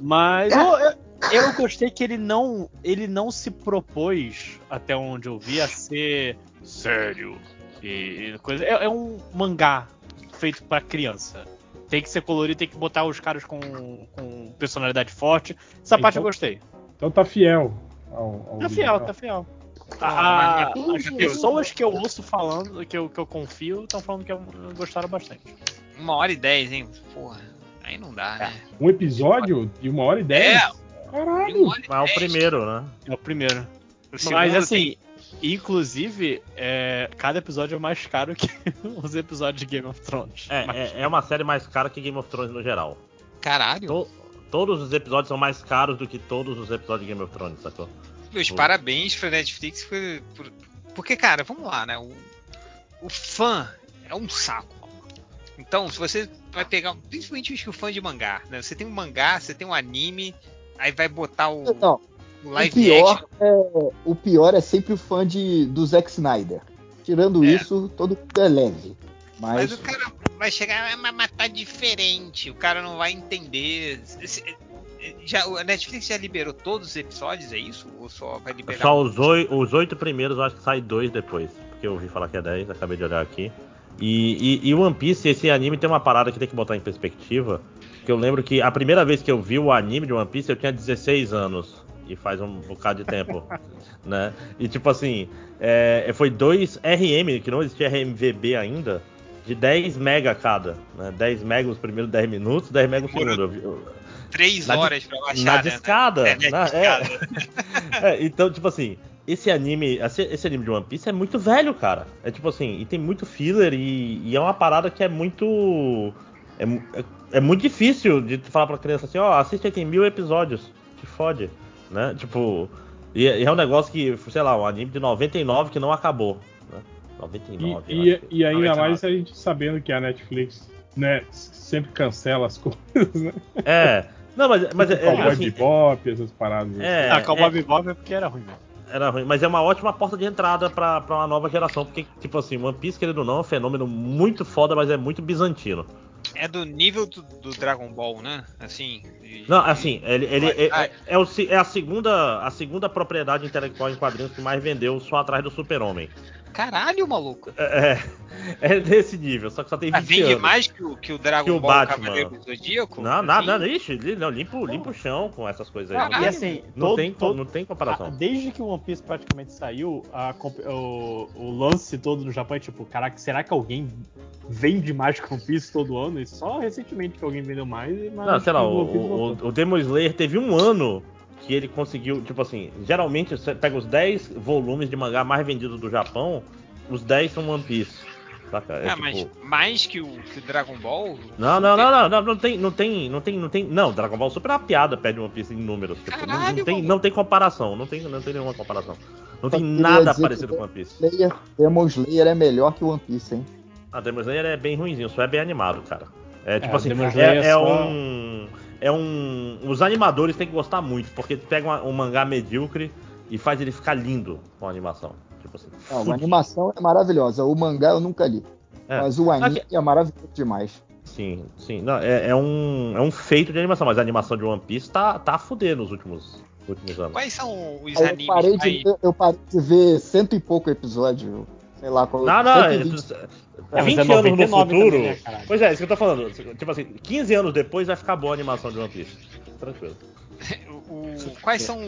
Mas eu, eu, eu gostei que ele não, ele não se propôs, até onde eu vi, a ser sério. E, e coisa. É, é um mangá feito pra criança. Tem que ser colorido, tem que botar os caras com, com personalidade forte. Essa parte eu Então- gostei. Então tá fiel ao. ao Tá fiel, original. tá fiel. Ah, as pessoas que eu ouço falando, que eu, que eu confio, estão falando que eu- gostaram bastante. Uma hora e dez, hein? Porra. Aí não dá, né? Um episódio de uma hora e dez? É. Caralho! Uma hora e Mas é o primeiro, né? É o primeiro. O Mas assim, Inclusive, é, cada episódio é mais caro que os episódios de Game of Thrones. É, é, é uma série mais cara que Game of Thrones no geral. Caralho. To- todos os episódios são mais caros do que todos os episódios de Game of Thrones, sacou? Meus Pô. parabéns pra Netflix por, por- Porque, cara, vamos lá, né? O, o fã é um saco. Então, se você vai pegar. Principalmente os que o fã de mangá, né? Você tem um mangá, você tem um anime, aí vai botar o, Não, o pior, action. é, o pior é sempre o fã de, do Zack Snyder. Tirando É. isso, todo mundo é leve. Mas Mas, o cara vai chegar, "Ah, mas mas tá diferente, o cara não vai entender. Esse- Já, a Netflix já liberou todos os episódios, é isso? Ou só vai liberar? Só os, oi- os oito primeiros, eu acho que sai dois depois. Porque eu ouvi falar que é 10, acabei de olhar aqui. E, e, e One Piece, esse anime tem uma parada que tem que botar em perspectiva. Que eu lembro que a primeira vez que eu vi o anime de One Piece, eu tinha 16 anos. E faz um bocado de tempo. né? E tipo assim, é, foi dois RM, que não existia RMVB ainda, de 10 mega cada. Né? 10 mega os primeiros 10 minutos, 10 mega o segundo. Três horas pra baixar, na né? discada. É, na na- é. discada. É, então, tipo assim, esse anime, esse, anime de One Piece é muito velho, cara. É tipo assim, e tem muito filler e, e é uma parada que é muito. É, é- é muito difícil de falar pra criança assim, ó, assiste aí, tem mil episódios. Te fode. Né? Tipo. E, e é um negócio que, sei lá, um anime de 99 que não acabou. Né? 99. E, e, e ainda 99. mais a gente sabendo que a Netflix né, sempre cancela as coisas, né? É. Não, mas, mas é, é, Cowboy assim, Bebop, essas paradas. é, ah, Cowboy é- Bebop é porque era ruim mesmo. Era ruim, mas é uma ótima porta de entrada pra, pra uma nova geração, porque, tipo assim, One Piece, querendo ou não, é um fenômeno muito foda, mas é muito bizantino. É do nível do, do Dragon Ball, né? Assim. de- Não, assim, ele, ele- é, é- é o é a segunda a segunda propriedade intelectual em quadrinhos que mais vendeu só atrás do Super-Homem. Caralho, maluco. É, é desse nível, só que só tem 20 Mas vende anos. mais que o, que o Dragon Que o Ball Batman. Cavaleiro do Zodíaco? Não, nada, nada, ixi, não, limpa, o- limpa o chão com essas coisas aí. Caralho. E tem- assim, não, todo- tem, todo- não tem Ah, comparação. desde que o One Piece praticamente saiu, a o, o lance todo no Japão é tipo, caraca, será que alguém vende mais que One Piece todo ano? E só recentemente que alguém vendeu mais. e- Mas Não, sei lá, o, o, o Demon Slayer teve um ano que ele conseguiu, tipo assim, geralmente você pega os 10 volumes de mangá mais vendidos do Japão, os 10 são One Piece. Saca? É, Ah, tipo- mas mais que o, que o Dragon Ball? Não, não, não, não, não, não tem, não tem, não tem, não tem, não, Dragon Ball Super é uma piada, pede One Piece em números, tipo, não- não, Caralho, tem, não tem comparação, não tem, não tem nenhuma comparação. Não tem nada parecido com One Piece. Slayer, Demon Slayer é melhor que One Piece, hein? A Demon Slayer é bem ruimzinho, só é bem animado, cara. É tipo É, assim, Demon Slayer é, é é só- um. É um. Os animadores têm que gostar muito, porque tu pega uma- um mangá medíocre e faz ele ficar lindo com a animação. Tipo assim. Não, a animação é maravilhosa. O mangá eu nunca li. É. Mas o anime Aqui- é maravilhoso demais. Sim, sim. Não, é, é um, é um feito de animação, mas a animação de One Piece tá, tá a fuder nos últimos, últimos anos. Quais são os eu, animes parei de, eu parei de ver cento e pouco episódio. Sei lá, qual Não, não, é, 120. é mas 20 é anos no 99 futuro. também, né, pois é, isso que eu tô falando. Tipo assim, 15 anos depois vai ficar boa a animação de One Piece. Tranquilo. o- o- quais são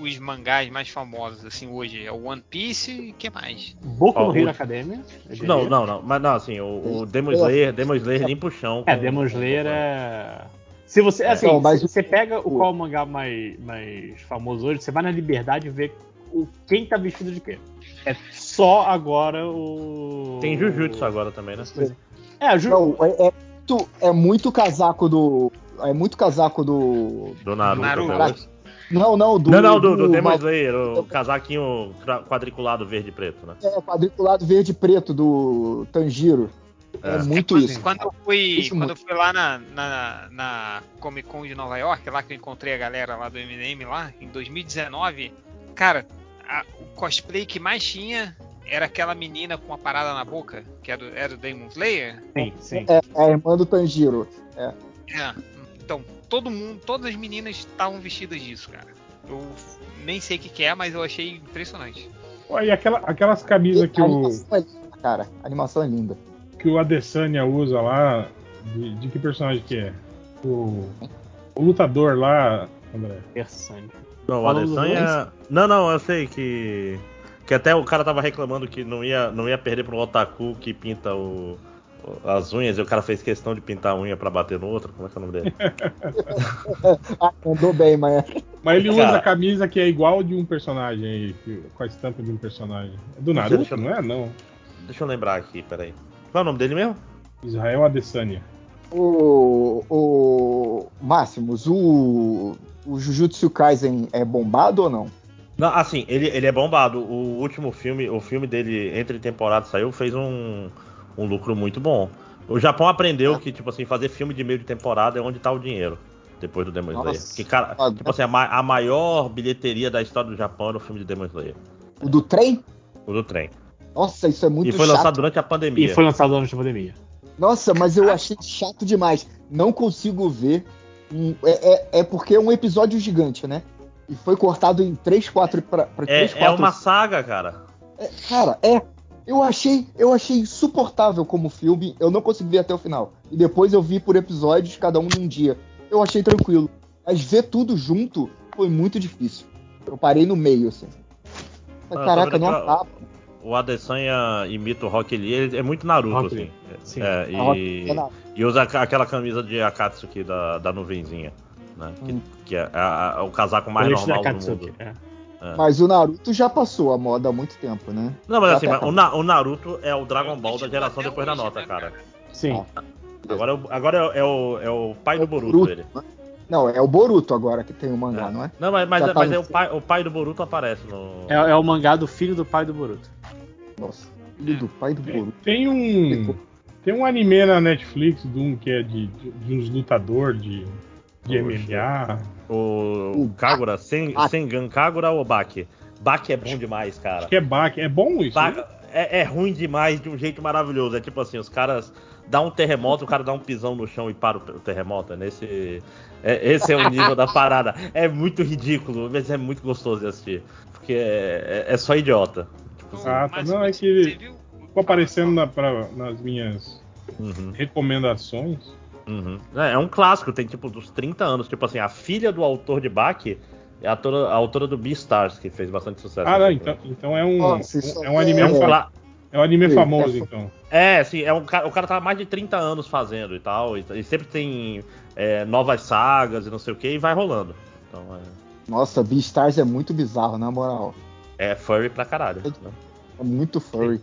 os mangás mais famosos assim hoje? É o One Piece e o que mais? Boku Ó, no Hero o- Academia. Não, não, não. Mas não, assim, o, o Demon Slayer, Demon Slayer limpa o chão. É, Demon Slayer é. Se você. Assim, Não, mas se você pega o qual mangá mais, mais famoso hoje, você vai na liberdade e vê o, quem tá vestido de quê. É só agora o. Tem Jujutsu agora também, né? É, Ju... Não, é, é muito, é muito casaco do. É muito casaco do. Do Naruto. Naruto. Não, não, do. não, não, do, do Demon mal- Slayer, o casaquinho quadriculado verde e preto, né? É, quadriculado verde e preto do Tanjiro. É, É. muito quando, isso. Quando eu fui, Isso quando muito. eu fui lá na, na, na Comic Con de Nova York, lá que eu encontrei a galera lá do M&M lá, em 2019, cara, a- o cosplay que mais tinha era aquela menina com uma parada na boca, que era do, era do Demon Slayer. Sim, sim. É, é a irmã do Tanjiro. É, então, todo mundo, todas as meninas estavam vestidas disso, cara. Eu nem sei o que, que é, mas eu achei impressionante. Pô, E aquela, aquelas camisas que a o, animação é linda, cara. A animação é linda. que o Adesanya usa lá, de, de que personagem que é? O, o lutador lá, André. Interessante. Não, o Adesanya... Não, não, eu sei que... Que até o cara tava reclamando que não ia, não ia perder pro Otaku que pinta o, as unhas e o cara fez questão de pintar a unha pra bater no outro. Como é que é o nome dele? ah, andou bem, mas. Mas ele usa Cara. a camisa que é igual de um personagem aí, com a estampa de um personagem. É do Deixa eu- não é? Não. Deixa eu lembrar aqui, peraí. Qual é o nome dele mesmo? Israel Adesanya. O, o Máximos, o, o Jujutsu Kaisen é bombado ou não? Não, assim, ele, ele é bombado. O último filme, o filme dele entre temporadas saiu, fez um, um lucro muito bom. O Japão aprendeu que, tipo assim, fazer filme de meio de temporada é onde tá o dinheiro. Depois do Demon Slayer. Que, cara, Ah, tipo assim, a, ma- a maior bilheteria da história do Japão era o filme de Demon Slayer. O do trem? O do trem. Nossa, isso é muito e foi chato. lançado durante a E pandemia. foi lançado durante a pandemia. Nossa, mas eu achei chato demais. Não consigo ver. Um- é, é, é porque é um episódio gigante, né? E foi cortado em 3, 4 pra, pra É, 3, é 4. uma saga, cara. É, cara, é. Eu achei, eu achei insuportável como filme. Eu não consegui ver até o final. E depois eu vi por episódios, cada um num dia. Eu achei tranquilo. Mas ver tudo junto foi muito difícil. Eu parei no meio, assim. Ah, eu Caraca, não acaba. O Adesanya imita o Rock Lee, ele é muito Naruto, Rock assim. Lee, sim. É, Rock- e, é na- e usa aquela camisa de Akatsuki da, da nuvenzinha. Né? Que, Hum. que é a- a- o casaco mais Colete normal do mundo. é. Mas o Naruto já passou a moda há muito tempo, né? Não, mas Já assim, tá- mas o, Na- o Naruto é o Dragon Ball da geração depois da nota, né, cara. Sim. Agora, é o- agora é, o- é o, é o pai do Boruto, Boruto, ele. né? Não, é o Boruto agora que tem o mangá, É. não é? Não, mas, mas, é- tá mas no é o pai, o pai do Boruto aparece no. É, é o mangá do filho do pai do Boruto. Nossa, filho do pai do Boruto. tem um. Tem um anime na Netflix de um que é de, de, de uns lutadores de, de. MMA. O, o Kagura, Sen, Baki. Sengan Kagura ou Baki? Baki é bom demais, cara. Acho que é Baki. É bom isso? Ba- né? É, é ruim demais de um jeito maravilhoso. É tipo assim, os caras dão um terremoto, o cara dá um pisão no chão e para o, o terremoto. É nesse. é- esse é o nível da parada. É muito ridículo, mas é muito gostoso de assistir. Porque é, é- é só idiota. Tipo assim, Ah, tá. Mas Não, é que você viu- ficou aparecendo na- pra- nas minhas uhum, recomendações. uhum. É, é um clássico, tem tipo dos 30 anos. Tipo assim, a filha do autor de Baki é a autora, a autora do Beastars, que fez bastante sucesso. Ah, não, então, então é um, Nossa, um, é um anime, É um, é- fa- é um anime Sim, famoso, é- então. É, assim, é um, o cara tá há mais de 30 anos fazendo e tal, e, e sempre tem é, novas sagas e não sei o que, e vai rolando. Então Nossa, Beastars é muito bizarro, na moral. é, é furry pra caralho. Né? É muito furry.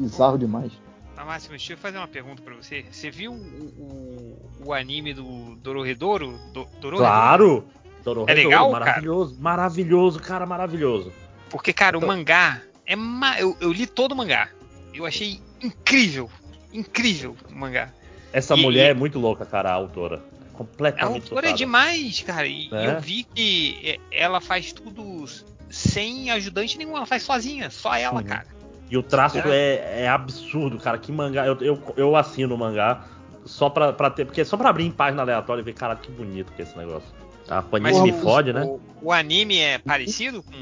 Bizarro demais. Ah, Máximo, deixa eu fazer uma pergunta pra você. Você viu o, o, o anime do Dororedoro? Do, Dororedoro? Claro! Dororedoro, É legal, cara? maravilhoso, maravilhoso, cara, maravilhoso. Porque, cara, o mangá é. Ma... Eu, eu li todo o mangá. Eu achei incrível. Incrível o mangá. Essa E- mulher e- é muito louca, cara, a autora. A Completamente autora é surtada. demais, cara. E É. eu vi que é, ela faz tudo sem ajudante nenhum. Ela faz sozinha. Só ela, Uhum. cara. E o traço é, é absurdo, cara. Que mangá. Eu, eu, eu assino o mangá só pra, pra ter. Porque é só pra abrir em página aleatória e ver, cara, que bonito que é esse negócio. A Panini Mas me o- fode, né? O, o anime é parecido com.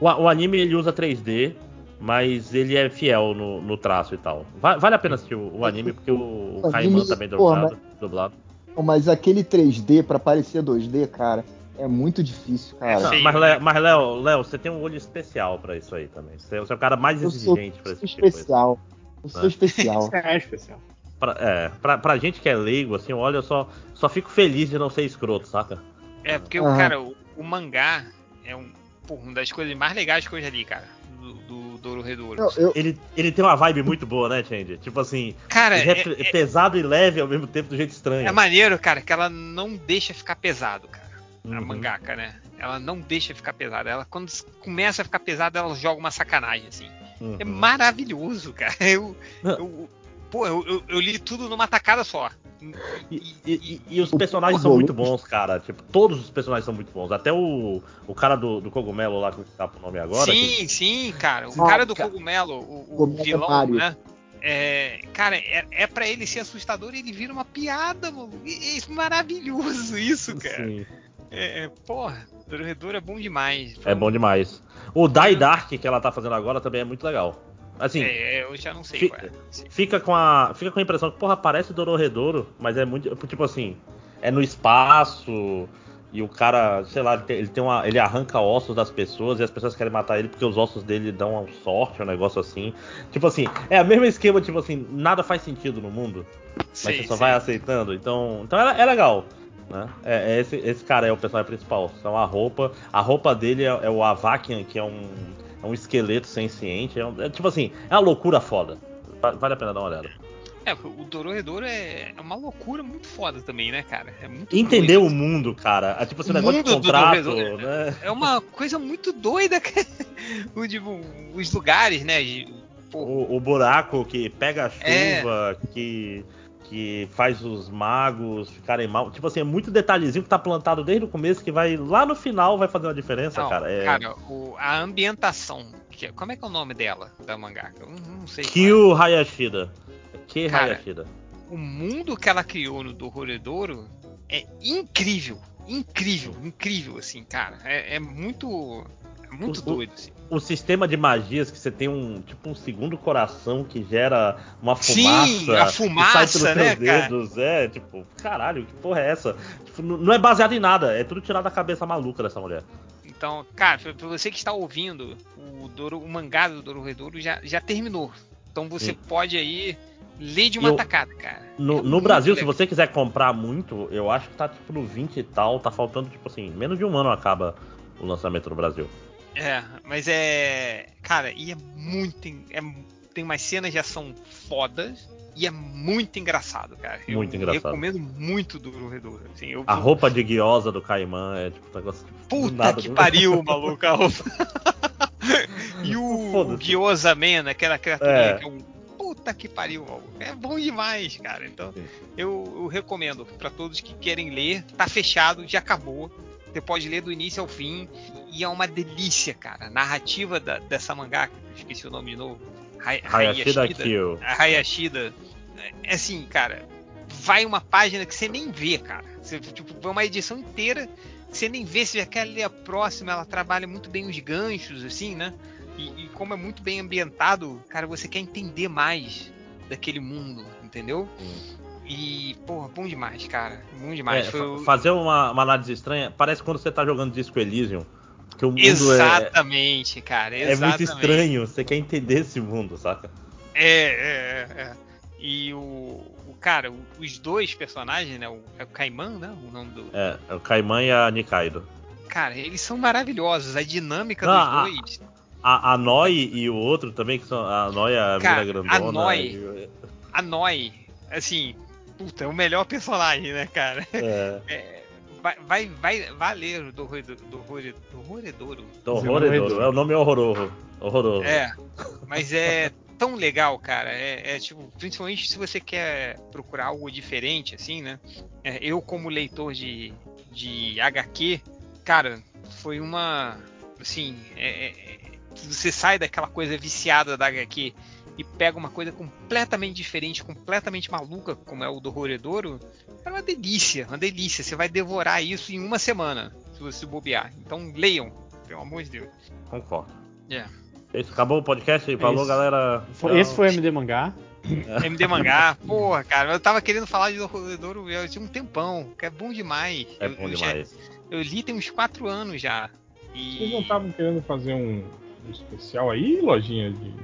O, o anime ele usa 3D, mas ele é fiel no, no traço e tal. Va- vale a pena assistir o, o anime, porque o, o Kaiman também é porra, dublado. dublado. Não, Mas aquele 3D pra parecer 2D, cara, é muito difícil, cara. Não, mas? Léo, Léo, você tem um olho especial pra isso aí também. Você, você é o cara mais Eu exigente pra sou esse tipo de coisa. especial. Eu sou Né? especial. É especial. Pra, é, pra, pra gente que é leigo, assim, olha, eu só, só fico feliz de não ser escroto, saca? É, porque o Ah. cara, o, o mangá é um, porra, uma das coisas mais legais que eu já li, cara. Do, do Dororedoro. Não, eu, Ele, ele tem uma vibe muito boa, né, Change? Tipo assim, Cara, é, é, é pesado e leve ao mesmo tempo do jeito estranho. é maneiro, cara, que ela não deixa ficar pesado, cara. A Uhum. mangaka, né? Ela não deixa ficar pesada. Ela, quando começa a ficar pesada, ela joga uma sacanagem, assim. Uhum. É maravilhoso, cara. Eu, eu, pô, eu, eu- eu li tudo numa tacada só. E, e- e- e os personagens são muito bons, cara. Tipo, todos os personagens são muito bons. Até o, o cara do, do cogumelo lá, que tá pro nome agora. sim, que- sim, cara. O Ah, cara do cara. cogumelo, o, o Cogumelo é vilão, Mario. né? É, cara, é, é pra ele ser assustador e ele vira uma piada, mano. E- maravilhoso isso, cara. Sim, É, é, porra, Dororedor é bom demais. é bom demais. O Die Dark que ela tá fazendo agora também é muito legal. Assim, É, eu já não sei Fi- qual é. fica com a fica com a impressão que porra parece Dororedoro, mas é muito tipo assim, é no espaço e o cara, sei lá, ele tem, ele tem uma. Ele arranca ossos das pessoas e as pessoas querem matar ele porque os ossos dele dão uma sorte, um negócio assim. Tipo assim, é o mesmo esquema, tipo assim, nada faz sentido no mundo. Mas Sim, você só sim. vai aceitando. Então, então é, é legal. Né? É, é esse, esse cara é o personagem principal. São a roupa. A roupa dele é, é o Avakian, que é um, é um esqueleto senciente. É, um- é tipo assim, é uma loucura foda. Va- Vale a pena dar uma olhada. É, o Dororedoro é, é uma loucura muito foda também, né, cara? É muito Entender doido. o mundo, cara. É tipo esse O negócio de contrato, né? É uma coisa muito doida, cara. O, tipo, os lugares, né? O, o buraco que pega a É. chuva, que, que faz os magos ficarem mal. Tipo assim, é muito detalhezinho que tá plantado desde o começo que vai lá no final vai fazer uma diferença, não, cara. É cara, o- a ambientação. que- como é que é o nome dela, da mangaka? Eu não, não sei. qual é. Kyo Hayashida. Que Cara, Hayashida. o mundo que ela criou no Dororedoro é incrível. Incrível, incrível, assim, cara. É, é muito. Muito O- doido, assim. O sistema de magias que você tem um tipo um segundo coração que gera uma Sim, fumaça, a fumaça, que sai pelos né, seus cara? dedos, é tipo, caralho, que porra é essa? Tipo, não é baseado em nada, é tudo tirado da cabeça maluca dessa mulher. Então, cara, pra você que está ouvindo, o, Doro, o mangá do Dororedoro já, já terminou. Então você Sim. pode aí ler de uma Eu- tacada, cara. No, É no Brasil, se legal. você quiser comprar muito, eu acho que tá tipo no 20 e tal, tá faltando tipo assim, menos de um ano acaba o lançamento no Brasil. É, mas é. Cara, e é muito. É, tem umas cenas de ação fodas e é muito engraçado, cara. Eu Muito engraçado. recomendo muito do Dororedoro. Assim, eu, A roupa de guiosa do Caimã é tipo um negócio tipo, Puta que do- pariu, maluco, a roupa. e o. Gyoza Man, aquela criaturinha É. que é um. Puta que pariu, maluco. É bom demais, cara. Então, eu, eu recomendo pra todos que querem ler. Tá fechado, já acabou. Você pode ler do início ao fim. E é uma delícia, cara. A narrativa da- dessa mangá, que eu esqueci o nome de novo. Hay- Hayashida Kyo. a Hayashida. É assim, cara. Vai uma página que você nem vê, cara. Você, tipo, vai uma edição inteira que você nem vê, você já quer ler a próxima. Ela trabalha muito bem os ganchos, assim, né? E, e como é muito bem ambientado, cara, você quer entender mais daquele mundo, entendeu? E, porra, bom demais, cara. Bom demais. É, Foi fazer uma, uma análise estranha, parece quando você tá jogando Disco Elysium, que o mundo é, Exatamente, cara. é muito exatamente. estranho, você quer entender esse mundo, saca? É, é, é. E o, o cara, os dois personagens, né? O, é o Caimã, né? O nome do. É, é o Caimã e a Nikaido. Cara, eles são maravilhosos. A dinâmica Não, dos a- dois. A, a Noi e o outro também, que são a Noi, a Cara, mina a grandona. Noi- e- A Noi, assim, puta, é o melhor personagem, né, cara? É, É, vai, vai, vai, vai ler o do Roedoro. Do horroroso. É o nome horroroso. Horroroso. É, mas é tão legal, cara. É, é, tipo, principalmente se você quer procurar algo diferente, assim, né? É, eu, como leitor de, de HQ, cara, foi uma. Assim, é, é, é, você sai daquela coisa viciada da HQ e pega uma coisa completamente diferente, completamente maluca, como é o do Roredoro, é uma delícia, uma delícia. Você vai devorar isso em uma semana, se você bobear. Então leiam, pelo amor de Deus. Concordo. É. Isso, acabou o podcast? Falou, galera. Esse foi o MD Mangá. MD Mangá, porra, cara, eu tava querendo falar de Dororedoro eu tinha um tempão, que é bom demais. É eu, bom eu já- demais. eu li tem uns quatro anos já. E... Vocês não estavam querendo fazer um, um especial aí, lojinha de.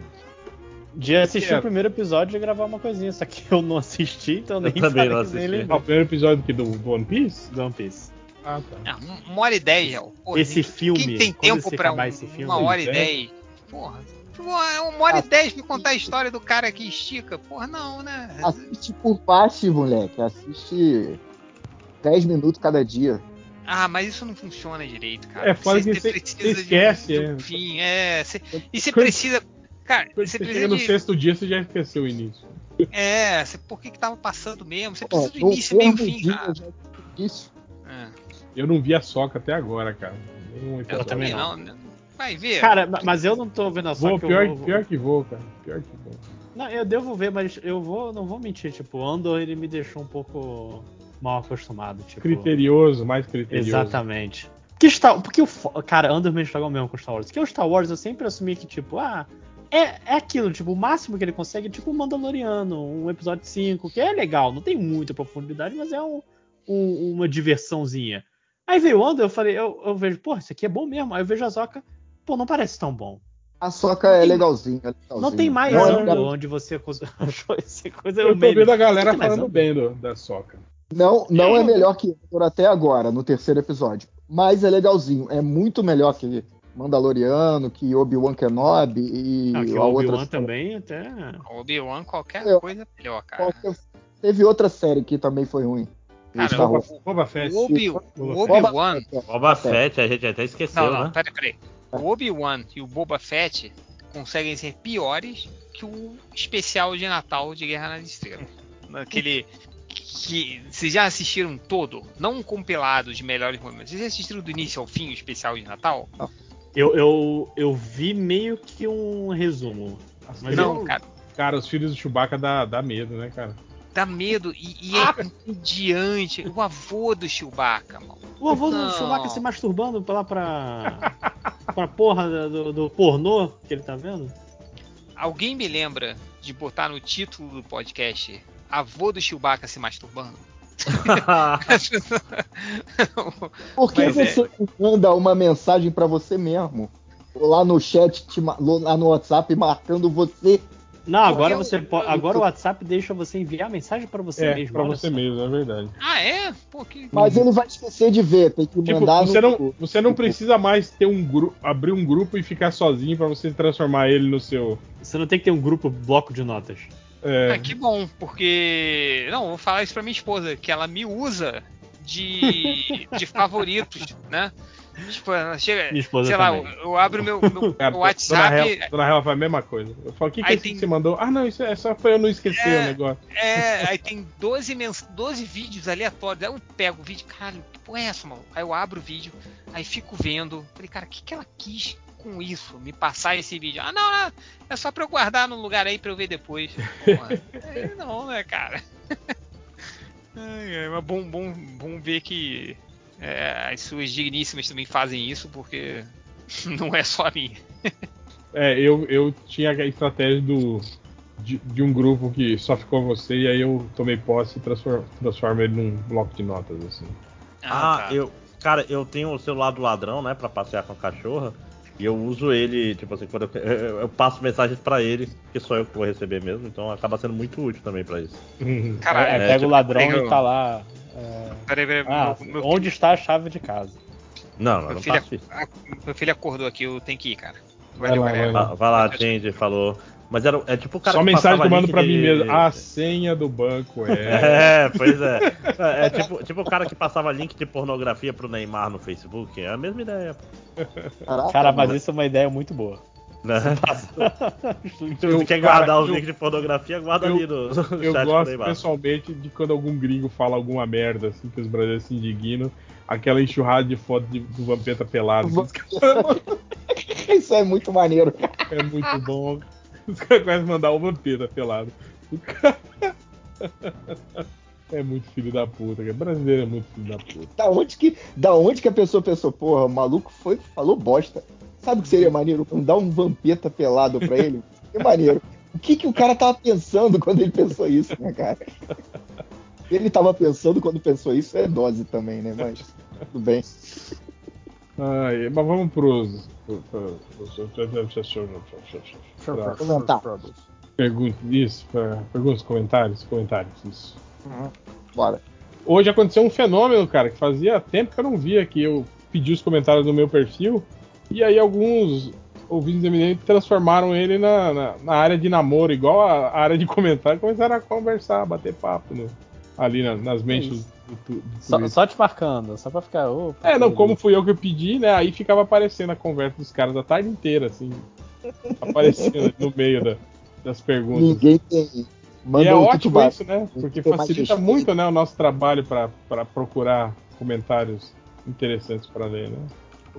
De assistir É. o primeiro episódio e gravar uma coisinha, só que eu não assisti, então nem também não assisti. nem Ah, o primeiro episódio aqui do, do One Piece? do One Piece. Ah, tá. Ah, um- uma hora e dez. Porra, Esse quem- filme, Quem tem tempo pra um- esse filme, uma hora e é. dez? Porra, uma uma hora e dez pra contar a história do cara que estica? Porra, não, né? Assiste por parte, moleque. Assiste 10 minutos cada dia. Ah, mas isso não funciona direito, cara. É, fora que você- você esquece, de, é. um fim, é. cê- e você precisa. Cara, Quando você você no de. sexto dia, você já esqueceu o início. É, cê, por que que tava passando mesmo? Você precisa do no início, meio e fim, cara. Isso. É, Eu não vi a soca até agora, cara. Episódio. também não. não. né? Vai ver. Cara, ma- mas eu não tô vendo a Vou, só que pior, eu vou... pior que vou, cara. Pior que vou. Não, eu devo ver, mas eu vou, não vou mentir, tipo, Andor ele me deixou um pouco mal acostumado, tipo. Criterioso, mais criterioso. Exatamente. Porque, Star, porque o. Cara, Andor me estragou mesmo com Star Wars. Porque o Star Wars eu sempre assumi que, tipo, ah. É, é aquilo, tipo, o máximo que ele consegue é tipo o Mandaloriano, um episódio 5, que é legal, não tem muita profundidade, mas é um, um- uma diversãozinha. Aí veio o Ando, eu falei, eu, eu vejo, pô, isso aqui é bom mesmo. Aí eu vejo a Zoca, pô, não parece tão bom. A soca é legalzinho, é legalzinho. Não tem mais Não é Ando legal- onde você achou essa coisa. Eu tô meme. vendo a galera falando Ando. bem do, da soca. Não, não é melhor que Andor até agora, no terceiro episódio. Mas é legalzinho. É muito melhor que Mandaloriano, que Obi-Wan Kenobi e Ah, que a o outra. Obi-Wan também até. Obi-Wan, qualquer Eu- coisa é melhor, cara. Qualquer- Teve outra série que também foi ruim. Cara, Star Boba, Wars. Boba Fett. O Obi- Boba Obi-Wan. Fett, é. Boba Fett, a gente até esqueceu, Não, não, né? peraí, peraí. O Obi-Wan e o Boba Fett conseguem ser piores que o especial de Natal de Guerra nas Estrelas. Naquele. Que vocês já assistiram todo? Não um compilado de melhores momentos. Vocês já assistiram do início ao fim o especial de Natal? Eu, eu, eu vi meio que um resumo. Mas não, eu- cara. Cara, os filhos do Chewbacca dá, dá medo, né, cara? Dá medo e, e é entediante. O avô do Chewbacca, mano. O avô do Não. Chewbacca se masturbando lá pra. pra porra do, do pornô que ele tá vendo? Alguém me lembra de botar no título do podcast Avô do Chewbacca se masturbando? Por que Mas é- você manda uma mensagem pra você mesmo? Lá no chat, te lá no WhatsApp, marcando você. Não, agora você pode. Agora o WhatsApp deixa você enviar mensagem pra você É, mesmo. pra olha você só. mesmo, é verdade. Ah, é? Pô, que. Mas ele vai esquecer de ver, tem que Tipo, mandar você no. não, você não precisa mais ter um grupo, abrir um grupo e ficar sozinho pra você transformar ele no seu. Você não tem que ter um grupo bloco de notas. É, Ah, que bom, porque. Não, vou falar isso pra minha esposa, que ela me usa de, de favoritos, né? Tipo, ela chega. Minha esposa sei lá, também. eu, eu abro meu, meu cara, WhatsApp. Dona Hel faz a mesma coisa. Eu falo, o que, que é tem- que você mandou? Ah, não, isso é só pra eu não esquecer É. o negócio. É, aí tem 12, mens 12 vídeos aleatórios. Aí eu pego o vídeo, caralho, que porra é essa, mano? Aí eu abro o vídeo, aí fico vendo. Falei, cara, o que, que ela quis com isso? Me passar esse vídeo. Ah, não, é, é só pra eu guardar num lugar aí pra eu ver depois. Porra. Aí não, né, cara? Ai, mas bom, bom, bom ver que é, as suas digníssimas também fazem isso, porque não é só a minha. É, eu, eu tinha a estratégia do. De, de um grupo que só ficou você, e aí eu tomei posse e transformo, transformo ele num bloco de notas, assim. Ah, tá. eu. Cara, eu tenho o celular do ladrão, né, pra passear com a cachorra. E eu uso ele, tipo assim, quando eu, eu- eu passo mensagens pra ele, que sou eu que vou receber mesmo, então acaba sendo muito útil também pra isso. Caralho, Aí é, pega tipo, o ladrão pega o- e tá lá. é, Peraí, peraí, Ah, meu, meu, onde está a chave de casa? Não, eu meu não filho, faço isso. a- meu filho acordou aqui, eu tenho que ir, cara. Vai Valeu, lá, galera. vai vai lá, Change falou. Mas era, é tipo o cara Só que mensagem que passava eu mando pra de- mim mesmo. A senha do banco é. É, pois é. É, tipo, tipo o cara que passava link de pornografia pro Neymar no Facebook. É a mesma ideia. Caraca, Cara, mas mano. isso é uma ideia muito boa. Né? Eu- você quer cara, guardar os eu- links de pornografia, guarda eu- ali no, no Eu chat do gosto Neymar. pessoalmente de quando algum gringo fala alguma merda, assim, que os brasileiros se indignam. Aquela enxurrada de foto de- do Vampeta pelado. os caras- Isso é muito maneiro. É muito bom. Os caras começam a mandar o Vampeta pelado. O cara- É muito filho da puta. cara. Brasileiro é muito filho da puta. Da onde que, da onde que a pessoa pensou, porra, o maluco foi, falou bosta. Sabe o que seria maneiro? Dar um vampeta pelado pra ele? Que maneiro. O que, que o cara tava pensando quando ele pensou isso, né, cara? Ele tava pensando quando pensou isso, é dose também, né? Mas tudo bem. Ai, mas vamos pros. Comentar. Pergunta, isso, perguntas, comentários, comentários, isso. Bora. Hoje aconteceu um fenômeno, cara, que fazia tempo que eu não via, que eu pedi os comentários no meu perfil, e aí alguns ouvintes eminentes transformaram ele na, na, na área de namoro, igual a, a área de comentário, começaram a conversar, bater papo no- ali na- nas mentes do, tu- do Só, só te marcando, só pra ficar. opa, É, não, como fui eu que pedi, né? Aí ficava aparecendo a conversa dos caras a tarde inteira, assim. Aparecendo no meio da- das perguntas. Ninguém tem. E é um ótimo isso, né? Porque facilita muito né, o nosso trabalho para procurar comentários interessantes para ler, né?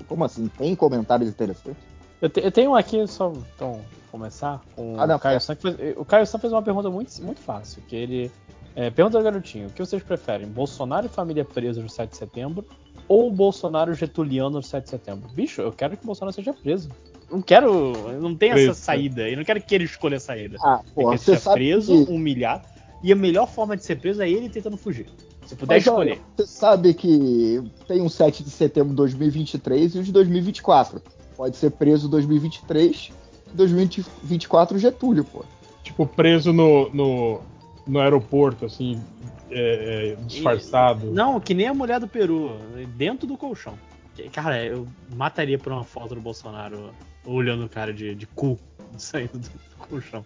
Como assim? Tem comentários interessantes? Eu, te- eu tenho um aqui, só então, começar. Com Ah, não, o, Caio é. San, que fez, o Caio San fez uma pergunta muito, muito fácil, que ele. É, pergunta ao garotinho, o que vocês preferem? Bolsonaro e família presos no 7 de setembro ou Bolsonaro Getuliano no 7 de setembro? Bicho, eu quero que o Bolsonaro seja preso. Não quero. Não tem Preso. essa saída. Eu não quero que ele escolha a saída. Ah, porra, que você preso, que humilhado. E a melhor forma de ser preso é ele tentando fugir. Se puder Mas, olha, escolher. você sabe que tem um 7 de setembro de 2023 e os de 2024. Pode ser preso 2023 e 2024 Getúlio, pô. Tipo, preso no, no, no aeroporto, assim, é, é, disfarçado. Não, que nem a mulher do Peru, dentro do colchão. Cara, eu mataria por uma foto do Bolsonaro olhando o cara de, de cu saindo do colchão.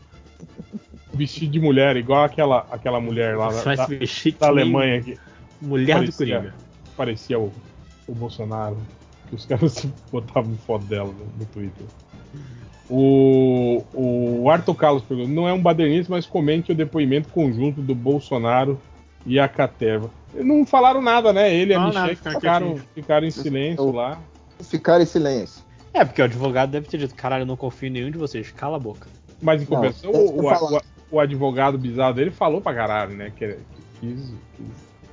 Vestido de mulher, igual aquela, aquela mulher lá Vai da, da nem Alemanha que Mulher do parecia, Coringa. parecia o, o Bolsonaro. Que os caras botavam foto dela no, no Twitter. O, o Arthur Carlos perguntou: não é um badernista, mas comente o depoimento conjunto do Bolsonaro e a Caterva. Não falaram nada, né? Ele e a Michelle nada, ficaram ficaram, ficaram em silêncio lá. Ficar em silêncio. É, porque o advogado deve ter dito, caralho, eu não confio em nenhum de vocês, cala a boca. Mas em compensação, isso que o, eu o- o advogado bizarro dele falou pra caralho, né? Que, que quis, quis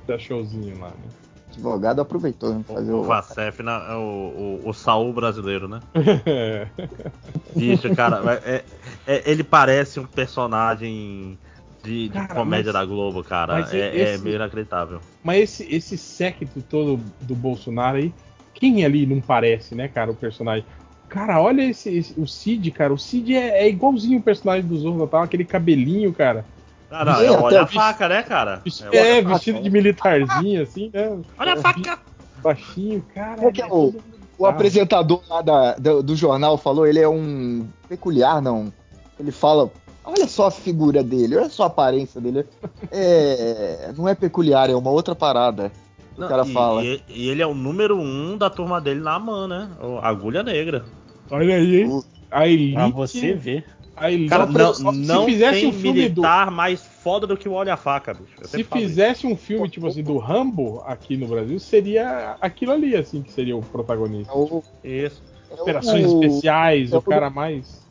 dar showzinho lá, né? O advogado aproveitou, né? Fazer O o. Vacef na- é o, o, o Saul brasileiro, né? É. Bicho, cara, é- é- ele parece um personagem de, de Cara, comédia mas- da Globo, cara. É, é esse- meio inacreditável. Mas esse, esse séquito todo do Bolsonaro aí, quem ali não parece, né, cara, o personagem? Cara, olha esse, esse- o Cid, cara. O Cid é, é igualzinho o personagem do Zorro Total, aquele cabelinho, cara. Não, Sim, é até olha a o- faca, né, cara? É, faca. vestido de militarzinho, assim, né? Olha a faca! Baixinho, cara. É que é o- O apresentador lá da- do, do jornal falou, ele é um peculiar, não. Ele fala, olha só a figura dele, olha só a aparência dele. É, não é peculiar, é uma outra parada. O Não, cara e, fala. E, e ele é o número um da turma dele na AMAN, né? O Agulha Negra. Olha aí? A elite. Pra você ver. A elite. Cara, não, se não fizesse tem um filme do. militar mais foda do que o Olha a Faca, bicho. Eu Se falo isso. fizesse um filme, tipo assim, do Rambo aqui no Brasil, seria aquilo ali, assim, que seria o protagonista. É o, Isso. é o- Operações especiais, é o o- cara mais.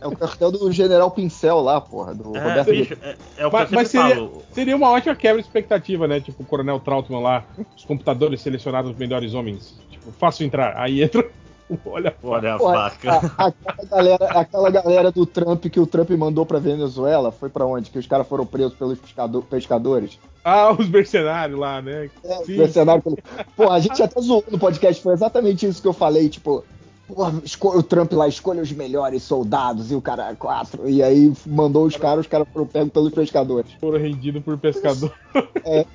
É o cartel do General Pincel lá, porra, do É, Roberto bicho, é, é o que Mas- eu mas seria- falo. Seria uma ótima quebra de expectativa, né? Tipo, o Coronel Trautmann lá, os computadores selecionaram os melhores homens. Tipo, faço entrar. Aí entra o Olha a Olha a faca. a- aquela, galera, aquela galera do Trump que o Trump mandou pra Venezuela foi pra onde? Que os caras foram presos pelos pescado- pescadores. Ah, os mercenários lá, né? É, Sim. mercenário pelo- Pô, a gente até zoou no podcast, foi exatamente isso que eu falei, tipo, o Trump lá escolha os melhores soldados e o cara quatro. E aí mandou os caras, os caras foram pegos pelos pescadores. Foram rendidos por pescador.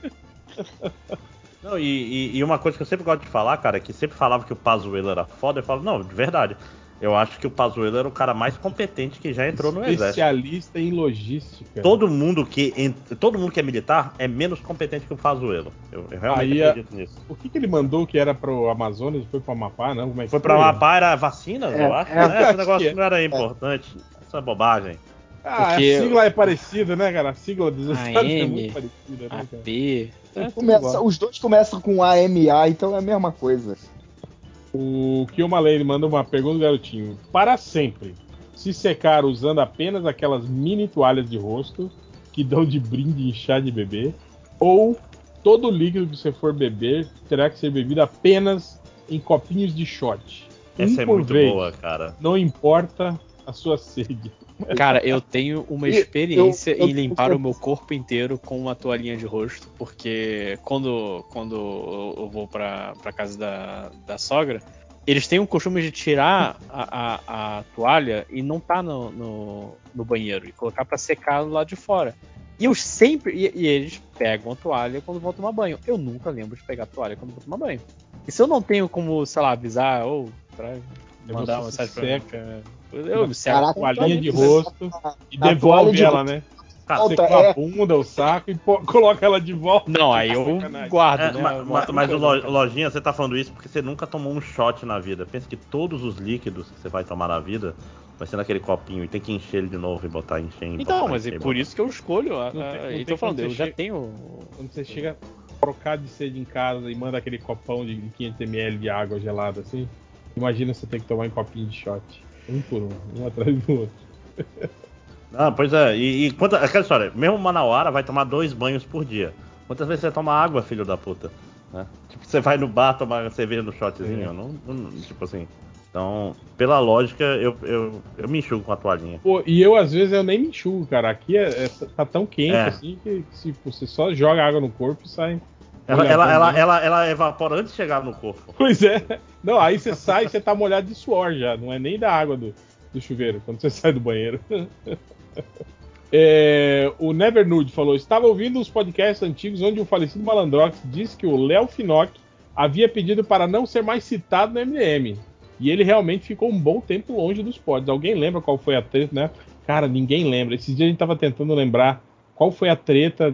Não, e, e- e uma coisa que eu sempre gosto de falar, cara, é que sempre falava que o Pazuello era foda, eu falo, não, de verdade. Eu acho que o Pazuello era o cara mais competente que já entrou no exército. Especialista em logística. Todo mundo que todo mundo que é militar é menos competente que o Pazuello. Eu, eu realmente Aí, acredito nisso. O que, que ele mandou que era pro Amazonas e foi pro Amapá, não? Como é que Foi pra Amapá, era vacina, É, eu acho. é, né? Esse negócio é. não era importante. Isso é bobagem. Ah, Porque- a sigla é parecida, né, cara? A sigla dos Estados é muito parecida, né, cara? AP. É tudo Começa- os dois começam com AMA, então é a mesma coisa. O Kioma Lane manda uma pergunta, garotinho. Para sempre, se secar usando apenas aquelas mini toalhas de rosto que dão de brinde em chá de bebê, ou todo líquido que você for beber terá que ser bebido apenas em copinhos de shot. Essa um é muito vez. boa, cara. Não importa a sua sede. Cara, eu tenho uma experiência eu- eu- em limpar o meu corpo inteiro com uma toalhinha de rosto, porque quando, quando eu vou pra, pra casa da, da sogra, eles têm o costume de tirar a, a, a toalha e não tá no, no, no banheiro, e colocar pra secar lado de fora. E eu sempre. E, e eles pegam a toalha quando vão tomar banho. Eu nunca lembro de pegar a toalha quando vou tomar banho. E se eu não tenho como, sei lá, avisar ou pra mandar uma Você mensagem pra seca Eu me seco Caraca, com toalhinha de toalhinha. rosto e Na devolve de ela, né? Cara, Volta, Secou a é. bunda, o saco e pô- coloca ela de volta. Não, aí eu Sacanagem. guardo, É, né? Eu mas, coisa, Lo- Lojinha, você tá falando isso porque você nunca tomou um shot na vida. Pensa que todos os líquidos que você vai tomar na vida vai ser naquele copinho e tem que encher ele de novo e botar encher. Então, botar, mas é por botar. isso que eu escolho. A, Não tem- a, não e tem tô falando, eu você já tenho. Quando você chega trocado de sede em casa e manda aquele copão de 500ml de água gelada assim, imagina você ter que tomar em copinho de shot. Um por um, um atrás do outro. Ah, pois é, e, e quanta, aquela história, mesmo Manauara vai tomar dois banhos por dia. Quantas vezes você toma água, filho da puta? Né? Tipo, você vai no bar tomar cerveja no shotzinho, É. não, não- tipo assim. Então, pela lógica, eu, eu, eu me enxugo com a toalhinha. Pô, e eu às vezes eu nem me enxugo, cara. Aqui é, é- tá tão quente É. assim que se você só joga água no corpo e sai, Ela, ela, bom, ela, né? ela, ela evapora antes de chegar no corpo. Pois é. Não, aí você sai e você tá molhado de suor já. Não é nem da água do, do chuveiro, quando você sai do banheiro. É, o Never Nude falou: Estava ouvindo os podcasts antigos onde o falecido Malandrox disse que o Léo Finock havia pedido para não ser mais citado no MDM. E ele realmente ficou um bom tempo longe dos pods. Alguém lembra qual foi a treta, né? Cara, ninguém lembra. Esses dias a gente tava tentando lembrar qual foi a treta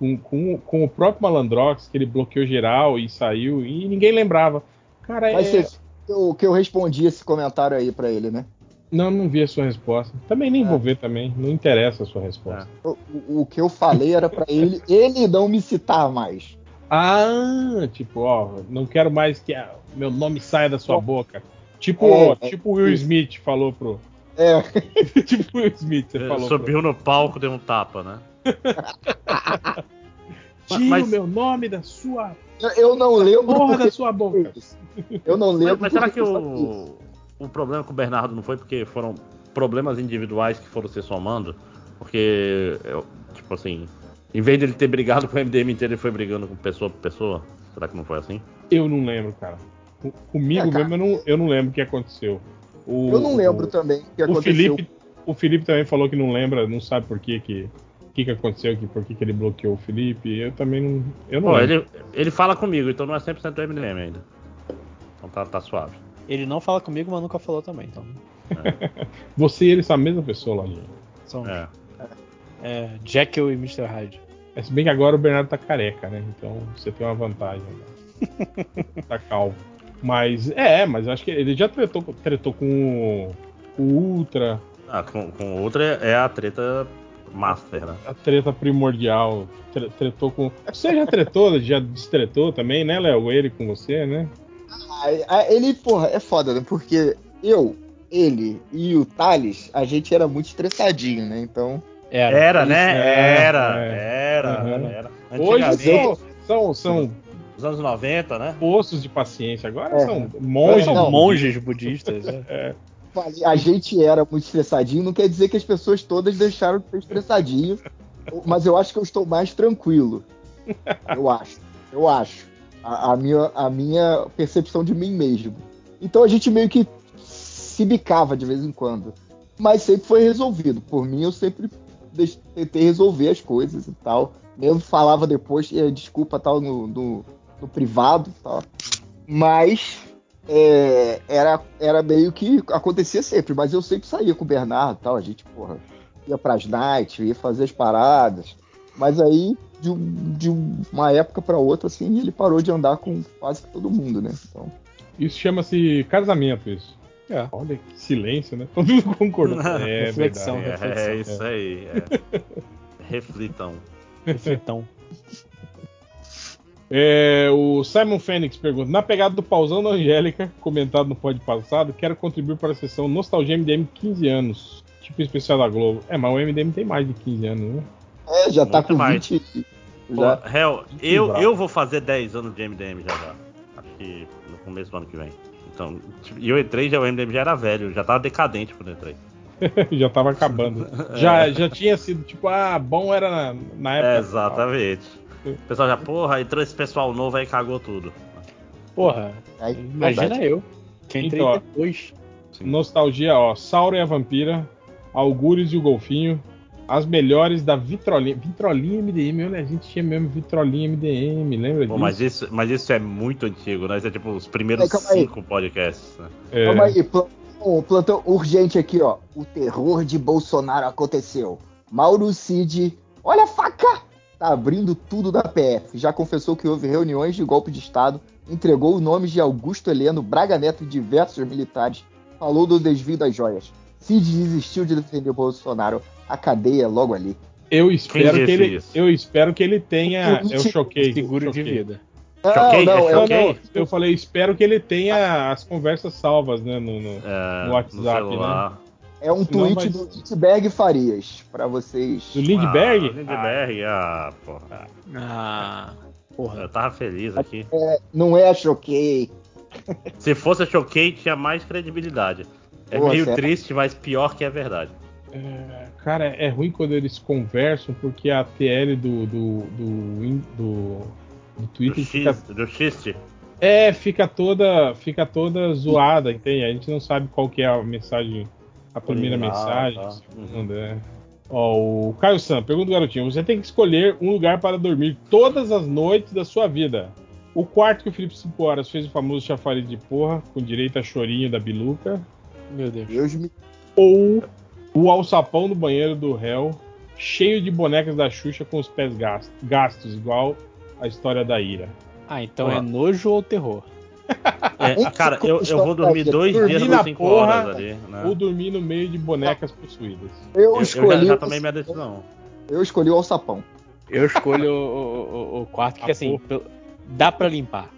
com, com, com o próprio Malandrox, que ele bloqueou geral e saiu, e ninguém lembrava. Cara, Mas é... você- o que eu respondi esse comentário aí pra ele, né? Não, não vi a sua resposta. Também nem vou ver também. Não interessa a sua resposta. O, o que eu falei era pra ele, ele não me citar mais. Ah, tipo, ó, não quero mais que a- meu nome saia da sua boca. Tipo, É, é, tipo o Will isso. Smith falou pro. É, tipo o Will Smith, você falou. pro- Subiu no palco, deu um tapa, né? Tira Mas- o meu nome da sua eu, não lembro. porra da sua boca. Eu não lembro. Mas, mas será que o, o problema com o Bernardo não foi porque foram problemas individuais que foram se somando? Porque, eu, tipo assim, em vez dele ter brigado com o MDM inteiro, ele foi brigando com pessoa por pessoa? Será que não foi assim? Eu não lembro, cara. Co- Comigo É, cara. mesmo eu não, eu não lembro o que aconteceu. O- Eu não lembro o- também o que O aconteceu. Felipe, o Felipe também falou que não lembra, não sabe por que que, que, que aconteceu, que, por que, que ele bloqueou o Felipe. Eu também não. Eu não Pô, ele, ele fala comigo, então não é 100% do MDM ainda. Então tá, tá suave. Ele não fala comigo, mas nunca falou também. Então, Você e ele são a mesma pessoa lá, gente. são É. é, Jekyll e Mr. Hyde. É, se bem que agora o Bernardo tá careca, né? Então você tem uma vantagem. Né? tá calvo. Mas, é, mas eu acho que ele já tretou, tretou com o, o Ultra, Ah, com, com outra é a treta master, né? a treta primordial. tre- Tretou com. Você já tretou, já destretou também, né, Léo? Ele com você, né? Aí- aí Ele, porra, é foda, né? Porque eu, ele e o Thales, a gente era muito estressadinho, né? Então. Era. Era, né? É, Era, é. era, Uhum. era. Hoje são, são, são nos anos 90, né? poços de paciência, agora É. são monges. São Não. monges budistas. é. Falei, A gente era muito estressadinho, não quer dizer que as pessoas todas deixaram de ser estressadinho. Mas eu acho que eu estou mais tranquilo. Eu acho. Eu acho. A, a minha, a minha percepção de mim mesmo. Então a gente meio que se bicava de vez em quando. Mas sempre foi resolvido. Por mim, eu sempre tentei resolver as coisas e tal. Mesmo falava depois, eh, desculpa tal, no, no, no privado tal. Mas é, era, era meio que acontecia sempre, mas eu sempre saía com o Bernardo e tal, a gente, porra, ia pras nights, ia fazer as paradas. Mas aí, de, um- de uma época pra outra, assim, ele parou de andar com quase que todo mundo, né? Então, Isso chama-se casamento, isso. É. Olha que silêncio, né? Todo mundo concordou. É Reflexão. É, reflexão, é isso aí. é. Reflitam. Reflitão. É, o Simon Fênix pergunta: Na pegada do pausão da Angélica, comentado no pod passado, quero contribuir para a sessão Nostalgia MDM 15 anos. Tipo especial da Globo. É, mas o MDM tem mais de 15 anos, né? é, já tá Muito com mais. 20. Pô, Já, Hel, eu, eu vou fazer 10 anos de MDM já já. Acho que no começo do ano que vem. Então, e o E3 já, o MDM já era velho, já tava decadente pro E3. já tava acabando. já, já tinha sido, tipo, ah, bom era na, na época. É, exatamente. O pessoal já, porra, entrou esse pessoal novo aí cagou tudo. Porra, aí, imagina verdade. eu. Que entrei Então, ó. depois. Nostalgia, ó. Sauro e a Vampira, Algures e o Golfinho. As melhores da Vitrolinha. Vitrolinha MDM, olha, a gente tinha mesmo Vitrolinha MDM, lembra Pô, disso? mas, isso, mas isso é muito antigo, né? Isso é tipo os primeiros aí. cinco podcasts. Né? É, Calma aí, plantão, plantão urgente aqui, ó. O terror de Bolsonaro aconteceu. Mauro Cid, olha a faca! Tá abrindo tudo da PF. Já confessou que houve reuniões de golpe de Estado, entregou os nomes de Augusto Heleno, Braga Neto e diversos militares, falou do desvio das joias. Cid desistiu de defender Bolsonaro. A cadeia é logo ali. eu espero que ele. isso? Eu espero que ele tenha. Eu choquei. Seguro de choquei. vida. Choquei? Não, não, É Não, choquei? não, eu falei, espero que ele tenha as conversas salvas, né? No, no- É, No WhatsApp, celular. É um Senão tweet vai- do Lindbergh Farias, pra vocês. Do Lindbergh? Ah, Lindbergh, ah, porra. Ah, porra. Eu tava feliz aqui. Não é choquei. Se fosse a Choquei, tinha mais credibilidade. É Pô, meio sério? triste, mas pior que é verdade. É, cara, é ruim quando eles conversam porque a TL do, do, do, do do Do, Twitter fica, X, do xiste. é, fica toda, fica toda zoada, entende? A gente não sabe qual que é a mensagem, a primeira Original, mensagem, tá. a segunda, é. Ó, o Caio Sam, pergunta garotinho: você tem que escolher um lugar para dormir todas as noites da sua vida. O quarto que o Felipe 5 horas fez o famoso chafariz de porra, com direito a chorinho da biluca. Meu Deus. Deus me. Ou o alçapão do banheiro do réu, cheio de bonecas da Xuxa com os pés gastos, gastos igual a história da Ira. Ah, então Porra. é nojo ou terror? É, cara, eu, eu vou dormir dois Dormir dias por 5 porra horas ali. Né? Ou dormir no meio de bonecas possuídas. Eu, Eu, eu já, escolhi. já tomei minha decisão. Eu escolhi o alçapão. Eu escolho o, o- o- quarto que, assim, dá pra limpar.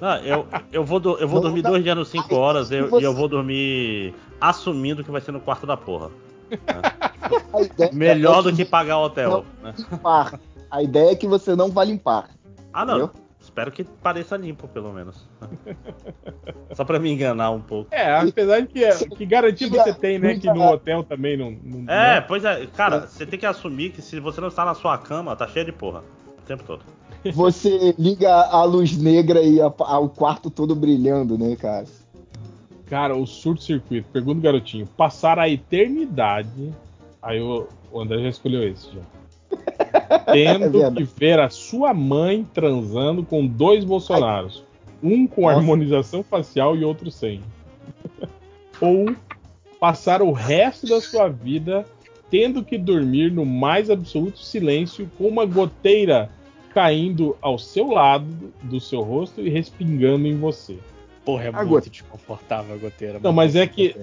Não, eu, eu vou, do- eu vou dormir dá- dois dias nos 5 Ai, horas eu- você- e eu vou dormir assumindo que vai ser no quarto da porra. A ideia Melhor é do que pagar o hotel. né? limpar. A ideia é que você não vai limpar. Ah, não. Entendeu? Espero que pareça limpo, pelo menos. Só pra me enganar um pouco. É, apesar de que, que garantia você tem, né? Que no hotel também não. não É, não- pois é, cara, você tem que assumir que se você não está na sua cama, tá cheio de porra. O tempo todo. Você liga a luz negra e a- a- o quarto todo brilhando, né, cara? Cara, o surto-circuito, pergunta o garotinho, passar a eternidade. Aí o, o André já escolheu esse já. É Tendo verdade. que ver a sua mãe transando com dois Bolsonaros. Um com Nossa. harmonização facial e outro sem. Ou passar o resto da sua vida tendo que dormir no mais absoluto silêncio com uma goteira caindo ao seu lado do seu rosto e respingando em você. Porra, é A muito gote- desconfortável a goteira. Não, mas é que-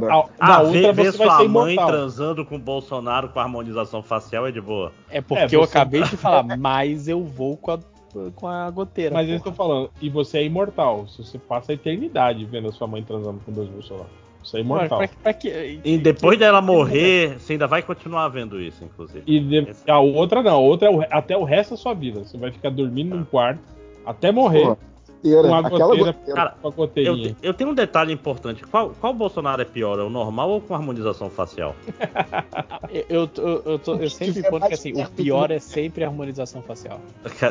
desconfortável. A, Ah, na ver, outra ver você vai sua ser mãe imortal. transando com o Bolsonaro com harmonização facial é de boa. É porque É, eu acabei de falar, mas eu vou com a, com a goteira. Mas eu porra. estou falando, e você é imortal. Se você passa a eternidade vendo a sua mãe transando com dois Bolsonaro. Você é imortal. pra, pra que- E depois dela morrer, você ainda vai continuar vendo isso, inclusive. E de- a outra não, a outra é o- até o resto da sua vida. Você vai ficar dormindo num quarto até morrer Pô, goteira, com a aquela goteira, goteira. Cara, com a Eu, eu tenho um detalhe importante. Qual, qual Bolsonaro é pior? É o normal ou com harmonização facial? Eu, eu, eu, tô- eu sempre ponto que assim, o pior é sempre a harmonização facial.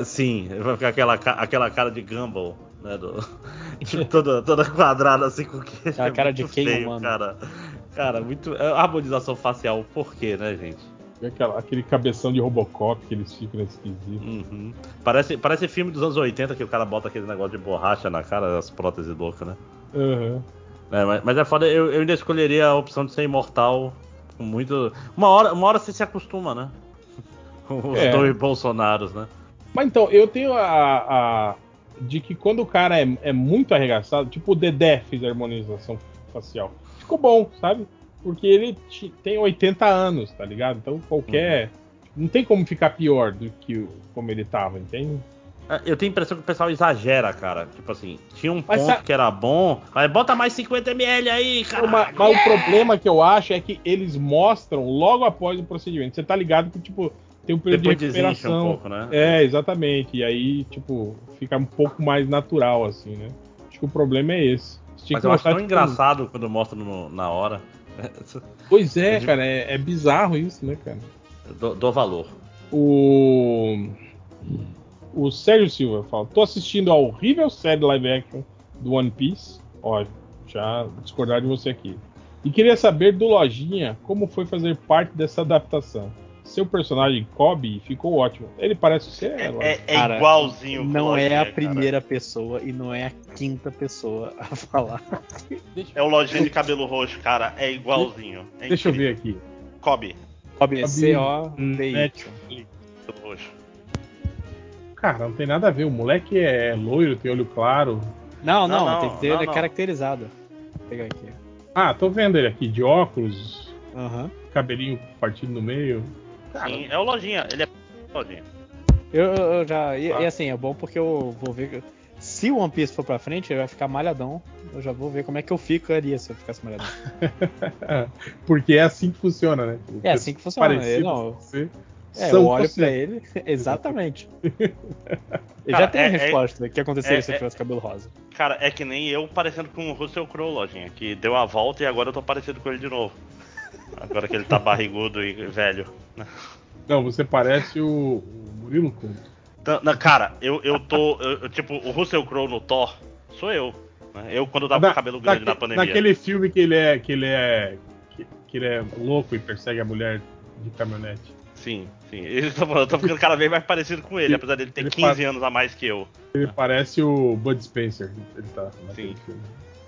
Sim, vai ficar aquela, aquela cara de Gumball, né? Do, tipo, toda, toda quadrada assim com queijo. Aquela é cara muito de quem, feio, mano? Cara, cara muito. é, Harmonização facial, por quê, né, gente? Aquela- aquele cabeção de Robocop que eles ficam esquisitos. Uhum. Parece, parece filme dos anos 80 que o cara bota aquele negócio de borracha na cara, as próteses loucas, né? Aham. É, mas, mas é foda, eu, eu ainda escolheria a opção de ser imortal com muito. Uma hora, uma hora você se acostuma, né? Com os É. dois Bolsonaros, né? Mas então, eu tenho a, a- de que quando o cara é, é muito arregaçado, tipo o Dedé fez a harmonização facial, ficou bom, sabe? Porque ele tem 80 anos, tá ligado? Então qualquer. Não tem como ficar pior do que como ele tava, entende? É, Eu tenho a impressão que o pessoal exagera, cara. Tipo assim, tinha um Mas ponto sabe- que era bom, mas bota mais 50ml aí, cara. Mas, mas o problema que eu acho é que eles mostram logo após o procedimento. Você tá ligado que, tipo, tem um período Depois de desincha um recuperação. pouco, né? É, exatamente. E aí, tipo, fica um pouco mais natural, assim, né? Acho que o problema é esse. Mas eu acho tão tipo, engraçado quando mostra no- na hora. Pois é, cara, é, é bizarro isso, né, cara? Eu dou, dou valor. O. O Sérgio Silva fala: tô assistindo a horrível série live action do One Piece. Ó, já discordar de você aqui. E queria saber do Lojinha como foi fazer parte dessa adaptação. Seu personagem Kobe ficou ótimo. Ele parece ser. É, ela. é- é Cara, igualzinho. Não é a cara. primeira pessoa e não é a quinta pessoa a falar. É o Lojinha de cabelo roxo, cara. É igualzinho. É Deixa eu ver aqui. Kobe, Kobe, roxo. Cara, não tem nada a ver. O moleque é loiro, tem olho claro. Não, Não, não, não, tem que ter não, não. caracterizado. Vou pegar aqui. Ah, tô vendo ele aqui, de óculos, Aham. cabelinho partido no meio. Sim, é o Lojinha. Ele é Lojinha. Eu, eu- já. E, Ah. e assim, é bom porque eu vou ver. Se o One Piece for pra frente, ele vai ficar malhadão. Eu já vou ver como é que eu ficaria se eu ficasse malhadão. Porque é assim que funciona, né? É assim que funciona. Parecido não, você. é, são eu olho pra ele. Exatamente. Eu Cara, já tenho é- a é- resposta. O que aconteceria é- se eu é- tivesse cabelo rosa? Cara, é que nem eu parecendo com o Russell Crowe, Lojinha. Que deu a volta e agora eu tô parecido com ele de novo. Agora que ele tá barrigudo e velho. Não, você parece o, o Murilo Couto. Tá, na- Cara, eu, eu tô. eu- tipo, o Russell Crowe no Thor sou eu. né? Eu quando eu tava com o cabelo grande na naque- pandemia. Naquele filme que ele é. que ele é. que, que ele é louco e persegue a mulher de caminhonete. Sim, sim. Eu tô, eu tô ficando cada vez mais parecido com ele, apesar dele ter Ele 15 faz- anos a mais que eu. Ele parece o Bud Spencer. Ele tá naquele Sim. filme.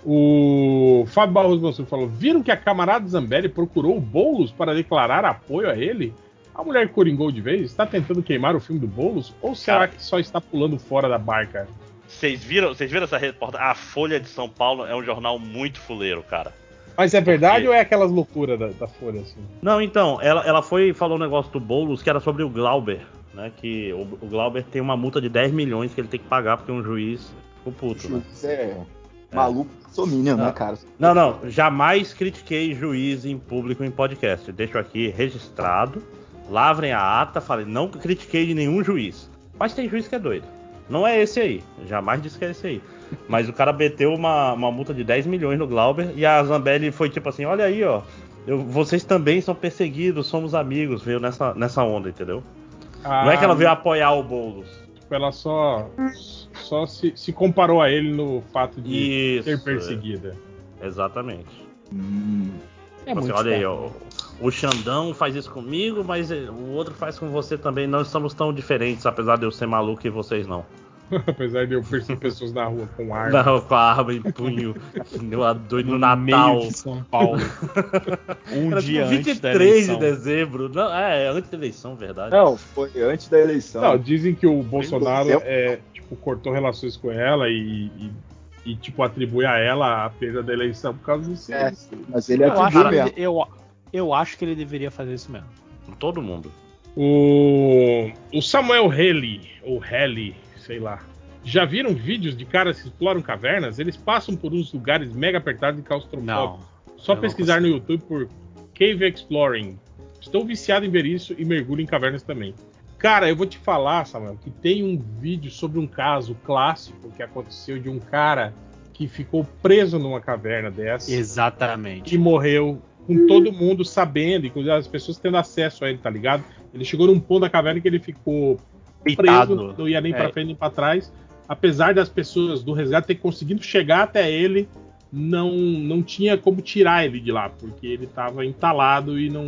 O Fábio Barros Mansur falou: viram que a camarada Zambelli procurou o Boulos para declarar apoio a ele? A mulher coringou de vez? Está tentando queimar o filme do Boulos? Ou será Cara. que só está pulando fora da barca? Vocês viram, vocês viram essa reportagem? A Folha de São Paulo é um jornal muito fuleiro, cara. Mas é verdade quê? ou é aquelas loucuras da, da Folha assim? Não, então, ela, ela foi e falou um negócio do Boulos que era sobre o Glauber, né? Que o, o Glauber tem uma multa de 10 milhões que ele tem que pagar porque um juiz ficou puto, né? É maluco, sou Minion, né, cara? Não, não, jamais critiquei juiz em público em podcast. Deixo aqui registrado. Lavrem a ata, falei, não critiquei de nenhum juiz. Mas tem juiz que é doido. Não é esse aí. Jamais disse que é esse aí. Mas o cara meteu uma, uma multa de 10 milhões no Glauber e a Zambelli foi tipo assim: olha aí, ó. eu- vocês também são perseguidos, somos amigos, veio nessa, nessa onda, entendeu? Não é que ela veio apoiar o Boulos. Tipo, ela só, só se, se comparou a ele no fato de Isso. ser perseguida. Exatamente. Hum, É Tipo assim, muito olha aí, ó. O Xandão faz isso comigo, mas o outro faz com você também. Não estamos tão diferentes, apesar de eu ser maluco e vocês não. Apesar de eu perseguir pessoas na rua com arma. Não, com a arma em punho, no, No Natal. meio de São Paulo. Um Era dia tipo antes da 23 de eleição. dezembro. Não, é, é antes da eleição, verdade. Não, foi antes da eleição. Não, dizem que o Bolsonaro é, tipo, cortou relações com ela e, e, e, tipo, atribui a ela a perda da eleição por causa disso. É, mas ele Eu acho, atribuiu que mesmo. ele- eu, eu acho que ele deveria fazer isso mesmo. Todo mundo. O, o Samuel Haley, ou Haley, sei lá. Já viram vídeos de caras que exploram cavernas? Eles passam por uns lugares mega apertados e claustrofóbicos. Só pesquisar no YouTube por Cave Exploring. Estou viciado em ver isso e mergulho em cavernas também. Cara, eu vou te falar, Samuel, que tem um vídeo sobre um caso clássico que aconteceu de um cara que ficou preso numa caverna dessa Exatamente. e morreu com todo mundo sabendo, inclusive as pessoas tendo acesso a ele, tá ligado? Ele chegou num ponto da caverna que ele ficou preso, não ia nem É. pra frente nem pra trás. Apesar das pessoas do resgate ter conseguido chegar até ele, não, não tinha como tirar ele de lá, porque ele tava entalado e não,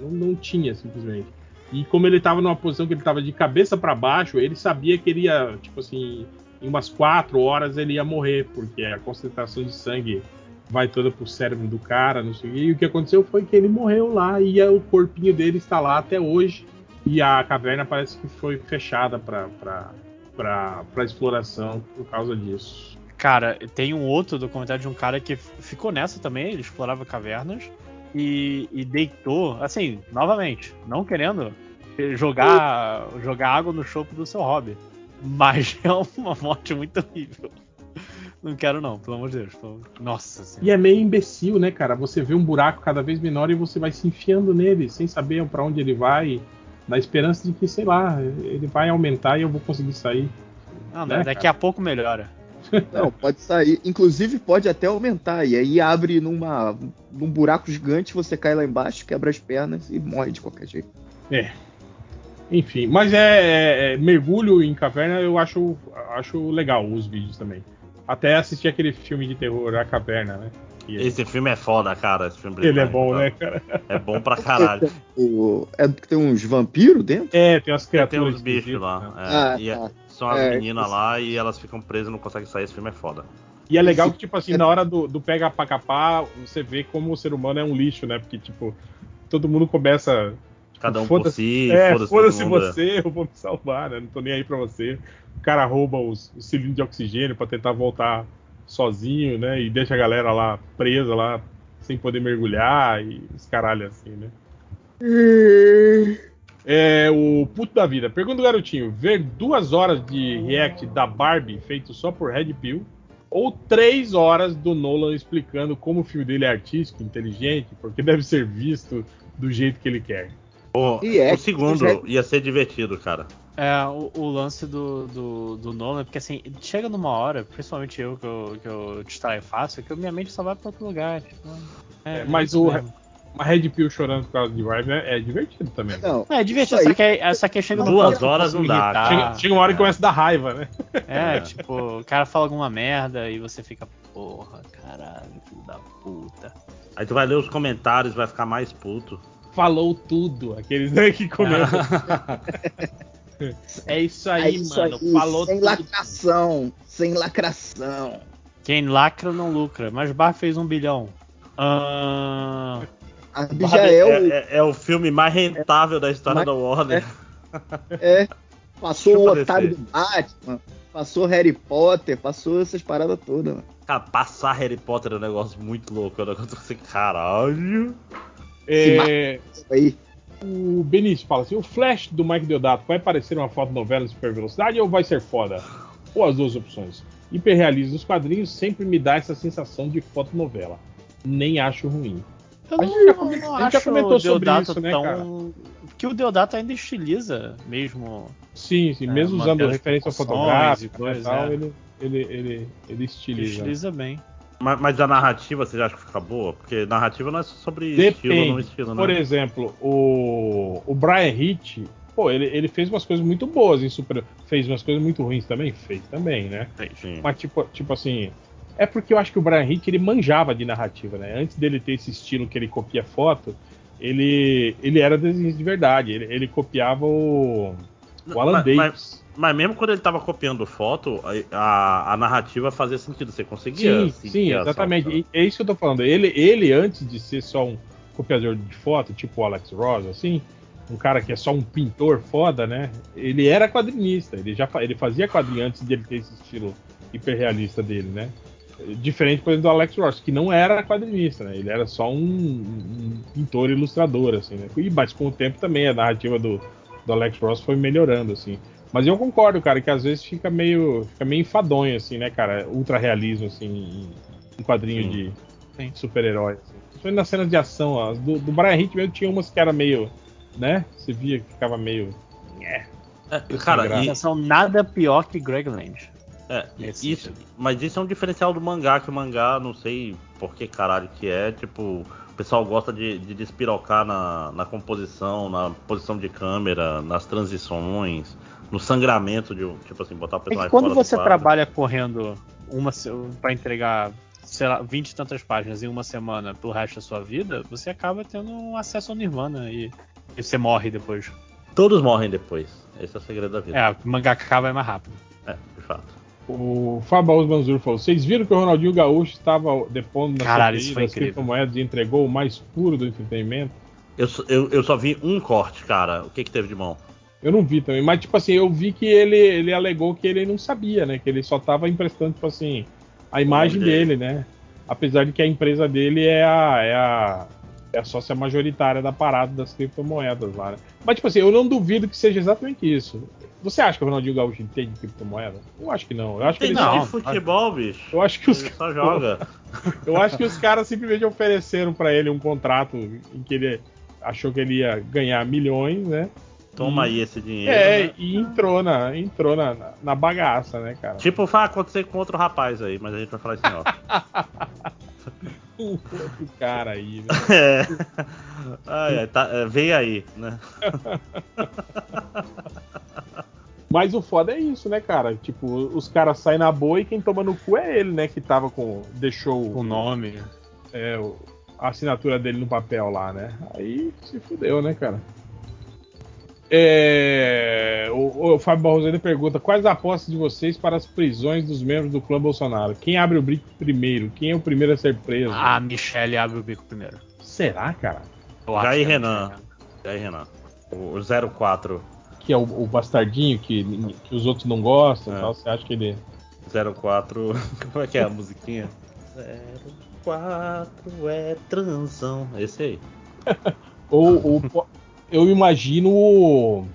não, não tinha, simplesmente. E como ele tava numa posição que ele tava de cabeça para baixo, ele sabia que ele ia, tipo assim, em umas quatro horas ele ia morrer, porque a concentração de sangue vai toda pro cérebro do cara, não sei. E o que aconteceu foi que ele morreu lá e o corpinho dele está lá até hoje. E a caverna parece que foi fechada para exploração por causa disso. Cara, tem um outro documentário de um cara que ficou nessa também, ele explorava cavernas e, e deitou, assim, novamente, não querendo jogar, jogar água no chope do seu hobby. Mas é uma morte muito horrível. Não quero não, pelo amor de Deus. pelo- Nossa E senhora. é meio imbecil, né, cara? Você vê um buraco cada vez menor e você vai se enfiando nele, sem saber para onde ele vai, na esperança de que, sei lá, ele vai aumentar e eu vou conseguir sair. Não, né, daqui cara? a pouco melhora. Não, pode sair. Inclusive, pode até aumentar. E aí abre numa, num buraco gigante, você cai lá embaixo, quebra as pernas e morre de qualquer jeito. Enfim, mas é, é- é mergulho em caverna, eu acho, acho legal os vídeos também. Até assistir aquele filme de terror, A Caverna, né? É- Esse filme é foda, cara. Esse filme ele é bom, né, cara? É bom pra caralho. É que tem uns vampiros dentro? É, tem umas Tem criaturas. uns bichos lá. né? é, Ah, e é- tá. são as É, meninas lá e elas ficam presas e não conseguem sair. Esse filme é foda. E é legal que, tipo assim, na hora do, do pega pra capar, você vê como o ser humano é um lixo, né? Porque, tipo, todo mundo começa. Cada um por Foda-se- si, é, foda-se foda-se todo mundo. é. você, eu vou me salvar, né? Não tô nem aí pra você. O cara rouba os, os cilindros de oxigênio pra tentar voltar sozinho, né? E deixa a galera lá presa lá, sem poder mergulhar e os caralho assim, né? É o puto da vida. Pergunta do garotinho: ver duas horas de react da Barbie feito só por Red Pill ou três horas do Nolan explicando como o filme dele é artístico, inteligente, porque deve ser visto do jeito que ele quer. E é o que segundo já- ia ser divertido, cara. É, o, o lance do, do, do Nolan, porque assim, chega numa hora, principalmente eu, que eu, que eu distraio fácil, que minha mente só vai pra outro lugar. Tipo, É, é, mas isso o- mesmo. Uma Red Pill chorando por causa de Rive é, é divertido também. Não, É divertido, Isso só que essa questão não Duas horas não dá, irritar. Chega, chega uma hora que começa a dar raiva, né? É, tipo, o cara fala alguma merda e você fica, porra, caralho, filho da puta. Aí tu vai ler os comentários, vai ficar mais puto. Falou tudo, aqueles né, que comentam. é isso aí, é isso mano. aí, Falou sem tudo. lacração, sem lacração. Quem lacra não lucra, mas Bar fez um bilhão. Ah, A já é o. é, é o filme mais rentável da história Mas- da Warner. É, passou Deixa o otário do Batman, passou Harry Potter, passou essas paradas todas, mano. Cara, passar Harry Potter é um negócio muito louco. É um negócio assim, caralho. É, Aí, o Benício fala assim: o Flash do Mike Deodato vai parecer uma fotonovela de super velocidade ou vai ser foda? Ou as duas opções. Hiperrealismo dos quadrinhos sempre me dá essa sensação de fotonovela. Nem acho ruim. eu A não, gente já come- não a gente já comentou o sobre Deodato isso, né, tão. cara? Que o Deodato ainda estiliza mesmo. Sim, sim, É, mesmo usando referência fotográfica e coisa, e tal, é. ele, ele, ele, ele estiliza. Estiliza bem. Mas, mas a narrativa, você acha que fica boa? Porque narrativa não é sobre estilo ou não Depende. estilo, Por né? exemplo, o, o Brian Hitch, pô, ele, ele fez umas coisas muito boas em Super. Fez umas coisas muito ruins também? Fez também, né? Sim. Mas tipo, tipo assim. É porque eu acho que o Brian Hitch ele manjava de narrativa, né? Antes dele ter esse estilo que ele copia foto, ele, ele era desenhista de verdade. Ele, ele copiava o, o Alan Mas- Davis. mas- Mas mesmo quando ele tava copiando foto, a, a- a narrativa fazia sentido. Você conseguia Sim, sim, exatamente. é isso que eu tô falando. Ele, ele, antes de ser só um copiador de foto, tipo o Alex Ross, assim, um cara que é só um pintor foda, né? Ele era quadrinista. Ele já ele fazia quadrinho antes de ele ter esse estilo hiperrealista dele, né? Diferente, por exemplo, do Alex Ross, que não era quadrinista, né? Ele era só um, um pintor ilustrador, assim, né? E, mas com o tempo também a narrativa do, do Alex Ross foi melhorando, assim. Mas eu concordo, cara, que às vezes fica meio, fica meio enfadonho, assim, né, cara? Ultra realismo, assim, em, em quadrinho Sim. de super-herói. Assim. Principalmente nas cenas de ação, ó. Do, do Brian Hitch mesmo tinha umas que era meio, né? Você via que ficava meio. É. Cara, e, Não são nada pior que Greg Land. é, isso, sentido. mas isso é um diferencial do mangá, que o mangá, não sei por que caralho que é, tipo, o pessoal gosta de, de despirocar na, na composição, na posição de câmera, nas transições, no sangramento de, tipo assim, botar o É personagem que quando você trabalha correndo uma pra entregar, sei lá, 20 e tantas páginas em uma semana pro resto da sua vida, você acaba tendo um acesso ao Nirvana e, e você morre depois. Todos morrem depois. Esse é o segredo da vida. É, o mangaka vai mais rápido. É, de fato. O Fábio Manzur falou: vocês viram que o Ronaldinho Gaúcho estava depondo na Caralho, CPI das criptomoedas e entregou o mais puro do entretenimento? Eu, só- eu, eu só vi um corte, cara. O que que teve de mão? Eu não vi também, mas tipo assim, eu vi que ele, ele alegou que ele não sabia, né? Que ele só tava emprestando, tipo assim, a imagem dele, dele. né? Apesar de que a empresa dele é a, é a, é a sócia majoritária da parada das criptomoedas lá, né? Mas tipo assim, eu não duvido que seja exatamente isso. Você acha que o Ronaldinho Gaúcho entende criptomoeda? Eu acho que não. Eu acho que ele não, de futebol, bicho. Eu acho que os Ele só joga. eu acho que os caras simplesmente ofereceram pra ele um contrato em que ele achou que ele ia ganhar milhões, né? Toma E- aí esse dinheiro. É, né? e entrou na, entrou na, na, bagaça, né, cara? Tipo, vai acontecer com outro rapaz aí, mas a gente vai falar em off. O outro cara aí, né? é. Ai, ai, tá, é, vem aí, né? Mas o foda é isso, né, cara? Tipo, os caras saem na boa e quem toma no cu é ele, né? Que tava com. Deixou O nome. é, a assinatura dele no papel lá, né? Aí se fudeu, né, cara? É, o, o Fábio Barroso pergunta: quais apostas de vocês para as prisões dos membros do clã Bolsonaro? Quem abre o bico primeiro? Quem é o primeiro a ser preso? A Michelle abre o bico primeiro. Será, cara? Eu acho Jair é Renan. E aí, Renan? O, o 04. Que é o, o bastardinho que, que os outros não gostam e É. tal. Você acha que ele. 04. Como é que é a musiquinha? 04 é transão. Esse aí. Ou, ou- eu imagino o,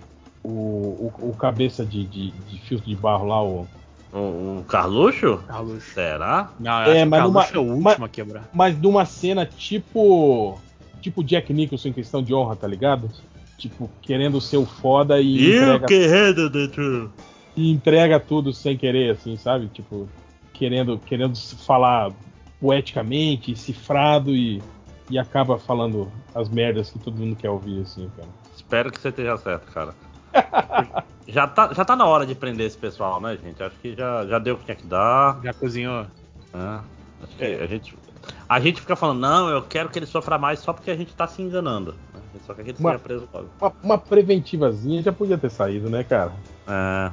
o, o, o cabeça de, de, de filtro de barro lá, o. O, o Carluxo? Carluxo. Será? Não, eu É, acho mas numa- Carluxo é o mas- último a quebrar. Mas numa cena tipo. Tipo Jack Nicholson em questão de honra, tá ligado? Tipo, querendo ser o foda e You entrega, que handle the truth. e entrega tudo sem querer, assim, sabe? Tipo, querendo, querendo falar poeticamente, cifrado e, e acaba falando as merdas que todo mundo quer ouvir, assim, cara. Espero que você esteja certo, cara. já, tá, já tá na hora de prender esse pessoal, né, gente? Acho que já, já deu o que tinha que dar. Já cozinhou. É, acho que a gente. A gente fica falando, não, eu quero que ele sofra mais só porque a gente tá se enganando. né? Só que a gente Uma- seja preso logo. Uma, uma preventivazinha já podia ter saído, né, cara? É,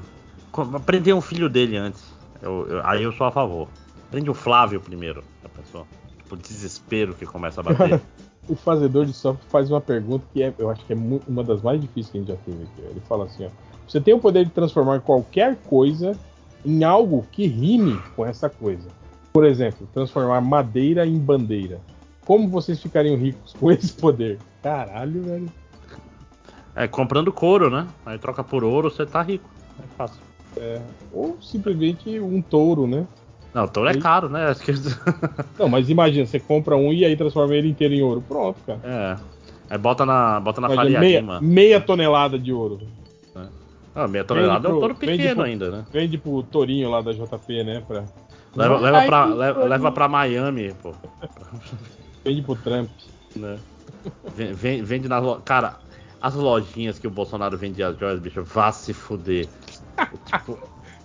prender um filho dele antes. Eu- eu- aí eu sou a favor. Prende o Flávio primeiro, a pessoa. Tipo, desespero que começa a bater. O fazedor de software faz uma pergunta que é, eu acho que é uma das mais difíceis que a gente já teve aqui. Ele fala assim: ó, você tem o poder de transformar qualquer coisa em algo que rime com essa coisa. Por exemplo, transformar madeira em bandeira. Como vocês ficariam ricos com esse poder? Caralho, velho. é, comprando couro, né? Aí troca por ouro, você tá rico. É fácil. É, ou simplesmente um touro, né? Não, o touro é Aí- caro, né? Acho que... Não, mas imagina, você compra um e aí transforma ele inteiro em ouro. Pronto, cara. é. Aí bota na, bota na Imagina, meia, Lima. meia tonelada de ouro. Ah, meia tonelada é um touro vende pequeno pro- ainda, né? Vende pro Torinho lá da JP, né? Pra... Leva, leva, ai, pra, leva, leva pra Miami, pô. Vende pro Trump. né? Vem- Vende nas. Cara, as lojinhas que o Bolsonaro vendia as joias, bicho, vá se fuder. tipo,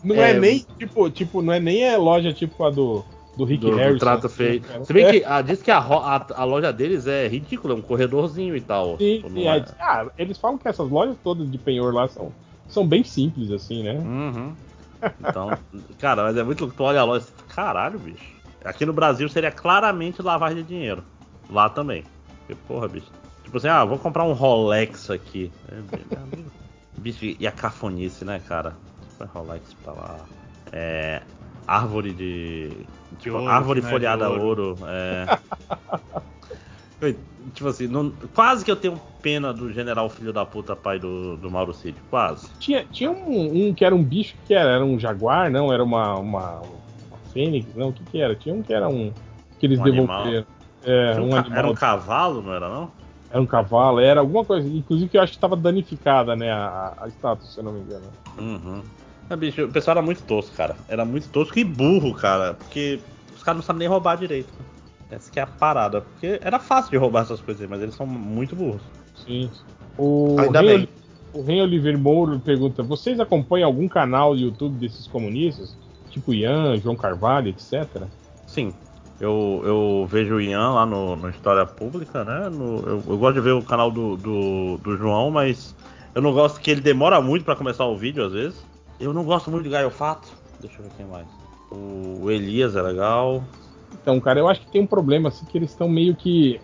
Não é, É, nem, tipo, tipo, não é nem a loja tipo a do, do Rick do, do Harrison. trato assim, feio. cara. Se bem É, que ah, diz que a, a, a loja deles é ridícula, é um corredorzinho e tal. sim, Tipo, sim, é- é- ah, eles falam que essas lojas todas de penhor lá são, são bem simples, assim, né? Uhum. Então, cara, mas é muito louco. Tu olha a loja e fala, caralho, bicho. Aqui no Brasil seria claramente lavagem de dinheiro. Lá também. Porque, porra, bicho. Tipo assim, ah, vou comprar um Rolex aqui. É, bicho, e a cafonice, né, cara? Tipo, é Rolex pra lá. É. Árvore de. Tipo, ouro, árvore né, folhada a de ouro. É. tipo assim, não- quase que eu tenho pena do general filho da puta pai do, do Mauro Cid. Quase. Tinha, tinha um, um que era um bicho que era, era um jaguar, não? Era uma, uma, uma fênix, não? O que que era? Tinha um que era um. que eles Um devolveram. É, um um ca- animal. Era um cavalo, não era não? Era um cavalo, era alguma coisa. Inclusive que eu acho que estava danificada, né? A, a estátua, se eu não me engano. Uhum. Ah, bicho, o pessoal era muito tosco, cara. Era muito tosco e burro, cara. Porque os caras não sabem nem roubar direito. Essa que é a parada. Porque era fácil de roubar essas coisas aí, mas eles são muito burros. Sim. O Ainda Ren, bem. o Ren Oliver Mouro pergunta: vocês acompanham algum canal do YouTube desses comunistas? Tipo Ian, João Carvalho, etc. Sim. Eu, eu vejo o Ian lá no, no História Pública, né? No- eu, eu gosto de ver o canal do, do, do João, mas eu não gosto que ele demora muito pra começar o vídeo, às vezes. Eu não gosto muito de Gaio Fato. Deixa eu ver quem mais. O, Elias é legal. Então, cara, eu acho que tem um problema assim que eles estão meio que.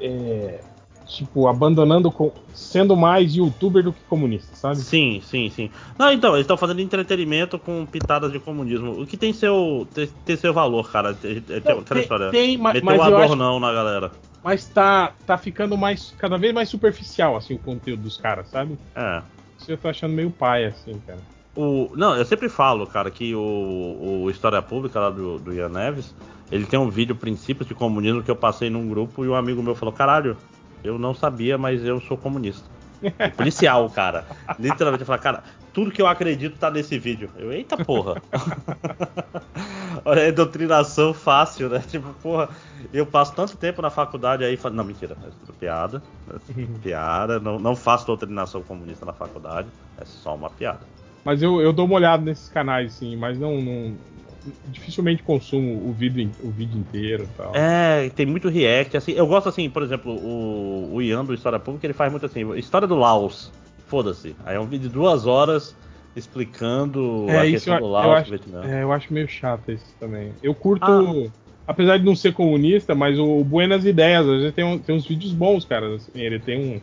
é, tipo, abandonando. sendo mais youtuber do que comunista, sabe? Sim, sim, sim. Não, então, eles estão fazendo entretenimento com pitadas de comunismo. O que tem seu, tem, tem seu valor, cara. Tem, tem, tem, história. tem, ma- Meteu mas acho adornão na galera. Mas tá, tá ficando mais. cada vez mais superficial, assim, o conteúdo dos caras, sabe? É. Eu tô achando meio paia, assim, cara. O, não, eu sempre falo, cara, que o, o História Pública lá do, do Ian Neves, ele tem um vídeo Princípios de Comunismo que eu passei num grupo e um amigo meu falou, caralho, eu não sabia, mas eu sou comunista. Policial, cara. Literalmente, eu falei, cara, tudo que eu acredito tá nesse vídeo. Eu, eita porra. Olha, é doutrinação fácil, né? Tipo, porra, eu passo tanto tempo na faculdade aí, falo, não, mentira, é tudo piada. É piada, não, não faço doutrinação comunista na faculdade, é só uma piada. Mas eu, eu dou uma olhada nesses canais, sim, mas não. não- dificilmente consumo o vídeo, o vídeo inteiro e tal. É, tem muito react, assim. Eu gosto assim, por exemplo, o, o Ian do História Pública, ele faz muito assim, história do Laos. Foda-se. Aí é um vídeo de duas horas explicando É, a questão eu, do eu Laos, acho, do Vietnã. é, eu acho meio chato isso também. Eu curto, Ah. apesar de não ser comunista, mas o Buenas Ideias, às vezes tem, um- tem uns vídeos bons, cara. assim, ele tem um.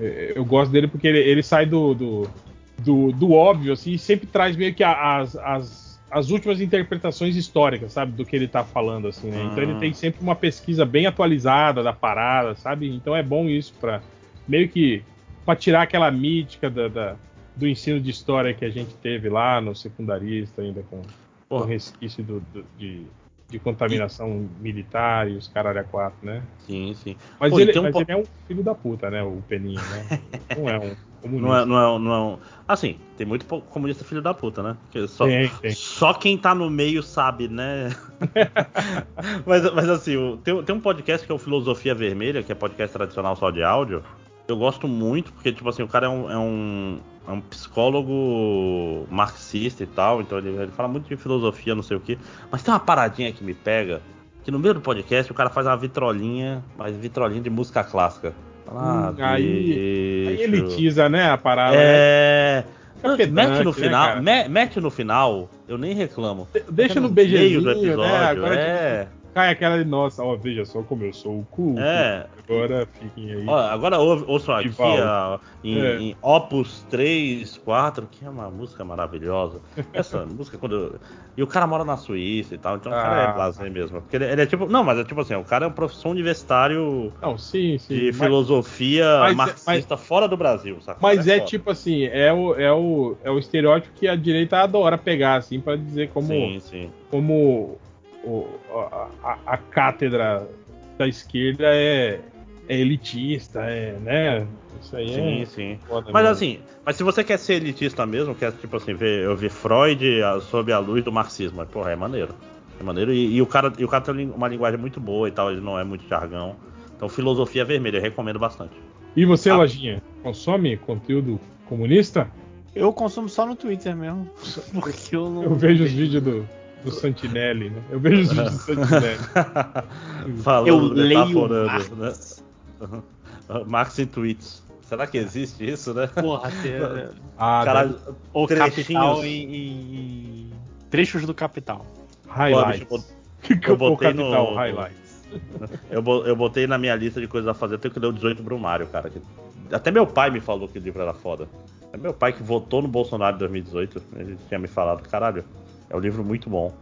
é, Eu gosto dele porque ele, ele sai do, do, do, do óbvio, assim, e sempre traz meio que as, as, as últimas interpretações históricas, sabe, do que ele tá falando, assim, né? Então ele Hum. tem sempre uma pesquisa bem atualizada da parada, sabe? Então é bom isso pra meio que pra tirar aquela mítica da, da- do ensino de história que a gente teve lá no secundarista, ainda com, com resquício do- do- de, de contaminação militar e os caralho a quatro, né? Sim, sim. Mas, Pô, e ele, um mas ele é um filho da puta, né? O Peninha, né? Não é um. Comunista. Não é, não é, não é Assim, tem muito comunista filho da puta, né? Só, Tem, tem. só quem tá no meio sabe, né? mas, mas assim, tem, tem um podcast que é o Filosofia Vermelha, que é podcast tradicional só de áudio. Eu gosto muito, porque, tipo assim, o cara é um, é um, é um psicólogo marxista e tal, então ele, ele fala muito de filosofia, não sei o quê. Mas tem uma paradinha que me pega, que no meio do podcast o cara faz uma vitrolinha, mas vitrolinha de música clássica. Ah, aí- Aí elitiza, né, a parada. né? É. É pedante, mete no né, final, me- mete no final, eu nem reclamo. Deixa no meio BGzinho, do episódio, né? Agora é. Cai aquela de nossa, ó, veja só como eu sou o cu. É. Agora fiquem aí. Ó, agora ouve- ouçam aqui ó, em, É. em Opus 3, 4, que é uma música maravilhosa. Essa música quando. eu- E o cara mora na Suíça e tal, então o cara Ah. é blasé mesmo. Porque ele, ele é tipo. Não, mas é tipo assim, o cara é um professor universitário Não, sim, sim. de mas- filosofia mas é- marxista fora do Brasil, saca? Mas é foda. tipo assim, é o, é, o, é o estereótipo que a direita adora pegar, assim, pra dizer como, Sim, sim. como o- a, a- a cátedra da esquerda é, é elitista, é, né? Isso aí Sim, é. sim. foda Mas mesmo. assim, mas se você quer ser elitista mesmo, quer tipo assim, ver, eu vi Freud sob a luz do marxismo, porra, é maneiro. É maneiro e, e o cara, e o cara tem uma linguagem muito boa e tal, ele não é muito jargão. Então, filosofia vermelha, eu recomendo bastante. E você, Ah. Lojinha, consome conteúdo comunista? Eu consumo só no Twitter mesmo. Porque eu não. Eu vejo os vídeos do, do Santinelli, né? Eu vejo os vídeos do Santinelli. Falando, Eu leio Marx. né? Marx em tweets. Será que existe isso, né? Porra, ter- Ah, deve- o trechinhos. Capital em, em- em Trechos do Capital. highlights. Pô, bicho, eu o botei no- capital, highlights. Eu, eu botei na minha lista de coisas a fazer, eu tenho que ler o 18 Brumário, cara. que- Até meu pai me falou que o livro era foda. É meu pai que votou no Bolsonaro em 2018. Ele tinha me falado, caralho, é um livro muito bom.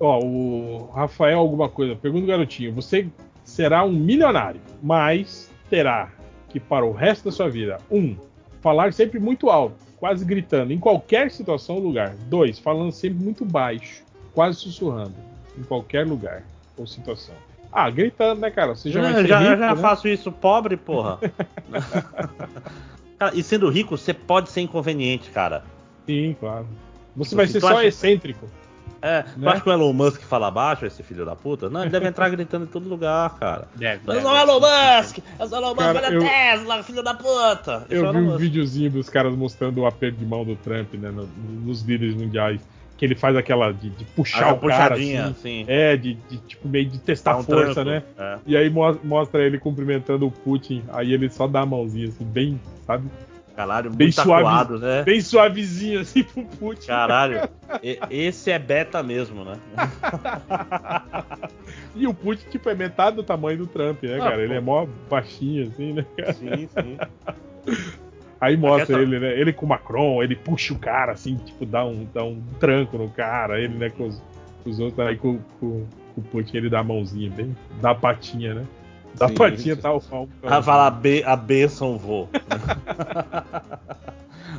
Ó, o Rafael alguma coisa. Pergunta o garotinho. Você será um milionário, mas terá que para o resto da sua vida, um, falar sempre muito alto, quase gritando, em qualquer situação ou lugar. Dois, falando sempre muito baixo, quase sussurrando, em qualquer lugar ou situação. Ah, gritando, né, cara? Você já vai eu ser já, eu rico, já né? faço isso pobre, porra. Cara, e sendo rico, você pode ser inconveniente, cara. Sim, claro. Você vai ser só acha- excêntrico. É, Né? tu acha que o Elon Musk fala baixo, esse filho da puta? Não, ele deve entrar gritando em todo lugar, cara. Deve. Eu deve. sou o Elon Musk! Eu sou o Elon Musk, Cara, olha eu- a Tesla, filho da puta! É o Eu vi Elon um videozinho dos caras mostrando o aperto de mão do Trump, né, no- nos líderes mundiais. Que ele faz aquela de, de puxar Ah, o cara, assim. sim. É, de, de, tipo meio de testar um força, tranco. né? É. E aí mo- mostra ele cumprimentando o Putin, aí ele só dá a mãozinha, assim, bem, sabe? Caralho, Bem muito suave. acuado, né? Bem suavezinho, assim, pro Putin. Caralho, esse é beta mesmo, né? E o Putin, tipo, é metade do tamanho do Trump, né, Ah, cara? pô. Ele é mó baixinho, assim, né? cara? Sim, sim. Aí mostra questão- ele, né? Ele com o Macron, ele puxa o cara, assim, tipo, dá um, dá um tranco no cara, ele, né, com os, com os outros, aí com, com- com o Putin ele dá a mãozinha, bem, dá a patinha, né? Dá a Sim, patinha, tá o Falcão. Ah, fala a, be a benção, vô.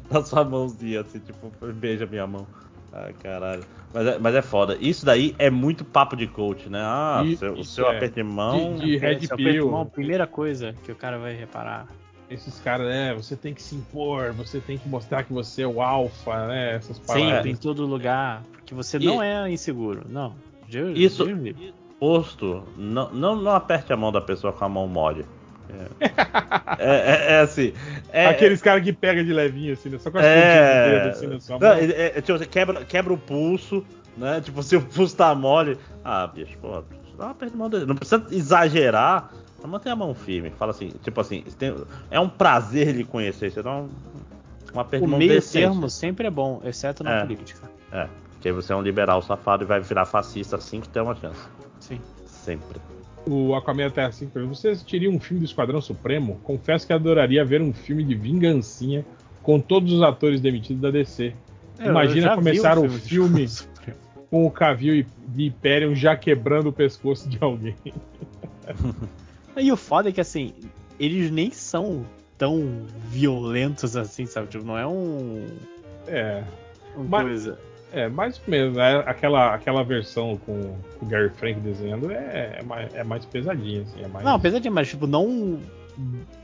Dá sua mãozinha assim, tipo, beija minha mão. Ai, caralho. Mas é, mas é foda. Isso daí é muito papo de coach, né? Ah, E- seu- o seu é. aperto de mão. De- de Red é Pill. aperto de mão, a primeira coisa que o cara vai reparar. Esses caras, né? Você tem que se impor, você tem que mostrar que você é o alfa, né? Essas Sempre, palavras. em todo lugar. Porque você E- não é inseguro. Não. Deus, Isso-. Posto, não, não, não aperte a mão da pessoa com a mão mole. É, é, é- é assim. É, Aqueles caras que pega de levinho, assim, né? Só com as É. dedo, assim, na sua Não, mão. é- é- tipo, você quebra, quebra o pulso, né? Tipo, se o pulso tá mole. Ah, bicho, pô, dá uma aperto de mão dele. Não precisa exagerar, mas mantém a mão firme. Fala assim, tipo assim, tem- é um prazer lhe conhecer. Você dá um, um aperto O de mão meio decente. termo sempre é bom, exceto na É. política. É, porque você é um liberal safado e vai virar fascista assim que tem uma chance. Sim. Sempre. O Aquaman até assim pergunta: Você assistiria um filme do Esquadrão Supremo? Confesso que adoraria ver um filme de vingancinha com todos os atores demitidos da DC. É, eu Imagina começar o filme Supremo. com o Cavill e de Hyperion já quebrando o pescoço de alguém. E o foda é que assim, eles nem são tão violentos assim, sabe? Tipo, não é um. É, uma Mas- coisa. É mais ou menos. Né? Aquela, aquela versão com, o Gary Frank desenhando é, é mais, é mais pesadinha, assim. É mais... Não, de, mas tipo, não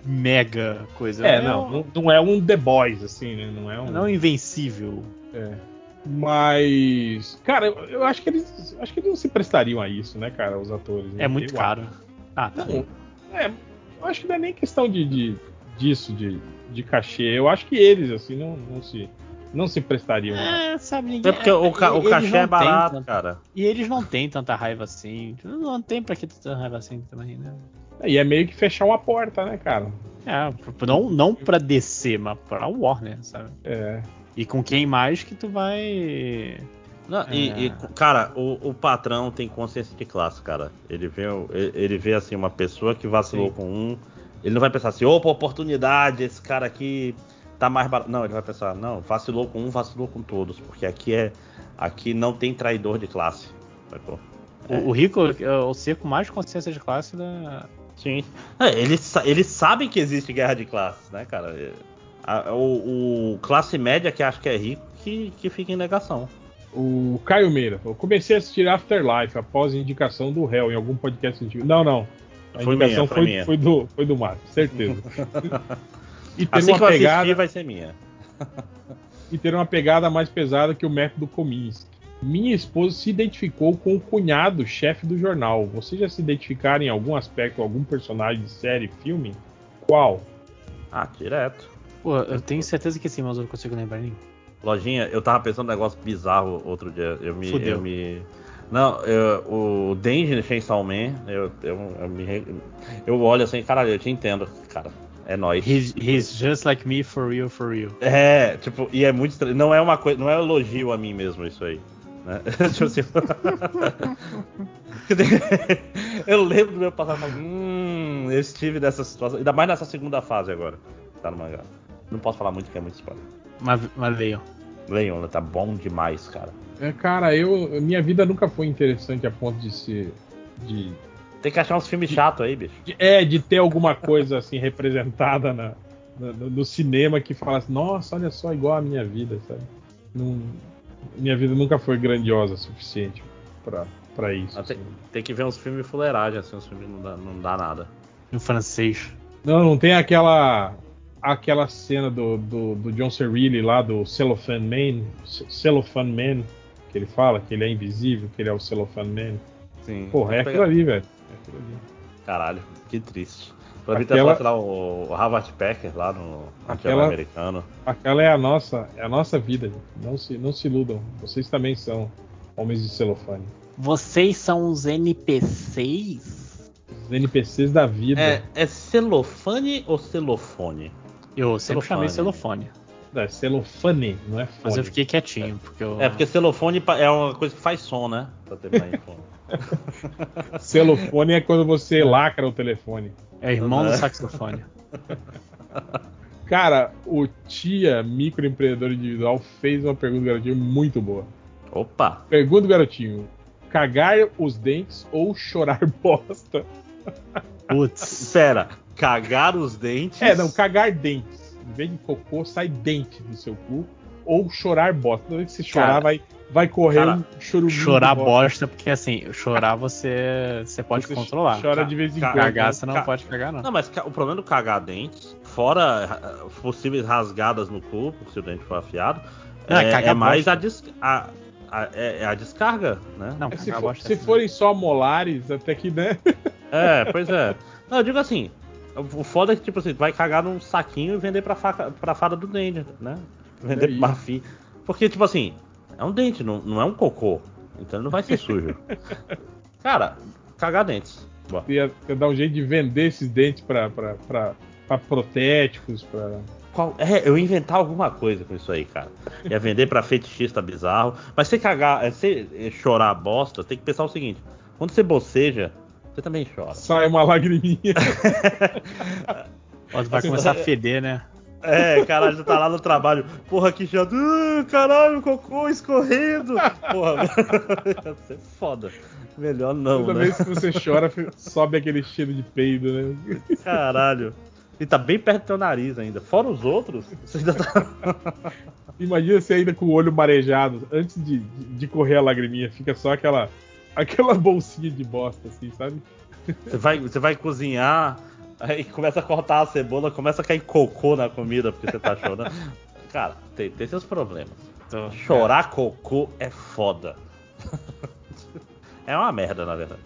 mega coisa. É, não, não, não é um The Boys, assim, né? Não é um. Não invencível. É. Mas, cara, eu, eu acho que eles, acho que eles não se prestariam a isso, né, cara, os atores. né? É muito Eu caro. Ah, tá. Não, é, eu acho que não é nem questão de, de- disso, de, de cachê. Eu acho que eles, assim, não, não se, não se prestariam. É, sabe, ninguém. É porque o, ca- o cachê é barato, tanto- cara. E eles não têm tanta raiva assim. Não tem pra que tanta raiva assim também, né? E é meio que fechar uma porta, né, cara? É, não, não pra DC, mas pra Warner, sabe? É. E com quem mais que tu vai. Não, e, É. e, cara, o, o patrão tem consciência de classe, cara. Ele vê, ele vê assim, uma pessoa que vacilou Sim. com um. Ele não vai pensar assim, opa, oportunidade, esse cara aqui tá mais barato. Não, ele vai pensar, não, vacilou com um, vacilou com todos. Porque aqui é. Aqui não tem traidor de classe. sacou? O, o Rico é o ser com mais consciência de classe da. Sim. É, eles, eles sabem que existe guerra de classes, né, cara? É, a- o, o classe média que acha que é rico que, que fica em negação. O Caio Meira falou: comecei a assistir Afterlife após indicação do réu em algum podcast antigo. Não, não. A Foi indicação minha, foi foi, minha. foi do, foi do Marco, certeza. e ter Assim que eu uma assistir pegada. vai ser minha. e ter uma pegada mais pesada que o método Kominsky. Minha esposa se identificou com o cunhado, chefe do jornal. Vocês já se identificaram em algum aspecto, algum personagem de série, filme? Qual? Ah, direto. Pô, eu tenho certeza que sim, mas eu não consigo lembrar nenhum. Lojinha, eu tava pensando num negócio bizarro outro dia. Eu me. Fudeu. Eu me... Não, eu- o Danger Chainsaw Man, eu, eu, eu, me, eu olho assim, caralho, eu te entendo, cara. É nóis. He's, he's just like me for real, for real. É, tipo, e é muito estranho. Não é uma coisa, não é elogio a mim mesmo isso aí. Né? tipo assim. eu lembro do meu passado, mas, hum, eu estive nessa situação, ainda mais nessa segunda fase agora. que Tá no mangá. Não posso falar muito porque é muito spoiler. Mas, mas leiam. Leon, tá bom demais, cara. É, cara, eu. Minha vida nunca foi interessante a ponto de ser. De, Tem que achar uns filmes chatos aí, bicho. de- é, de ter alguma coisa assim representada na, no, no cinema que falasse, nossa, olha só, igual a minha vida, sabe? Não- minha vida nunca foi grandiosa o suficiente pra, pra isso. Ah, tem, assim. tem que ver uns filmes fuleiragem, assim, uns filmes que não dá, não dá nada. Em francês. Não, não tem aquela aquela cena do, do, do John Cerrilli lá do Cellophane Man, Cellophane Man, que ele fala que ele é invisível, que ele é o Cellophane Man. Sim. Porra, é aquilo ali, velho. É aquilo ali. Caralho, que triste. Pra mim Aquela- ter lá o, o Harvard Packer lá no Aquela- americano. Aquela é a nossa, é a nossa vida. gente. Não se, não se iludam. Vocês também são homens de celofane. Vocês são os NPCs? Os NPCs da vida. É, é celofane ou celofone? Eu sempre chamei Celofane. celofone. É celofane, não é fone. Mas eu fiquei quietinho, porque eu. É, porque celofone pa- é uma coisa que faz som, né? Pra em fone. Celofone é quando você lacra o telefone. É irmão do saxofone. Cara, o Tia, microempreendedor individual, fez uma pergunta do garotinho muito boa. Opa! Pergunta do garotinho: cagar os dentes ou chorar bosta? Putz. Espera, cagar os dentes. É, não, cagar dentes. Em vez de cocô, sai dente do seu cu. Ou chorar bosta. Toda vez que você chorar, Cara, vai, vai correr cara, um. Chorar bosta, porque assim, chorar você, você pode Você controlar. Chora de vez em quando. Cagar né? você não Ca- pode cagar, não. Não, mas o problema do cagar dentes, fora ah, possíveis rasgadas no corpo, se o dente for afiado, Ah, é, cagar é mais a, des- a- a- é, é a descarga, né? Não, É, se, for- bosta se assim. forem só molares, até que, né? É, pois é. Não, eu digo assim, o foda é que, tipo assim, tu vai cagar num saquinho e vender pra, faca, pra fada do dente, né? Vender É isso. marfim. Porque, tipo assim, é um dente, não, não é um cocô. Então não vai ser sujo. Cara, cagar dentes. Boa. Ia, ia dar um jeito de vender esses dentes pra, pra, pra, pra protéticos, pra. Qual- é, eu ia inventar alguma coisa com isso aí, cara. Ia vender pra fetichista bizarro. Mas você cagar, é, você é, chorar bosta, tem que pensar o seguinte: quando você boceja, você também chora. Sai uma lagriminha. Tu vai começar a feder, né? É, caralho, você tá lá no trabalho. Porra, que chato. Ah, caralho, cocô escorrendo. Porra, ia ser foda. Melhor não, Toda né? vez que você chora, sobe aquele cheiro de peido, né? Caralho. E tá bem perto do teu nariz ainda. Fora os outros, você ainda tá. Imagina você ainda com o olho marejado, antes de, de, de correr a lagriminha, fica só aquela aquela bolsinha de bosta, assim, sabe? Você vai, você vai cozinhar, Aí começa a cortar a cebola, começa a cair cocô na comida porque você tá chorando. Cara, tem, tem seus problemas. Tô- Chorar cocô é foda. é uma merda, na verdade.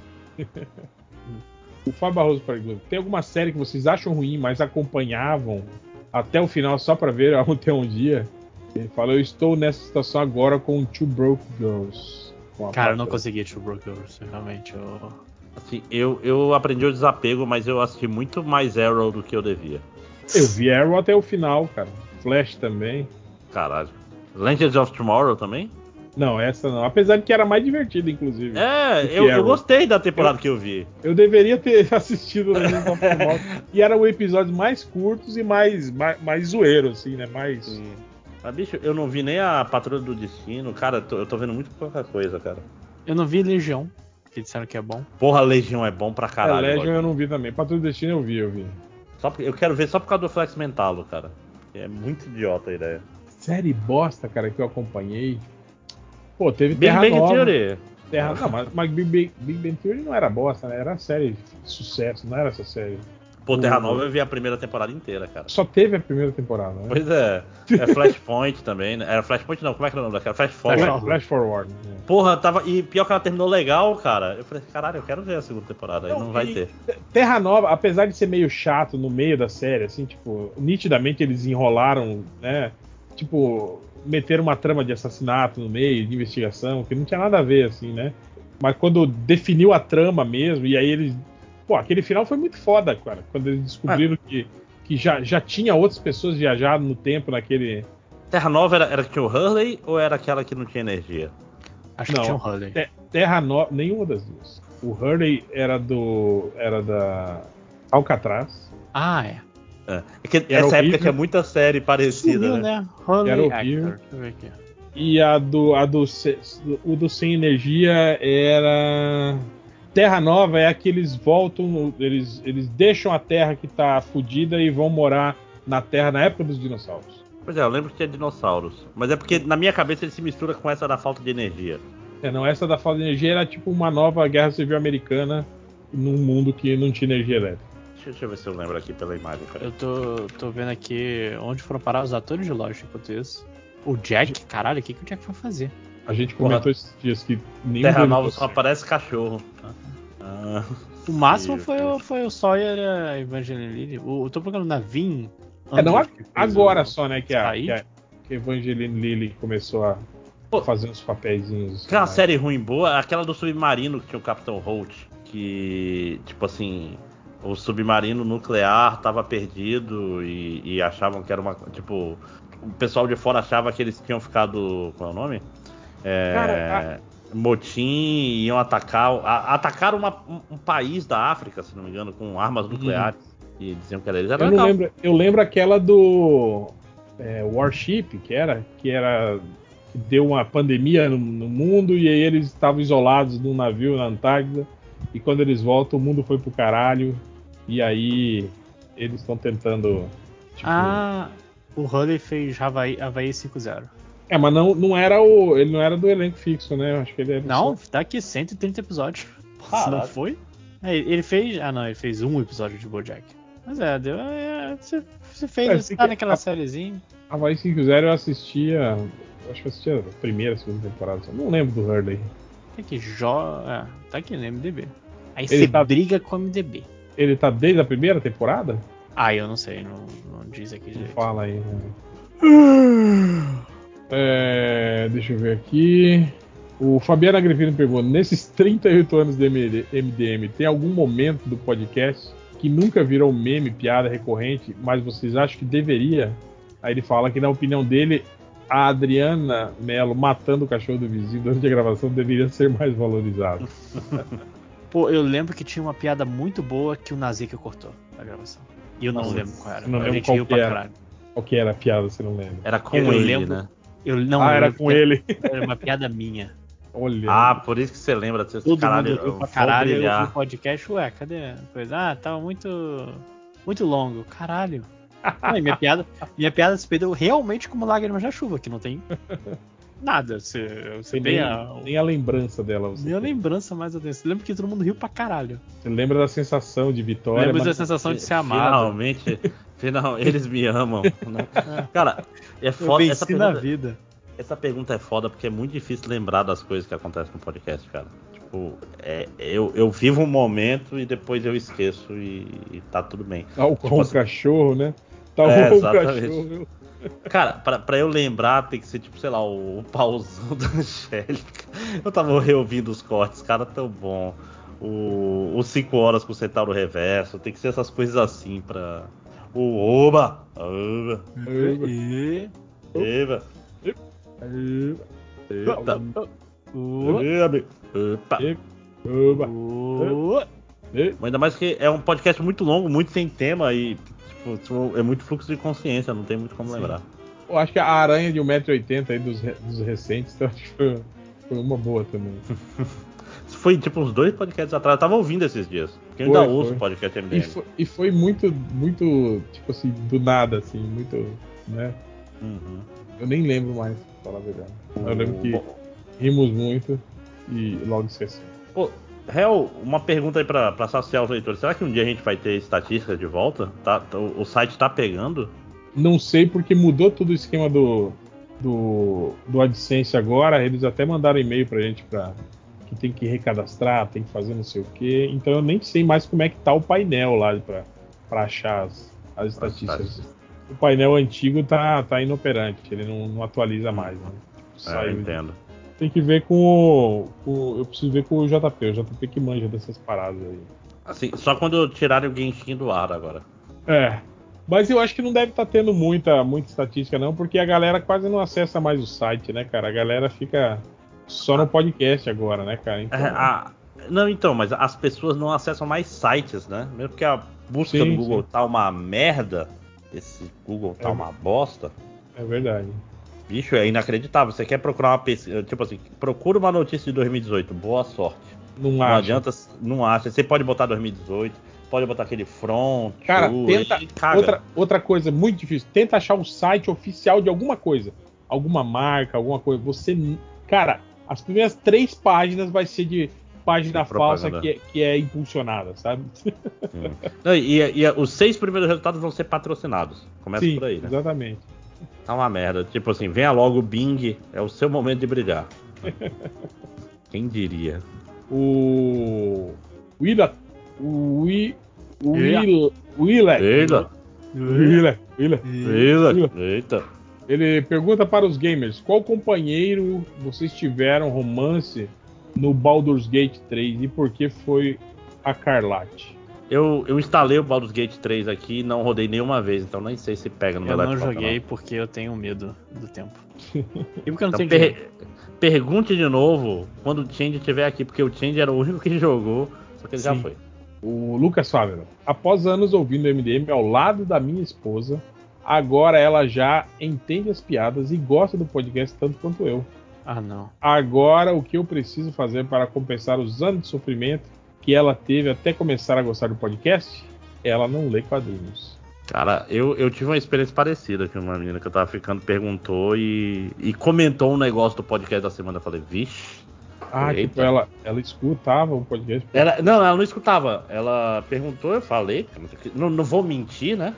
O Fábio Barroso pergunta: tem alguma série que vocês acham ruim, mas acompanhavam até o final só pra ver até um dia? Ele fala: Eu estou nessa situação agora com Two Broke Girls. Cara, eu não consegui Two Broke Girls, realmente. Eu... Assim, eu, eu aprendi o desapego, mas eu assisti muito mais Arrow do que eu devia. Eu vi Arrow até o final, cara. Flash também. Caralho. Legends of Tomorrow também? Não, essa não. Apesar de que era mais divertida, inclusive. É, eu, eu gostei da temporada que eu vi. Eu deveria ter assistido Legends of Tomorrow. e eram episódios mais curtos e mais, mais, mais zoeiro, assim, né? Mais. Mas, bicho, eu não vi nem a Patrulha do Destino. Cara, eu tô, eu tô vendo muito pouca coisa, cara. eu não vi Legião, que disseram que é bom. Porra, Legião é bom pra É, caralho. Legion Roger. eu não vi também. Patrulha do Destino eu vi, eu vi. Só porque- eu quero ver só por causa do Flex Mentalo, cara. É muito idiota a ideia. Série bosta, cara, que eu acompanhei. Pô, teve Big Terra Bang Nova. Theory. Terra... Não, mas, mas Big, Bang, Big Bang Theory não era bosta, né? Era série de sucesso, não era essa série. Pô, Terra Nova eu vi a primeira temporada inteira, cara. Só teve a primeira temporada, né? Pois é. É Flashpoint também, né? Era Flashpoint não, como é que era o nome daquela? Flash Flash, Forward. Flash Forward. né? Porra, tava. E pior que ela terminou legal, cara. Eu falei, caralho, eu quero ver a segunda temporada. Aí Não, não vai ter. Terra Nova, apesar de ser meio chato no meio da série, assim, tipo, nitidamente eles enrolaram, né? Tipo, meteram uma trama de assassinato no meio, de investigação, que não tinha nada a ver, assim, né? Mas quando definiu a trama mesmo, e aí eles. Pô, aquele final foi muito foda, cara. Quando eles descobriram que, que já, já tinha outras pessoas viajando no tempo naquele. Terra Nova era, era que tinha o Hurley ou era aquela que não tinha energia? Acho Não. que tinha um Hurley. Te- Terra Nova. Nenhuma das duas. O Hurley era do. era da. Alcatraz. Ah, é. É. É que Era essa época tinha muita série parecida, Sumiu, né? né? Hurley Era Actor. horrível. Deixa eu ver aqui. E a do, a do, o do Sem Energia era. Terra Nova é a que eles voltam, eles, eles deixam a Terra que tá fodida e vão morar na Terra na época dos dinossauros. Pois é, eu lembro que tinha dinossauros. Mas é porque na minha cabeça ele se mistura com essa da falta de energia. É, não, essa da falta de energia era tipo uma nova guerra civil americana num mundo que não tinha energia elétrica. Deixa, deixa eu ver se eu lembro aqui pela imagem. peraí. Eu tô, tô vendo aqui onde foram parar os atores de Lost enquanto isso. O Jack, caralho, o que, que o Jack foi fazer? A gente Porra. comentou esses dias que nenhum Terra Nova só aparece cachorro. Ah, O máximo foi o, foi o Sawyer e a Evangeline. O, eu tô procurando na Vin. É, não, agora o- só, né, que a, que a, que a Evangeline Lilly começou a Pô. fazer uns papeizinhos. assim, Aquela mais. série ruim boa, aquela do submarino que tinha o Capitão Holt, que, tipo assim, o submarino nuclear tava perdido e, e achavam que era uma. Tipo, o pessoal de fora achava que eles tinham ficado. Qual é o nome? É, Cara, motim e iam atacar. a- atacaram uma- um, país da África, se não me engano, com armas nucleares. E diziam que era eles. Era Eu legal. lembro, eu lembro aquela do é, Warship, que era, que era que deu uma pandemia no, no mundo e aí eles estavam isolados num navio na Antártida e quando eles voltam o mundo foi pro caralho e aí eles estão tentando tipo, Ah, o Hurley fez Havaí, Havaí 5-0. É, mas não, não era o ele não era do elenco fixo, né? Eu acho que ele era Não, só- tá aqui 130 episódios. Se não foi? É, ele fez. Ah, não, ele fez um episódio de Bojack. Mas é, deu. É, você, você fez, É, tá naquela sériezinha. Havaí 5-0 eu assistia acho que eu assistia a primeira, segunda temporada, não lembro do Hurley. Tá aqui, jo... é, tá aqui no MDB. Aí Ele você tá- briga com o MDB. Ele tá desde a primeira temporada? Ah, eu não sei, não, não diz aqui Não direito. fala aí. Né? É, deixa eu ver aqui. O Fabiano Agripino pergunta: nesses 38 anos de MD MDM, tem algum momento do podcast que nunca virou meme, piada recorrente, mas vocês acham que deveria? Aí ele fala que, na opinião dele, a Adriana Mello matando o cachorro do vizinho durante a gravação deveria ser mais valorizado. Pô, eu lembro que tinha uma piada muito boa que o Nazica cortou na gravação. E eu não Nossa, lembro qual era. não lembro qual que era. Qual que era a piada, você não lembra? Era com Eu ele, lembro- né? Eu não ah, era lembro com que ele. Era uma piada minha. Olha. Ah, por isso que você lembra desse Todo caralho. mundo eu pra caralho. Eu vi o podcast, ué, cadê a coisa? Ah, tava muito. Muito longo. Caralho. Não, minha piada, minha piada se perdeu realmente como lágrimas na chuva, que não tem Nada. Você, você nem, a, nem a lembrança dela. Você, nem a tem. lembrança mais ou menos. Você lembra que todo mundo riu pra caralho. Você lembra da sensação de vitória. Lembra da mas- sensação de ser amado. Finalmente, final, eles me amam. né? Cara, é Eu foda. Essa venci na pergunta, vida. essa pergunta é foda porque é muito difícil lembrar das coisas que acontecem no podcast, cara. Tipo, é, eu, eu vivo um momento e depois eu esqueço e, e tá tudo bem. Tal qual Tipo assim- cachorro, né? Tal É, exatamente. cachorro. Cara, pra, pra eu lembrar tem que ser tipo, sei lá, o, o pauzão da Angélica. Eu tava reouvindo os cortes, cara, tão bom. O, os 5 horas com o Centauro Reverso, tem que ser essas coisas assim pra. O Oba! Oba! E... Eba! Eita! Eba! Opa! Oba. Ainda mais que é um podcast muito longo, muito sem tema e tipo, tipo, é muito fluxo de consciência, não tem muito como lembrar. Eu acho que a aranha de 1,80m aí dos, dos recentes, então acho que foi, foi uma boa também. Foi tipo uns dois podcasts atrás, eu tava ouvindo esses dias. Porque eu ainda Foi, ouço foi. o podcast MDM. E foi, e foi muito, muito, tipo assim, do nada, assim, muito, né? Uhum. Eu nem lembro mais, pra falar a verdade. Eu lembro que Bom, rimos muito e logo esqueci. Pô, Hel, uma pergunta aí pra, pra saciar os leitores. Será que um dia a gente vai ter estatística de volta? Tá- o, o site tá pegando? Não sei porque mudou todo o esquema do, do, do AdSense agora. Eles até mandaram e-mail pra gente pra, que tem que recadastrar, tem que fazer não sei o que. Então eu nem sei mais como é que tá o painel lá pra, pra achar as, as estatísticas. O painel antigo tá, tá inoperante, ele não, não atualiza mais. Né? Tipo, É, eu entendo. Tem que ver com o, o- Eu preciso ver com o JP, o JP que manja dessas paradas aí. Assim, só quando tirarem o Genshin do ar agora. É. Mas eu acho que não deve estar tendo muita, muita estatística, não, porque a galera quase não acessa mais o site, né, cara? A galera fica só no podcast agora, né, cara? Então, É, a- não, então, mas as pessoas não acessam mais sites, né? Mesmo porque a busca Sim, no Google sim. tá uma merda. Esse Google tá É. uma bosta. é verdade. Bicho, é inacreditável. Você quer procurar uma pesquisa. Tipo assim, procura uma notícia de 2018. Boa sorte. Não, Não acha. adianta, não acha. Você pode botar 2018, pode botar aquele front. Cara, tenta. Outra, outra coisa muito difícil, tenta achar o site oficial de alguma coisa. Alguma marca, alguma coisa. Você. Cara, as primeiras três páginas vai ser de página falsa que é, que é impulsionada, sabe? Não, e, e os seis primeiros resultados vão ser patrocinados. Começa Sim, por aí, né? exatamente. Tá uma merda. Tipo assim, venha logo o Bing, é o seu momento de brilhar. Quem diria? O. Willa. O. O. Willa. Eita, Willa. Willa. eita, eita. Ele pergunta para os gamers: qual companheiro vocês tiveram romance no Baldur's Gate 3 e por que foi a Carlate? Eu, eu instalei o Baldur's Gate 3 aqui e não rodei nenhuma vez, então nem sei se pega no Eu não joguei porque eu tenho medo do tempo. E porque eu não Então, tenho per- dinheiro. pergunte de novo quando o Change estiver aqui, porque o Change era o único que jogou, só que ele já Sim. foi. O Lucas Fávero. Após anos ouvindo MDM ao lado da minha esposa, agora ela já entende as piadas e gosta do podcast tanto quanto eu. Ah, não. Agora, o que eu preciso fazer para compensar os anos de sofrimento que ela teve até começar a gostar do podcast? Ela não lê quadrinhos. Cara, eu, eu tive uma experiência parecida que uma menina que eu tava ficando perguntou e, e comentou um negócio do podcast da semana. Eu falei, vixe. Ah, Eita. tipo, ela, ela escutava o podcast. Ela, não, ela não escutava. Ela perguntou, eu falei, não, não vou mentir, né?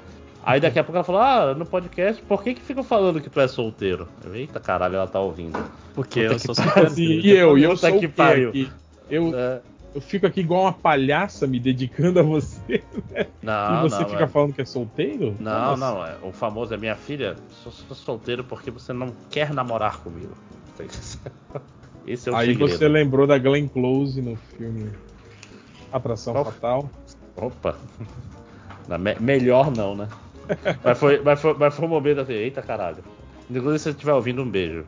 Aí daqui a pouco ela falou, ah, no podcast, por que que ficam falando que tu é solteiro? Eu, eita caralho, ela tá ouvindo. Porque Puta eu sou super Assim, e eu, e eu sou que pariu. aqui? Eu, É, eu fico aqui igual uma palhaça me dedicando a você não, e você não, fica é. falando que é solteiro? Não, Como não, é, o famoso é minha filha, sou, sou solteiro porque você não quer namorar comigo. Esse é o Aí segredo. você lembrou da Glenn Close no filme Atração Qual- Fatal. Opa. Me- melhor não, né? Mas, foi, mas, foi, mas foi um momento assim, eita caralho. Inclusive, se você estiver ouvindo, um beijo.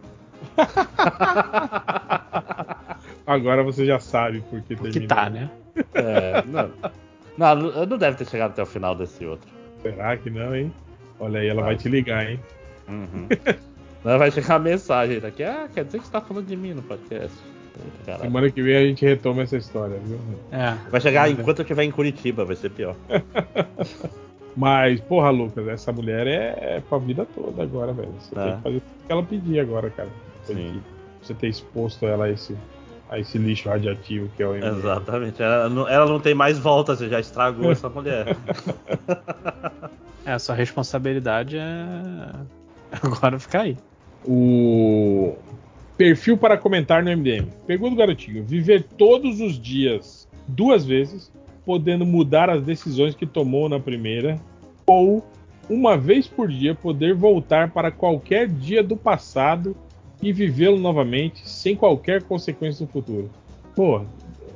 Agora você já sabe por que Que terminou. tá, né? É, não, não, não deve ter chegado até o final desse outro. Será que não, hein? Olha aí, ela Vai. vai te ligar, hein? Uhum. Não, vai chegar a mensagem daqui. Ah, quer dizer que você tá falando de mim no podcast. Caralho. Semana que vem a gente retoma essa história, viu? É. Vai chegar enquanto eu estiver em Curitiba, vai ser pior. Mas, porra, Lucas, essa mulher é, é pra vida toda agora, velho. Você É. tem que fazer o que ela pedir agora, cara. Sim. você ter exposto ela a esse, a esse lixo radioativo que é o. Exatamente. Ela não, ela não tem mais volta, você já estragou essa mulher. É, a sua responsabilidade é agora ficar aí. O perfil para comentar no MDM. Pergunta do garotinho: viver todos os dias duas vezes, podendo mudar as decisões que tomou na primeira, ou uma vez por dia poder voltar para qualquer dia do passado e vivê-lo novamente sem qualquer consequência no futuro. Pô,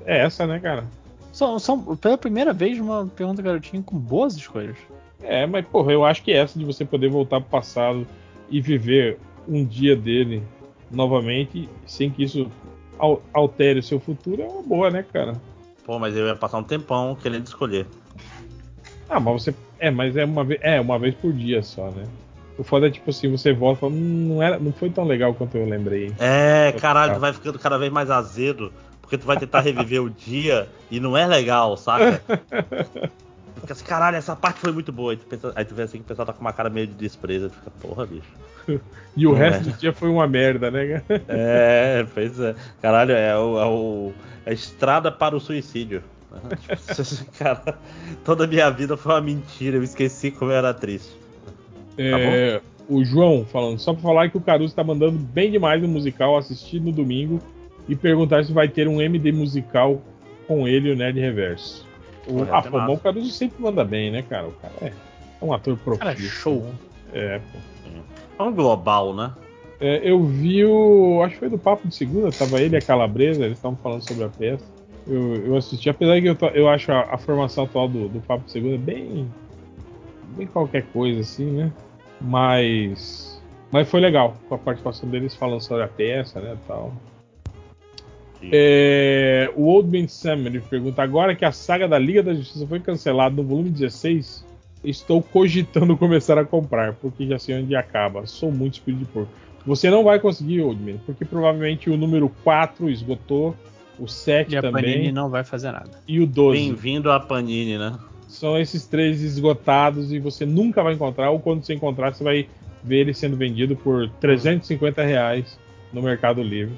é essa, né, cara? São, são pela primeira vez uma pergunta garotinho com boas escolhas. É, mas porra, eu acho que essa de você poder voltar pro passado e viver um dia dele novamente, sem que isso al- altere o seu futuro, é uma boa, né, cara? Pô, mas eu ia passar um tempão querendo escolher. Ah, mas você. É, mas é uma vez. É, uma vez por dia só, né? O foda é tipo assim, você volta e fala, "Hum, não, era, não foi tão legal quanto eu lembrei. É, caralho, tu vai ficando cada vez mais azedo, porque tu vai tentar reviver o dia e não é legal, saca? Fica assim, caralho, essa parte foi muito boa. Aí tu, pensa, aí tu vê assim que o pessoal tá com uma cara meio de desprezo, tu fica, porra, bicho. E o Não resto é. do dia foi uma merda, né? cara? É, pois é. Caralho, é, o, é o- é a estrada para o suicídio. Tipo, cara, toda a minha vida foi uma mentira, eu esqueci como eu era triste. É, o João falando, só pra falar que o Caruso tá mandando bem demais no musical, assistir no domingo e perguntar se vai ter um MD musical com ele e o Nerd Reverso. O, vai ah, pô, o Caruso sempre manda bem, né, cara? O cara é, é um ator profissional. Cara, show. É, pô. É um global, né? É, eu vi o. Acho que foi do Papo de Segunda, tava ele e a Calabresa, eles estavam falando sobre a peça. Eu, eu assisti, apesar que eu, to- eu acho a, a formação atual do, do Papo de Segunda bem. bem qualquer coisa, assim, né? Mas. Mas foi legal, com a participação deles falando sobre a peça, né? Tal. É, o Old Man Sam ele pergunta: agora que a saga da Liga da Justiça foi cancelada no volume 16, estou cogitando começar a comprar, porque já sei onde acaba. Sou muito espírito de porco. Você não vai conseguir, Old Man, porque provavelmente o número 4 esgotou, o 7 E a também Panini não vai fazer nada. e o 12. Bem-vindo a Panini, né? São esses três esgotados e você nunca vai encontrar, ou quando você encontrar, você vai ver ele sendo vendido por 350 reais no Mercado Livre.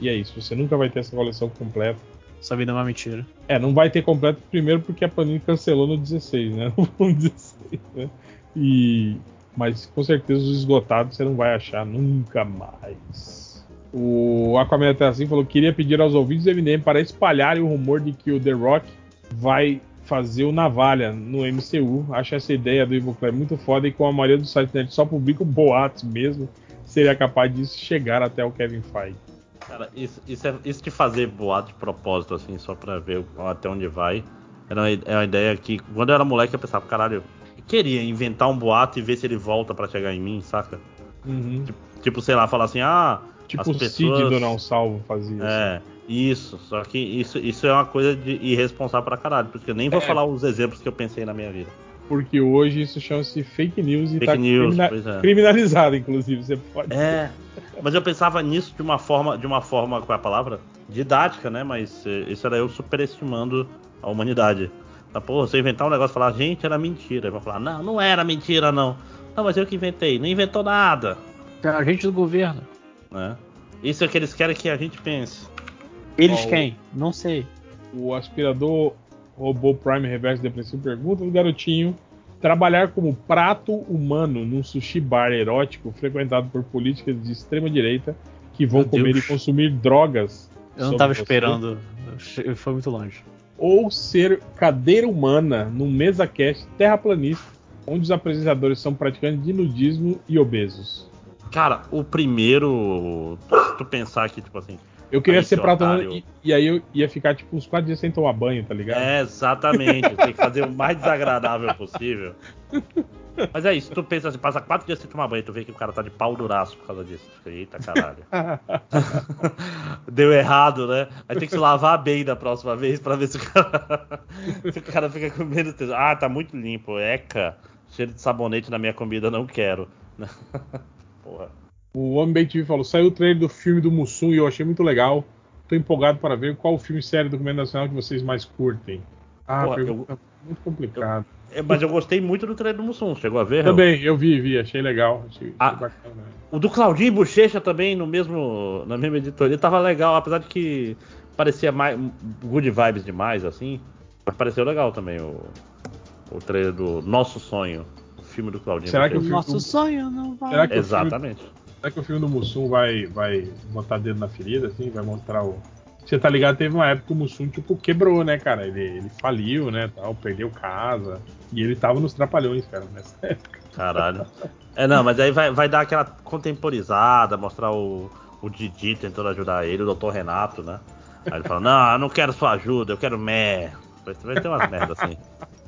E é isso, você nunca vai ter essa coleção completa. Sua vida é uma mentira. É, não vai ter completo primeiro porque a Panini cancelou no 16, né? No volume 16, né? E mas com certeza os esgotados você não vai achar nunca mais. O Aquaman até assim falou que queria pedir aos ouvintes do MDM para espalharem o rumor de que o The Rock vai fazer o Navalha no MCU. Acho essa ideia do Ivo Clay muito foda e com a maioria dos sites net só publicam boatos mesmo, seria capaz disso chegar até o Kevin Feige. Cara, isso, isso, é, isso de fazer boato de propósito, assim, só pra ver até onde vai, era uma, é uma ideia que, quando eu era moleque, eu pensava, caralho, eu queria inventar um boato e ver se ele volta pra chegar em mim, saca? Uhum. Tipo, sei lá, falar assim, ah. Tipo as o Cid pessoas- do Não Salvo fazia. assim. É, isso. Só que isso, isso é uma coisa de irresponsável pra caralho, porque eu nem vou É. falar os exemplos que eu pensei na minha vida. Porque hoje isso chama-se fake news e Fake tá news, crimina- é. criminalizado, inclusive. Você pode. É, mas eu pensava nisso de uma forma, de uma forma, qual é a palavra? Didática, né? Mas eh, isso era eu superestimando a humanidade. Tá, porra, se eu inventar um negócio e falar, gente, era mentira. Vou falar, não, não era mentira, não. Não, mas eu que inventei, não inventou nada. É a gente do governo. Né? Isso é que eles querem que a gente pense. Eles Ó, o- quem? Não sei. O aspirador robô Prime Reverse Depressivo pergunta do garotinho: trabalhar como prato humano num sushi bar erótico frequentado por políticas de extrema direita que vão Meu comer Deus. e consumir drogas. Eu não sobre tava você, esperando. Foi muito longe. Ou ser cadeira humana num mesa cast terraplanista, onde os apresentadores são praticantes de nudismo e obesos. Cara, o primeiro. Se tu pensar que, tipo assim. Eu queria Aí, ser prato e, e aí eu ia ficar tipo uns 4 dias sem tomar banho, tá ligado? É, exatamente. Tem que fazer o mais desagradável possível. Mas é isso, tu pensa assim, passa quatro dias sem tomar banho, tu vê que o cara tá de pau duraço por causa disso. Fica, Eita caralho. Deu errado, né? Aí tem que se lavar bem da próxima vez pra ver se o cara. se o cara fica com tesão. Ah, tá muito limpo. Eca. Cheiro de sabonete na minha comida, não quero. Porra. O Homem Bem TV falou: saiu o trailer do filme do Mussum e eu achei muito legal. Tô empolgado para ver qual filme série documento nacional que vocês mais curtem. Ah, Porra, pergunta muito complicado. É, Mas eu gostei muito do trailer do Mussum, chegou a ver? Também, eu vi, vi, achei legal. Achei, achei Ah. bacana. O do Claudinho Bochecha também, no mesmo, na mesma editoria, tava legal, apesar de que parecia mais good vibes demais, assim. Mas pareceu legal também o, o trailer do Nosso Sonho, o filme do Claudinho Será que Bochecha. o Nosso filme- sonho não vai. Será que o filme- Exatamente. Será que o filme do Mussum vai, vai botar dedo na ferida, assim? Vai mostrar o. Você tá ligado? Teve uma época que o Mussum, tipo, quebrou, né, cara? Ele, ele faliu, né, tal, perdeu casa. E ele tava nos trapalhões, cara, nessa época. Caralho. É, não, mas aí vai, vai dar aquela contemporizada, mostrar o, o Didi tentando ajudar ele, o doutor Renato, né? Aí ele fala, não, eu não quero sua ajuda, eu quero mer. Vai vai ter umas merdas assim.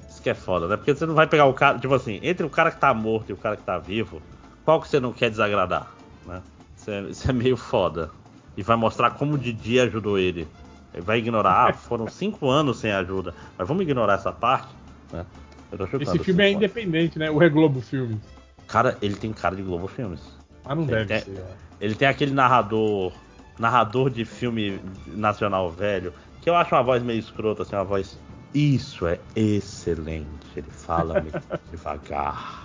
Isso que é foda, né? Porque você não vai pegar o cara, tipo assim, entre o cara que tá morto e o cara que tá vivo, qual que você não quer desagradar, né? Isso é, isso é meio foda. E vai mostrar como o Didi ajudou ele. Ele vai ignorar, ah, foram cinco anos sem ajuda, mas vamos ignorar essa parte, né? Eu tô chutando Esse filme é independente, né? O é Globo Filmes. Cara, ele tem cara de Globo Filmes. Mas não Ele deve tem, ser. ó. ele tem aquele narrador, narrador de filme nacional velho, que eu acho uma voz meio escrota, assim, uma voz. Isso é excelente. Ele fala meio devagar.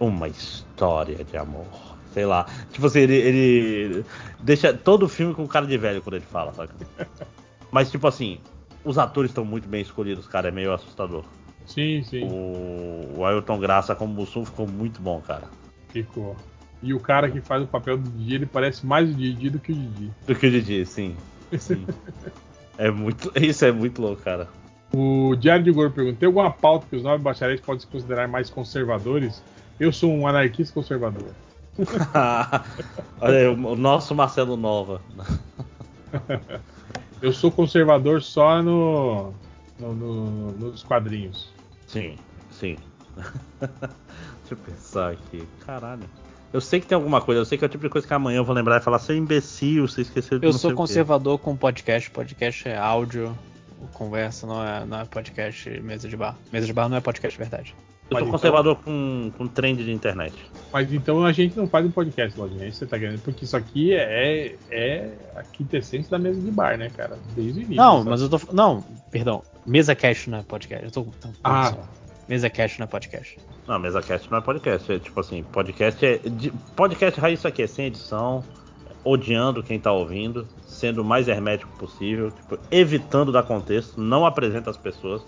Uma história de amor. Sei lá. Tipo assim, ele, ele deixa todo o filme com cara de velho quando ele fala, saca? Mas, tipo assim, os atores estão muito bem escolhidos, cara. É meio assustador. Sim, sim. O, o Ailton Graça como Mussum ficou muito bom, cara. Ficou. E o cara que faz o papel do Didi, ele parece mais o Didi do que o Didi. Do que o Didi, sim. Sim. é muito, isso é muito louco, cara. O Diário de Gordo pergunta: tem alguma pauta que os nove bacharéis podem se considerar mais conservadores? Eu sou um anarquista conservador. Olha aí, o nosso Marcelo Nova. Eu sou conservador só no, no- no- nos quadrinhos. Sim, sim. Deixa eu pensar aqui. Caralho. Eu sei que tem alguma coisa, eu sei que é o tipo de coisa que amanhã eu vou lembrar e falar, seu imbecil, você esqueceu de Eu não sou sei o quê." conservador com podcast. Podcast é áudio, conversa, não é, não é podcast mesa de bar. Mesa de bar não é podcast, verdade. Eu Mas sou então- conservador com, com trend de internet. Mas então a gente não faz um podcast, Lojinha. É isso que você tá querendo. Porque isso aqui é, é a quintessência da mesa de bar, né, cara? Desde o início. Não, sabe? mas eu tô. Não, perdão. Mesa cast não é podcast. Eu tô. tô Ah. Mesa cast não é podcast. Não, mesa cast não é podcast. É tipo assim, podcast é. de- podcast raiz isso aqui é sem edição, odiando quem tá ouvindo, sendo o mais hermético possível, tipo, evitando dar contexto, não apresenta as pessoas.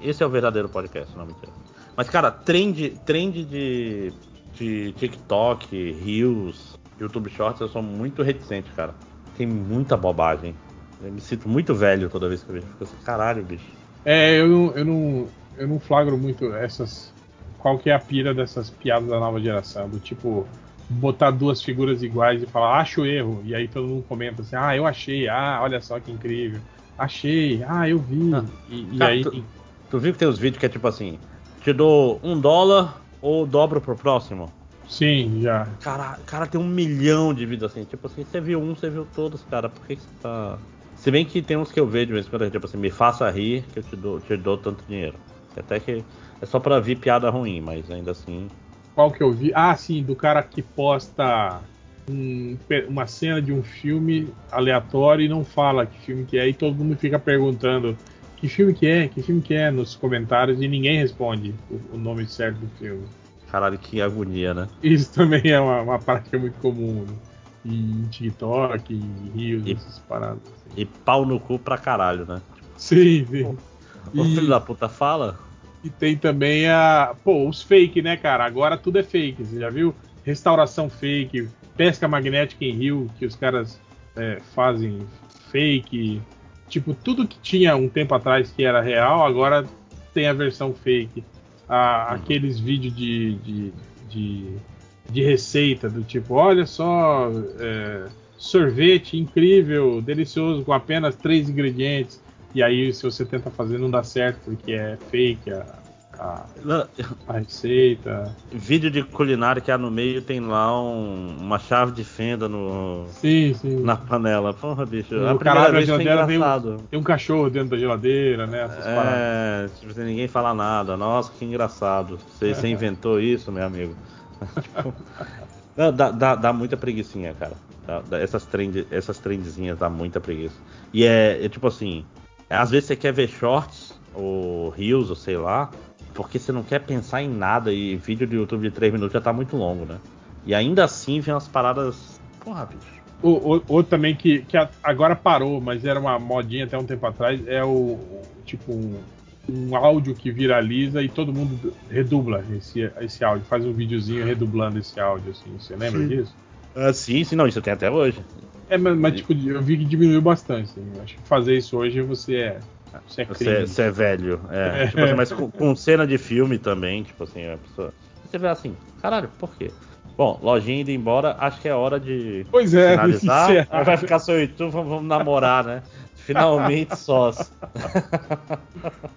Esse é o verdadeiro podcast, não mentira. Mas, cara, trend, trend de, de TikTok, Reels, YouTube Shorts, eu sou muito reticente, cara. Tem muita bobagem. Eu me sinto muito velho toda vez que eu vejo. Fico assim, caralho, bicho. É, eu não, eu não, eu não flagro muito essas. Qual que é a pira dessas piadas da nova geração? Do tipo, botar duas figuras iguais e falar, acho erro. E aí todo mundo comenta assim, ah, eu achei, ah, olha só que incrível. Achei, ah, eu vi. Ah, e, e Cara, aí. tu, tu viu que tem os vídeos que é tipo assim: te dou um dólar ou dobro pro próximo? Sim, já. Cara, cara tem um milhão de vídeos assim. Tipo assim, você viu um, você viu todos, cara. Por que, que você tá. Se bem que tem uns que eu vejo de vez em quando, tipo assim, me faça rir que eu te dou, te dou tanto dinheiro. Até que é só pra vir piada ruim, mas ainda assim. Qual que eu vi? Ah, sim, do cara que posta um uma cena de um filme aleatório e não fala que filme que é, e todo mundo fica perguntando que filme que é, que filme que é nos comentários e ninguém responde o, o nome certo do filme. Caralho, que agonia, né? Isso também é uma, uma prática muito comum né? em TikTok, em Rios, E- essas paradas. assim. E pau no cu pra caralho, né? Sim, sim. O E- filho da puta fala? E tem também a. Pô, os fake, né, cara? Agora tudo é fake. Você já viu? Restauração fake, pesca magnética em rio, que os caras é, fazem fake. Tipo, tudo que tinha um tempo atrás que era real, agora tem a versão fake. Ah, Aqueles vídeos de, de, de, de receita, do tipo, olha só, é, sorvete incrível, delicioso, com apenas três ingredientes. E aí, se você tenta fazer, não dá certo, porque é fake a, a, Não, a receita. Vídeo de culinária que há no meio tem lá um- uma chave de fenda no, Sim, sim. na panela. Porra, bicho. O a primeira vez foi geladeira, vem um- engraçado. Tem um cachorro dentro da geladeira, né? Essas paradas. É, tipo, sem ninguém falar nada. Nossa, que engraçado. Você, você inventou isso, meu amigo. Não, dá, dá, dá muita preguiçinha, cara. Dá- dá- essas, trend, essas trendzinhas dá muita preguiça. E é, é tipo assim, às vezes você quer ver shorts ou reels, ou sei lá, porque você não quer pensar em nada e vídeo do YouTube de 3 minutos já tá muito longo, né? E ainda assim vem umas paradas. Porra, bicho. O, o- outro também que, que agora parou, mas era uma modinha até um tempo atrás, é o, tipo um, um áudio que viraliza e todo mundo redubla esse, esse áudio, faz um videozinho redublando esse áudio, assim. Você lembra Sim. disso? Ah, sim, sim, não, isso tem até hoje. É, mas, mas, tipo, eu vi que diminuiu bastante. assim. Acho que fazer isso hoje você é. Você é Você, crime. você é velho. É. É. Tipo assim, mas com, com cena de filme também, tipo assim, a pessoa. Você vê assim, caralho, por quê? Bom, lojinha indo embora, acho que é hora de Pois é, finalizar. Aí vai ficar só eu e tu, vamos, vamos namorar, né? Finalmente sós.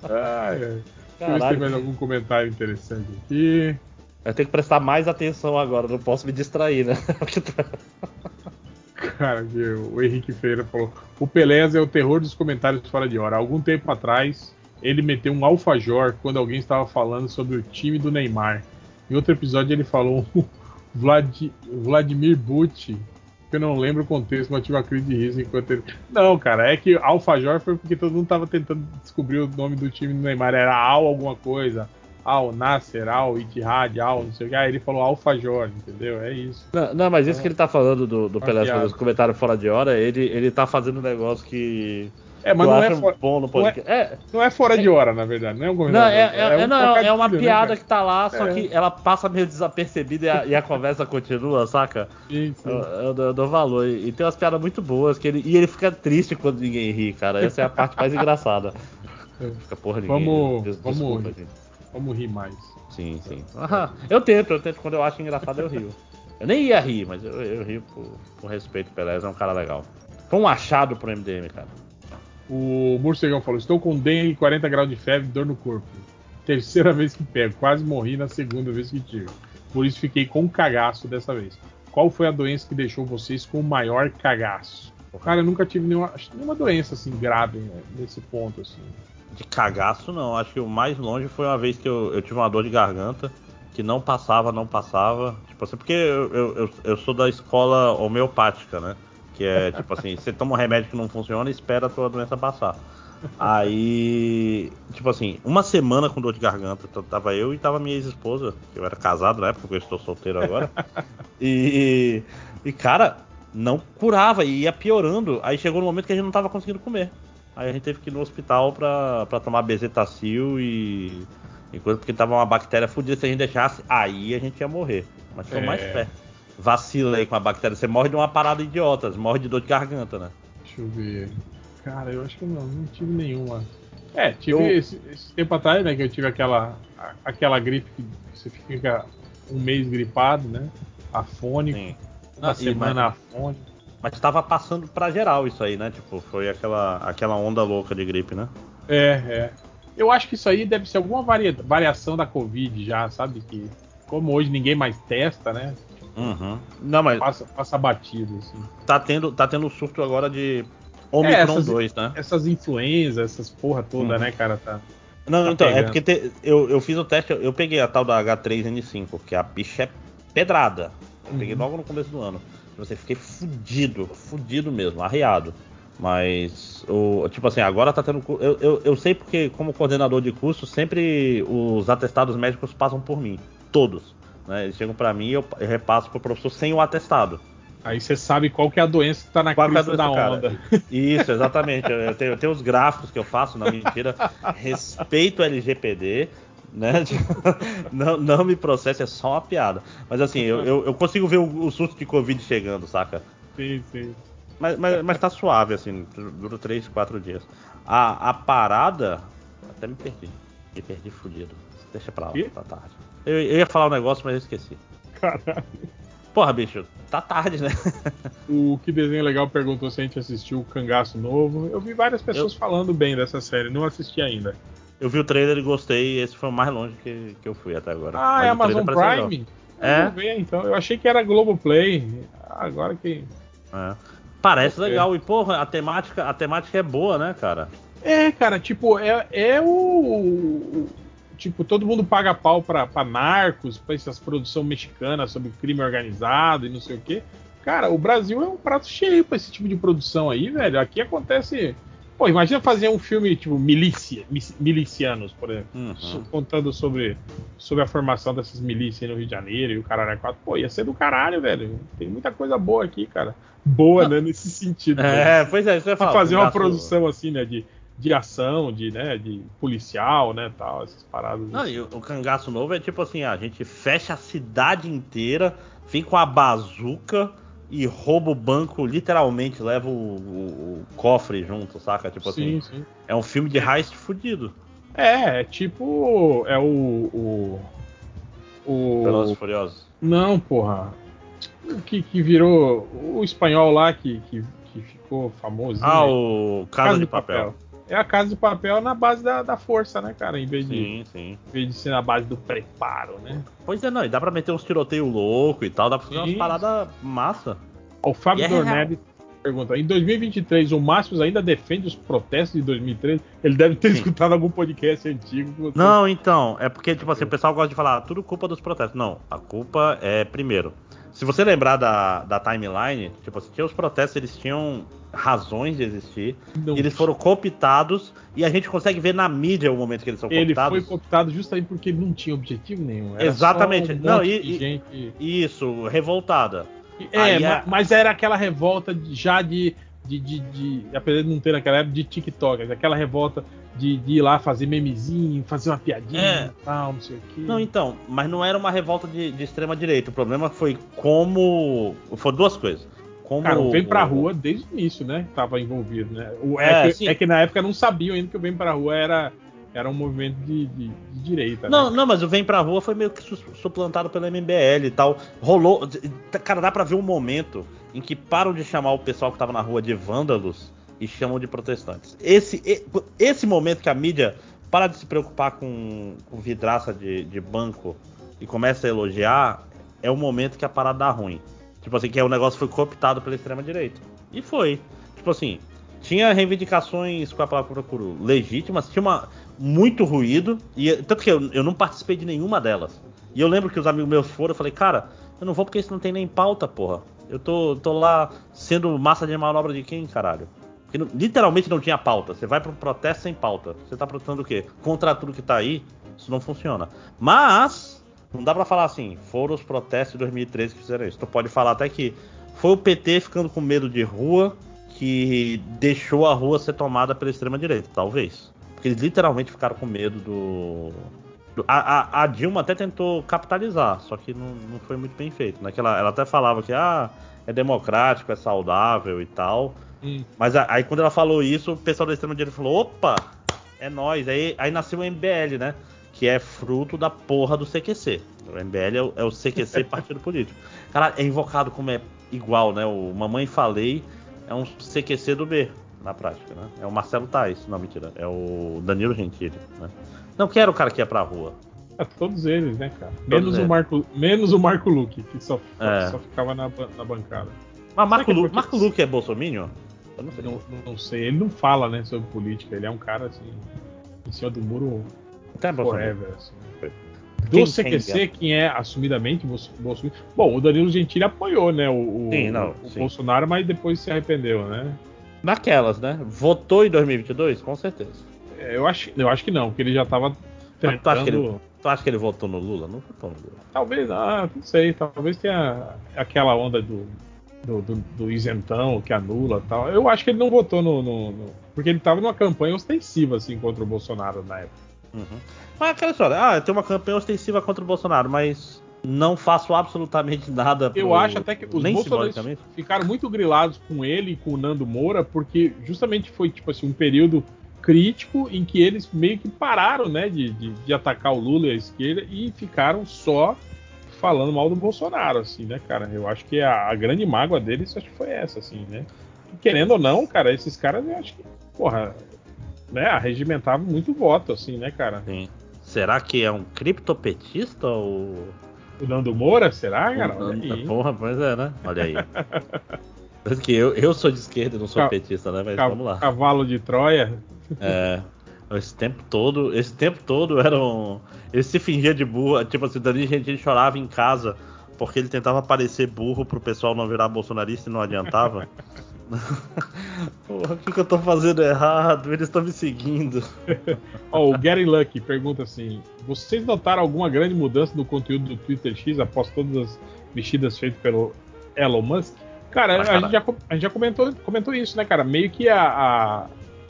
É. Deixa eu ver se tem mais algum comentário interessante aqui. Eu tenho que prestar mais atenção agora, não posso me distrair, né? Cara, que o Henrique Feira falou: o Pelés é o terror dos comentários fora de hora. Algum tempo atrás, ele meteu um alfajor quando alguém estava falando sobre o time do Neymar. Em outro episódio, ele falou Vlad- Vladimir Butti, eu não lembro o contexto, mas tive uma crise de riso enquanto ele. Não, cara, é que alfajor foi porque todo mundo estava tentando descobrir o nome do time do Neymar. Era Al alguma coisa. Al Nasser, Al Ittihad, Al, não sei o que. Aí ele falou alfajor, entendeu? É isso. Não, não, mas isso que ele tá falando do, do Uma Pelé piada. fazer os comentários fora de hora, ele, ele tá fazendo um negócio que. É, mas não é, fora, bom no podcast. É, não é fora de hora, na verdade. Não é um Não, comentário. é, é, é, não, é uma trocadilho, né, piada cara? que tá lá, só É. que ela passa meio desapercebida e a, e a conversa continua, saca? Sim, sim. Eu, eu dou- eu dou valor. E tem umas piadas muito boas que ele, e ele fica triste quando ninguém ri, cara. Essa é a parte mais engraçada. Fica porra ninguém. Vamos- Des- vamos- desculpa, gente. Vamos rir mais. Sim, sim. Aham. Eu tento, eu tento. Quando eu acho engraçado, eu rio. Eu nem ia rir, mas eu, eu rio por, por respeito. Pelé é um cara legal. Foi um achado pro MDM, cara. O Morcegão falou: Estou com dengue, 40 graus de febre dor no corpo. Terceira vez que pego, quase morri na segunda vez que tive. Por isso fiquei com um cagaço dessa vez. Qual foi a doença que deixou vocês com o maior cagaço? Cara, eu nunca tive nenhuma, nenhuma doença assim grave né, nesse ponto assim. De cagaço, não. Acho que o mais longe foi uma vez que eu, eu tive uma dor de garganta que não passava, não passava. Tipo assim, porque eu, eu, eu, sou da escola homeopática, né? Que é tipo assim, você toma um remédio que não funciona e espera a tua doença passar. Aí, tipo assim, uma semana com dor de garganta, tava eu e tava minha ex-esposa, que eu era casado na época, porque eu estou solteiro agora. E, e, cara, não curava e ia piorando. Aí chegou no momento que a gente não tava conseguindo comer. Aí a gente teve que ir no hospital pra, pra tomar bezetacil e, e coisa, porque tava uma bactéria fodida. Se a gente deixasse, aí a gente ia morrer. Mas foi É. mais perto. Vacila aí com a bactéria. Você morre de uma parada idiota, você morre de dor de garganta, né? Deixa eu ver. Cara, eu acho que não, não tive nenhuma. É, tive Eu- esse, esse tempo atrás, né, que eu tive aquela, aquela gripe que você fica um mês gripado, né? Afônico, Sim. e- semana mas- afônico. Mas tava passando pra geral isso aí, né? Tipo, foi aquela, aquela onda louca de gripe, né? É, é. Eu acho que isso aí deve ser alguma varia- variação da Covid já, sabe? Que como hoje ninguém mais testa, né? Uhum. Não, mas Passa, passa batido, assim. tá tendo, tá tendo surto agora de É, Omicron essas- 2, né? Essas influenzas, essas porra toda, Uhum. né, cara? Tá. Não, Tá então, é pegando. porque te- eu, eu fiz o teste, eu peguei a tal da H3N5, que a bicha é pedrada. Eu peguei Uhum. logo no começo do ano. Você fiquei fudido, fudido mesmo, arreado. Mas, o, tipo assim, agora tá tendo. Eu, eu, eu sei porque, como coordenador de curso, sempre os atestados médicos passam por mim. Todos. Né? Eles chegam pra mim e eu, repasso pro professor sem o atestado. Aí você sabe qual que é a doença que tá na Qual é crista da doença, cara? onda. Isso, exatamente. Eu tenho, eu tenho os gráficos que eu faço, não mentira. Respeito o LGPD, né? Não, não me processe, é só uma piada. Mas assim, eu, eu, eu consigo ver o, o surto de Covid chegando, saca? Sim, sim. Mas, mas, mas tá suave, assim, dura 3, 4 dias. A, a parada. Até me perdi. Me perdi fudido. Deixa pra lá, Quê? tá tarde. Eu, eu ia falar um negócio, mas eu esqueci. Caralho. Porra, bicho, tá tarde, né? O Que Desenho Legal perguntou se a gente assistiu o Cangaço Novo. Eu vi várias pessoas falando bem dessa série, não assisti ainda. Eu vi o trailer e gostei, esse foi o mais longe que, que eu fui até agora. Ah, Mas é Amazon. Prime? É? Eu vou ver, então. Eu achei que era Globoplay. Agora que. É. Parece Ok. legal. E, porra, a temática, a temática é boa, né, cara? É, cara, tipo, é, é o. Tipo, todo mundo paga pau pra, pra narcos, pra essas produções mexicanas sobre crime organizado e não sei o quê. Cara, o Brasil é um prato cheio pra esse tipo de produção aí, velho. Aqui acontece Pô, imagina fazer um filme tipo milícia, mi- milicianos, por exemplo, Uhum. contando sobre, sobre a formação dessas milícias no Rio de Janeiro e o caralho é quatro. Pô, ia ser do caralho, velho. Tem muita coisa boa aqui, cara. Boa, né, nesse sentido. É, velho. pois é, isso ia Se falar. fazer uma produção assim, né, de, de ação, de, né, de policial, né, tal, essas paradas. Não, e o, o cangaço novo é tipo assim, a gente fecha a cidade inteira, vem com a bazuca e rouba o banco, literalmente leva o, o- o cofre junto, saca? Tipo sim, assim, sim. é um filme de heist fudido. É, é tipo. É o. O. o Velozes Furiosos. não, porra. O que, que virou. O espanhol lá que, que, que ficou famoso. Ah, o Casa, de, papel. É a casa de papel na base da, da força, né, cara? Em vez, de, Sim, sim. em vez de ser na base do preparo, né? Pois é, não, e dá pra meter uns tiroteios loucos e tal, dá pra fazer umas Sim. paradas massa. O Fábio é Dornelli pergunta: em 2023 o Márcio ainda defende os protestos de 2013? Ele deve ter Sim. escutado algum podcast antigo. Não, então, é porque, tipo assim, o pessoal gosta de falar, "Ah, tudo culpa dos protestos. Não, a culpa é, primeiro, se você lembrar da, da timeline, tipo assim, tinha os protestos, eles tinham razões de existir, Não. eles foram cooptados, e a gente consegue ver na mídia o momento que eles são Ele cooptados. foi cooptado justamente porque ele não tinha objetivo nenhum. Era Exatamente. Um Não, e- gente. Isso, revoltada. É, Aí ma- a- mas era aquela revolta já de, de, de, de- Apesar de não ter naquela época, de TikTok. Aquela revolta de, de ir lá fazer memezinho, fazer uma piadinha É. e tal, não sei o quê. Não, então, mas não era uma revolta de, de extrema direita. O problema foi como. Foi duas coisas. Como Cara, o Vem Pra o- Rua desde o início, né? Tava envolvido, né? O, É, é, que, é que na época não sabiam ainda que o Vem Pra Rua era, era um movimento de, de, de direita. Não, né? não, mas o Vem Pra Rua foi meio que su- suplantado pela MBL e tal. Rolou. Cara, dá pra ver um momento em que param de chamar o pessoal que tava na rua de vândalos e chamam de protestantes. Esse, esse momento que a mídia para de se preocupar com, com vidraça de, de banco e começa a elogiar, é o momento que a parada dá ruim. Tipo assim, que o negócio foi cooptado pela extrema-direita. E foi. Tipo assim, tinha reivindicações, é a palavra procuro? Legítimas, tinha uma, muito ruído, e tanto que eu, eu não participei de nenhuma delas. E eu lembro que os amigos meus foram, eu falei, cara, eu não vou porque isso não tem nem pauta, porra. Eu tô, tô lá sendo massa de manobra de quem, caralho? Porque literalmente não tinha pauta. Você vai para um protesto sem pauta. Você tá protestando o quê? Contra tudo que tá aí? Isso não funciona. Mas, não dá pra falar assim, foram os protestos de 2013 que fizeram isso. Tu pode falar até que foi o PT ficando com medo de rua que deixou a rua ser tomada pela extrema-direita, talvez. Porque eles literalmente ficaram com medo do. A, a- a Dilma até tentou capitalizar, só que não, não foi muito bem feito. Né? Ela, ela até falava que ah, é democrático, é saudável e tal. Hum. Mas a- aí quando ela falou isso, o pessoal da extrema-direita falou: opa, é nós. Aí, aí nasceu o MBL, né? Que é fruto da porra do CQC. O MBL é o, é o CQC Partido Político. Cara, é invocado como é igual, né? O Mamãe Falei é um CQC do B, na prática, né? É o Marcelo Tais. Não, mentira. É o Danilo Gentili, né? Não, que era o cara que ia pra rua. É, todos eles, né, cara? Menos o, Marco, menos o Marco Luque, que só, É. só ficava na, na bancada. Mas Marco, é Lu, porque- Marco Luque é bolsominion? Eu não sei. Não, não sei, ele não fala, né, sobre política. Ele é um cara, assim, em cima do muro Até é forever, assim. Do Quem- CQC, quem quem é assumidamente bolso- bolsominion... Bom, o Danilo Gentili apoiou, né, o, o- Sim, não, o sim. Bolsonaro, mas depois se arrependeu, né? Naquelas, né? Votou em 2022? Com certeza. É, Eu acho, eu acho que não, porque ele já tava Mas tu acha, que tentando... ele, tu acha que ele votou no Lula? Não votou no Lula. Talvez, ah, não sei, talvez tenha aquela onda do, do, do- do isentão que anula e tal. Eu acho que ele não votou no, no- no- Porque ele tava numa campanha ostensiva, assim, contra o Bolsonaro na época. Uhum. Mas aquela história, ah, tenho uma campanha ostensiva contra o Bolsonaro, mas não faço absolutamente nada pro, Eu acho até que os nem bolsonaristas ficaram muito grilados com ele e com o Nando Moura, porque justamente foi, tipo assim, um período crítico em que eles meio que pararam, né, de, de, de atacar o Lula e a esquerda e ficaram só falando mal do Bolsonaro, assim, né, cara? Eu acho que a, a grande mágoa deles acho que foi essa, assim, né? E querendo ou não, cara, esses caras eu acho que, porra, né, arregimentavam muito voto, assim, né, cara? Sim. Será que é um criptopetista ou. O Nando Moura, será, cara? Olha aí? Porra, pois é, né? Olha aí. Que eu, eu sou de esquerda e não sou Ca- petista, né? Mas vamos lá. Cavalo de Troia. É. Esse tempo todo, esse tempo todo era um. Ele se fingia de burro. Tipo assim, Danilo Gentili chorava em casa porque ele tentava parecer burro pro pessoal não virar bolsonarista e não adiantava. Porra, o que, que eu tô fazendo errado? Eles estão me seguindo. Ó, o Gary Lucky pergunta assim: Vocês notaram alguma grande mudança no conteúdo do Twitter X após todas as mexidas feitas pelo Elon Musk? Cara, Mas, a, cara- gente já, a gente já comentou, comentou isso, né, cara? Meio que a, a-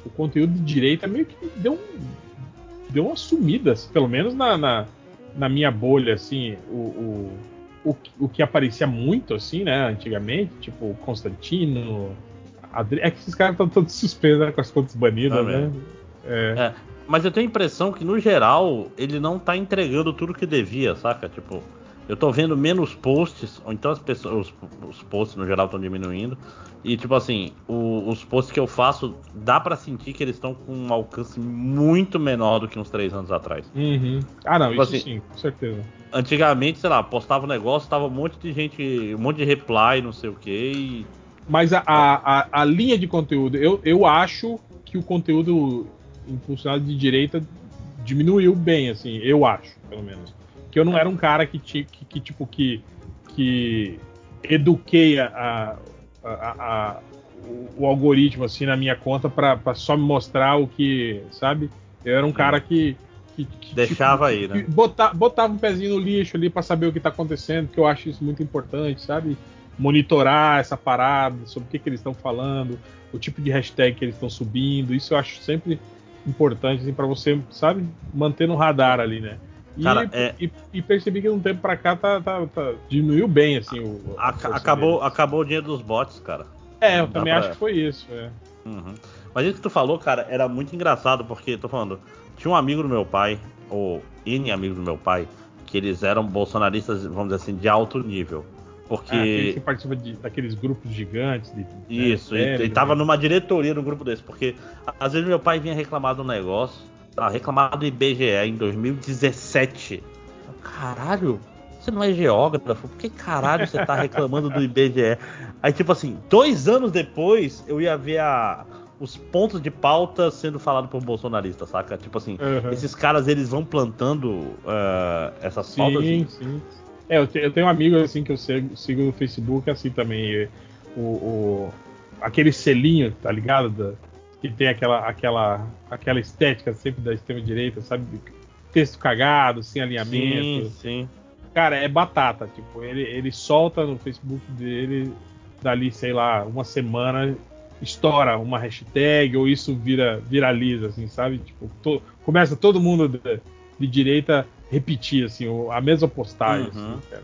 o conteúdo de direita meio que deu, um, deu uma sumida, assim, pelo menos na, na, na minha bolha, assim, o, o, o, que- o que aparecia muito, assim, né, antigamente, tipo Constantino. Adri... É que esses caras estão todos suspensos né, com as contas banidas, Também. né? É. Mas eu tenho a impressão que, no geral, ele não tá entregando tudo que devia, saca? Tipo, eu tô vendo menos posts, ou então as pessoas, os, os posts no geral estão diminuindo. E, tipo assim, o- os posts que eu faço, dá pra sentir que eles estão com um alcance muito menor do que uns três anos atrás. Uhum. Ah, não, Tipo isso assim, sim, com certeza. Antigamente, sei lá, postava um negócio, tava um monte de gente, um monte de reply, não sei o que, e Mas a, a, a, a linha de conteúdo, eu, eu acho que o conteúdo impulsionado de direita diminuiu bem, assim, eu acho, pelo menos. Que eu não era um cara que, que, que tipo, que, que eduquei a, a, a- a- o, o algoritmo, assim, na minha conta pra, pra só me mostrar o que, sabe? Eu era um cara que... que, que, deixava tipo, aí, né? que bota- botava um pezinho no lixo ali pra saber o que tá acontecendo, que eu acho isso muito importante, sabe? Monitorar essa parada, sobre o que, que eles estão falando, o tipo de hashtag que eles estão subindo, isso eu acho sempre importante assim, para você, sabe, manter no radar ali, né? E, Cara, é- e, e percebi que de um tempo pra cá tá, tá- tá- diminuiu bem assim o a força acabou, deles. acabou o dinheiro dos bots, cara. É, eu Dá também pra- acho que foi isso. É. Uhum. Mas isso que tu falou, cara, era muito engraçado, porque, tô falando, tinha um amigo do meu pai, ou N amigos do meu pai, que eles eram bolsonaristas, vamos dizer assim, de alto nível. Porque. Ah, aquele que participa de- daqueles grupos gigantes. De, Isso, né, e, e tava numa diretoria do grupo desse, porque às vezes meu pai vinha reclamar do negócio, ah, reclamar do IBGE em 2017. Eu, Caralho, você não é geógrafo? Por que caralho você tá reclamando do IBGE? Aí, tipo assim, dois anos depois eu ia ver a- os pontos de pauta sendo falado por bolsonarista, saca? Tipo assim, Uhum. esses caras eles vão plantando ah, essas pautas. Sim, sim. É, eu, te- eu tenho um amigo assim que eu sigo, sigo no Facebook assim também. O, o- aquele selinho, tá ligado? Da- que tem aquela, aquela, aquela estética sempre da extrema direita, sabe? Texto cagado, sem alinhamento. Sim, sim. Cara, é batata. Tipo, ele, ele solta no Facebook dele, dali, sei lá, uma semana, estoura uma hashtag, ou isso vira viraliza, assim, sabe? Tipo, to- começa todo mundo de, de direita repetir, assim, a mesma postagem, Uhum. assim, cara.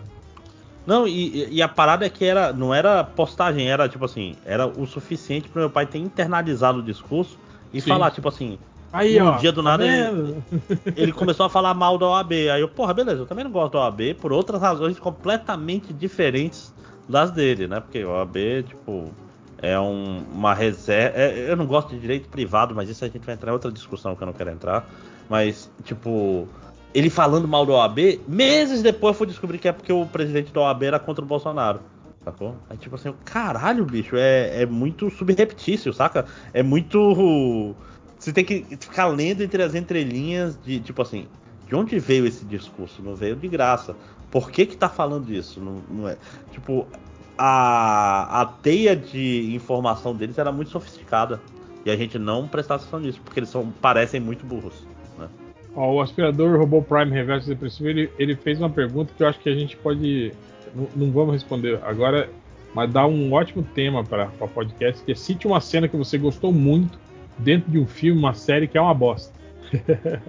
Não, e, e a parada é que era, não era postagem, era tipo assim, era o suficiente pro meu pai ter internalizado o discurso e Sim. falar, tipo assim, Aí, Um ó. dia do tá nada ele- vendo? ele começou a falar mal da OAB. Aí eu, porra, beleza, eu também não gosto da OAB por outras razões completamente diferentes das dele, né? Porque a OAB, tipo, é um- uma reserva. é- eu não gosto de direito privado, mas isso a gente vai entrar em outra discussão que eu não quero entrar. Mas, tipo, ele falando mal da OAB, meses depois fui descobrir que é porque o presidente da OAB era contra o Bolsonaro. Sacou? Aí, tipo assim, caralho, bicho, é, é muito subreptício, saca? É muito. Você tem que ficar lendo entre as entrelinhas de, tipo assim, de onde veio esse discurso? Não veio de graça. Por que que tá falando isso? Não, não é. Tipo, a, a teia de informação deles era muito sofisticada. E a gente não prestar atenção nisso, porque eles são, parecem muito burros. Ó, o aspirador robô Prime Reverso Depressivo, ele, ele fez uma pergunta que eu acho que a gente pode. Não, não vamos responder agora, mas dá um ótimo tema para podcast, que é cite uma cena que você gostou muito dentro de um filme, uma série que é uma bosta.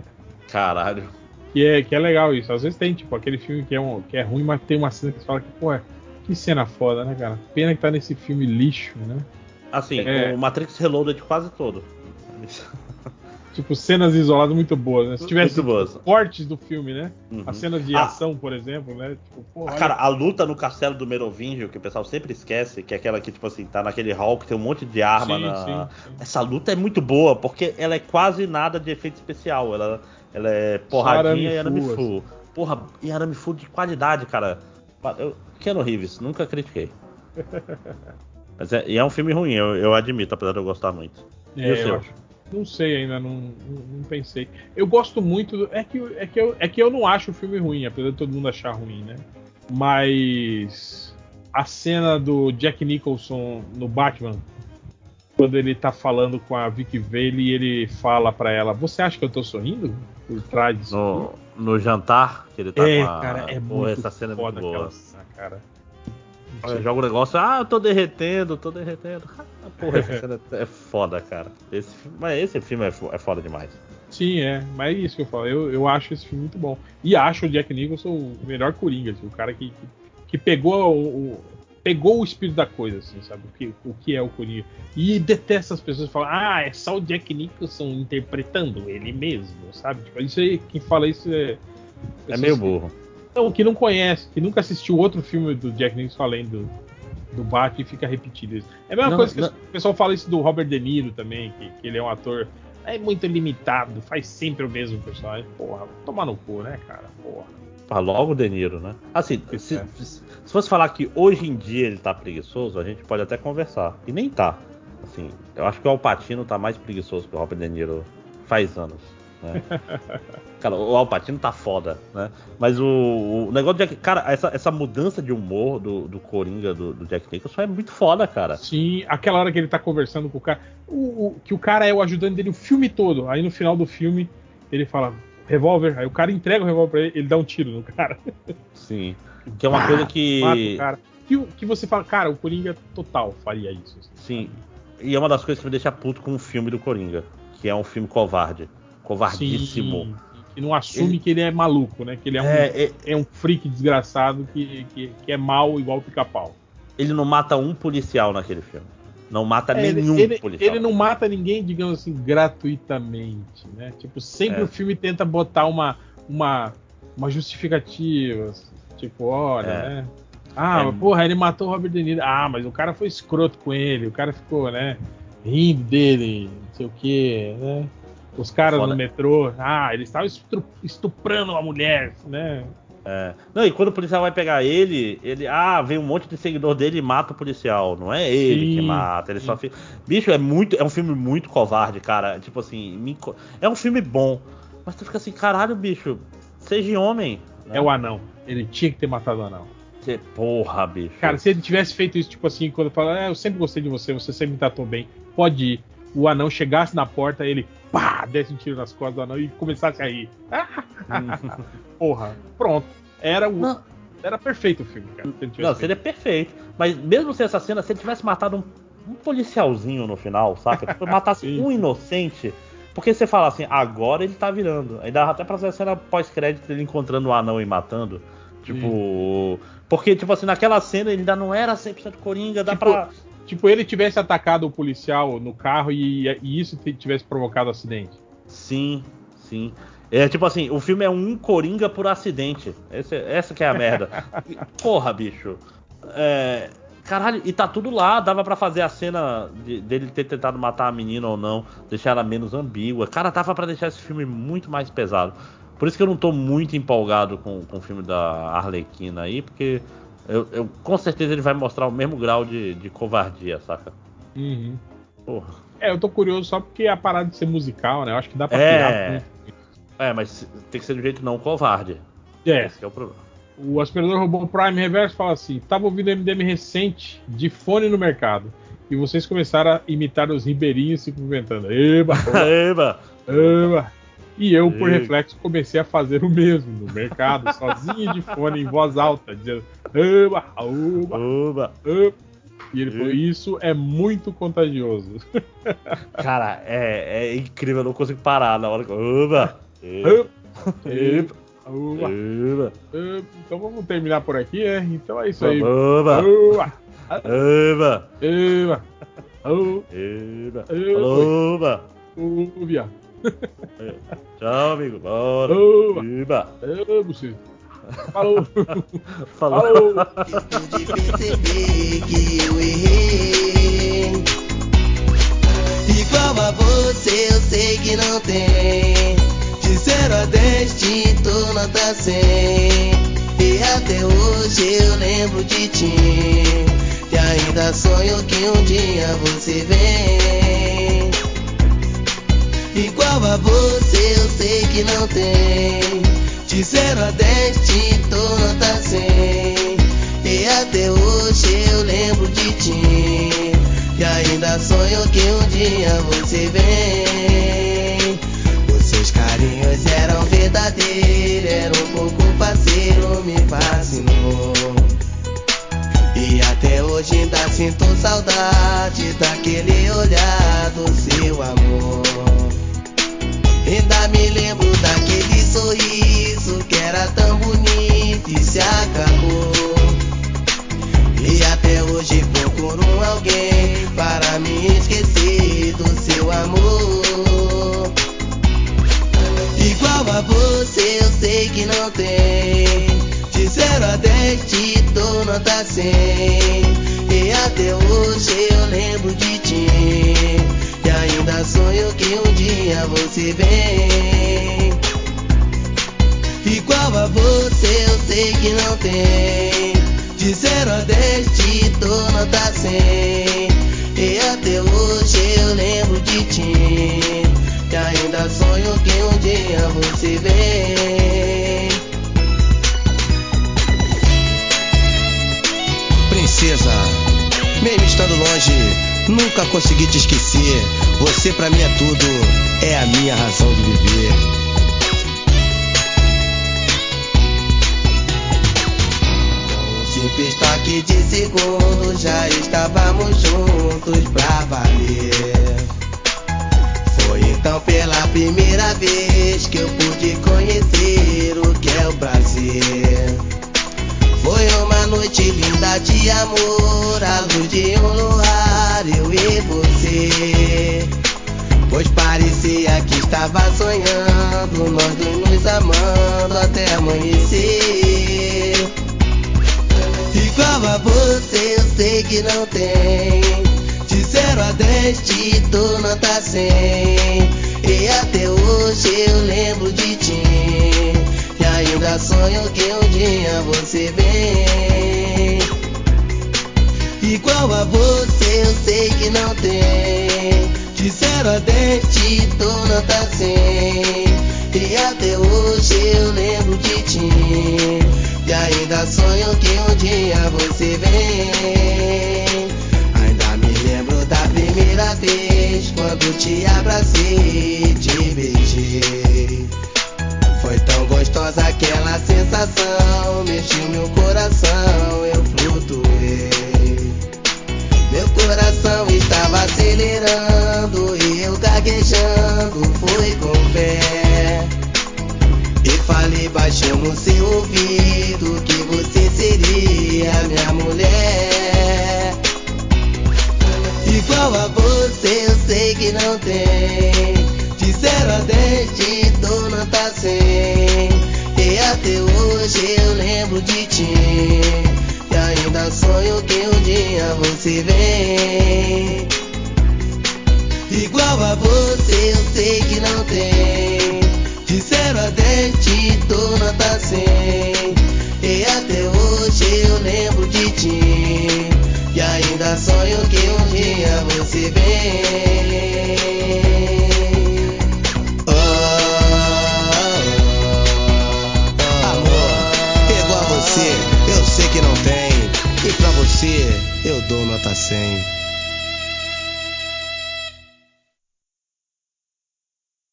Caralho. Que é, que é legal isso. Às vezes tem, tipo, aquele filme que é, um, que é ruim, mas tem uma cena que você fala que, pô, é- que cena foda, né, cara? Pena que tá nesse filme lixo, né? Assim, É. o Matrix Reloaded quase todo. Tipo, cenas isoladas muito boas, né? Se tivesse boas. cortes do filme, né? Uhum. As cenas de Ah. ação, por exemplo, né? Tipo, pô, Ah, olha- Cara, a luta no castelo do Merovingio, que o pessoal sempre esquece, que é aquela que, tipo assim, tá naquele hall que tem um monte de arma Sim, na. sim, sim. Essa luta é muito boa, porque ela é quase nada de efeito especial. Ela, ela é porradinha e arame full, full. Porra, e arame full de qualidade, cara. Eu, Keanu Reeves, nunca critiquei. Mas é, e é um filme ruim, eu, eu admito, apesar de eu gostar muito. E o É, eu seu? Não sei ainda, não, não, pensei. Eu gosto muito. do- é, que, é, que eu, é que eu não acho o filme ruim, apesar de todo mundo achar ruim, né? Mas. A cena do Jack Nicholson no Batman quando ele tá falando com a Vicky Vale e ele fala pra ela: Você acha que eu tô sorrindo? Por trás disso. No, no jantar, que ele tá é, com a. cara, é Pô, muito essa cena é muito boa. aquela cara. Olha, joga o negócio, ah, eu tô derretendo, tô derretendo. Porra, essa cena é foda, cara. Esse mas esse filme é é foda demais. Sim, é. Mas é isso que eu falo. Eu, eu acho esse filme muito bom. E acho o Jack Nicholson o melhor Coringa, assim, o cara que, que, que pegou o, o- pegou o espírito da coisa, assim, sabe? O que, o que é o Coringa. E detesta as pessoas que falam, ah, é só o Jack Nicholson interpretando ele mesmo, sabe? Tipo, isso aí, quem fala isso é. É meio burro. Não, que não conhece, que nunca assistiu outro filme do Jack Nicholson além do, do Batman e fica repetindo isso. É a mesma Não, coisa que não. o pessoal fala isso do Robert De Niro também, que, que ele é um ator é muito limitado, faz sempre o mesmo personagem. Porra, tomar no cu, né, cara? Porra. Ah, logo o De Niro, né? Assim, se, É. se fosse falar que hoje em dia ele tá preguiçoso, a gente pode até conversar. E nem tá. Assim, eu acho que o Alpatino tá mais preguiçoso que o Robert De Niro faz anos. Né? cara, o Alpatino tá foda, né? Mas o, o negócio de Jack. Cara, essa, essa mudança de humor do, do Coringa do, do Jack Nicholson é muito foda, cara. Sim, aquela hora que ele tá conversando com o cara, o, o- que o cara é o ajudante dele o filme todo. Aí no final do filme ele fala revólver, aí o cara entrega o revólver pra ele, ele dá um tiro no cara. Sim. Que é uma coisa que. Mata cara. Que, o- que você fala, cara, o Coringa total faria isso. Sim. E é uma das coisas que me deixa puto com o filme do Coringa. Que é um filme covarde. Covardíssimo. Sim, que não assume que ele é maluco, né? Que ele é um, É, é- é um freak desgraçado que, que, que é mal igual o pica-pau. ele não mata um policial naquele filme. Não mata É, ele, nenhum ele- policial. ele não mata ninguém, digamos assim, gratuitamente, né? Tipo, sempre É. o filme tenta botar uma, uma, uma justificativa. assim, Tipo, olha, É. né? Ah, É. mas, porra, ele matou o Robert De Niro. Ah, mas o cara foi escroto com ele. O cara ficou, né? Rindo dele, não sei o quê, né? Os caras Foda. no metrô, ah, eles estavam estuprando uma mulher, né? É. Não, e quando o policial vai pegar ele, ele. Ah, vem um monte de seguidor dele e mata o policial. Não é ele Sim, que mata. Ele só fica. Bicho, é muito. É um filme muito covarde, cara. Tipo assim. me É um filme bom. Mas tu fica assim, caralho, bicho. Seja homem. né? É o anão. Ele tinha que ter matado o anão. Você- Porra, bicho. Cara, se ele tivesse feito isso, tipo assim, quando fala, ah, eu sempre gostei de você, você sempre me tratou bem, pode ir. O anão chegasse na porta, ele pá, desse um tiro nas costas do anão e começasse a rir. Porra, pronto. Era o. Não. Era perfeito o filme, cara. Se Não, feito. seria perfeito. Mas mesmo sem essa cena, se ele tivesse matado um, um policialzinho no final, saca? Tipo, matasse Sim. um inocente. Porque você fala assim, agora ele tá virando. Aí dava até pra fazer a cena pós-crédito dele encontrando o anão e matando. Tipo. Porque, tipo assim, naquela cena ele ainda não era 100% coringa, dá Tipo, pra. Tipo, ele tivesse atacado o policial no carro e, e isso tivesse provocado acidente. Sim, sim. É tipo assim, o filme é um coringa por acidente. Esse- essa que é a merda. Porra, bicho. É, caralho, e tá tudo lá. Dava pra fazer a cena de- dele ter tentado matar a menina ou não, deixar ela menos ambígua. Cara, dava pra deixar esse filme muito mais pesado. Por isso que eu não tô muito empolgado com, com o filme da Arlequina aí, porque eu, eu- com certeza ele vai mostrar o mesmo grau de, de covardia, saca? Uhum. Porra. É, eu tô curioso só porque a parada de ser musical, né? Eu acho que dá pra É, muito. é, mas tem que ser do jeito não covarde. É, Esse que é o problema. O aspirador robô Prime Reverso fala assim: tava ouvindo MDM recente de fone no mercado. E vocês começaram a imitar os ribeirinhos se cumprimentando. Eba! Eba! eba! E eu, por Ei. reflexo, comecei a fazer o mesmo no mercado, sozinho de fone em voz alta, dizendo: Eba! Oba! Oba! eba. E ele falou: Isso é muito contagioso. Cara, é, é incrível, eu não consigo parar na hora que. Oba! Eba! Eba! Oba! Oba! eba. Então vamos terminar por aqui, é? Então é isso aí. Eba! Oba! Eba! Eba! Oba! Ô, viado. Tchau, amigo. Bora! Eba! Ô, você. Falou! Falou! Falou! de perceber que eu errei. Igual a você, eu sei que não tem. De 0 a 10, te dou nota 100. E até hoje eu lembro de ti. E ainda sonho que um dia você vem. Igual a você, eu sei que não tem. De 0 a 10, te dou nota 100. E até hoje eu lembro de ti. E ainda sonho que um dia você vem. Os seus carinhos eram verdadeiros, era um pouco parceiro, me fascinou. E até hoje ainda sinto saudade daquele olhar do seu amor. Ainda me lembro até hoje procuro alguém para me esquecer do seu amor. Igual a você eu sei que não tem. De 0 a 10 te dou nota 100. E até hoje eu lembro de ti. E ainda sonho que um dia você vem. Igual a você eu sei que não tem. De 0 a 10 te dou nota 100 E até hoje eu lembro de ti. E ainda sonho que um dia você vem. Princesa, mesmo estando longe, nunca consegui te esquecer. Você pra mim é tudo, é a minha razão de viver simples toque de segundo já estávamos juntos pra valer. Foi então pela primeira vez que eu pude conhecer o que é o prazer. Foi uma noite linda de amor, à luz de um luar, eu e você. Pois parecia que estava sonhando, nós dois nos amando até amanhecer. Igual a você eu sei que não tem. De 0 a 10 te dou nota 100 E até hoje eu lembro de ti. E ainda sonho que um dia você vem. Igual a você eu sei que não tem. De 0 a 10 te dou nota 100 E até hoje eu lembro de ti ainda sonho que um dia você vem. Ainda me lembro da primeira vez quando te abracei e te beijei. Foi tão gostosa aquela sensação,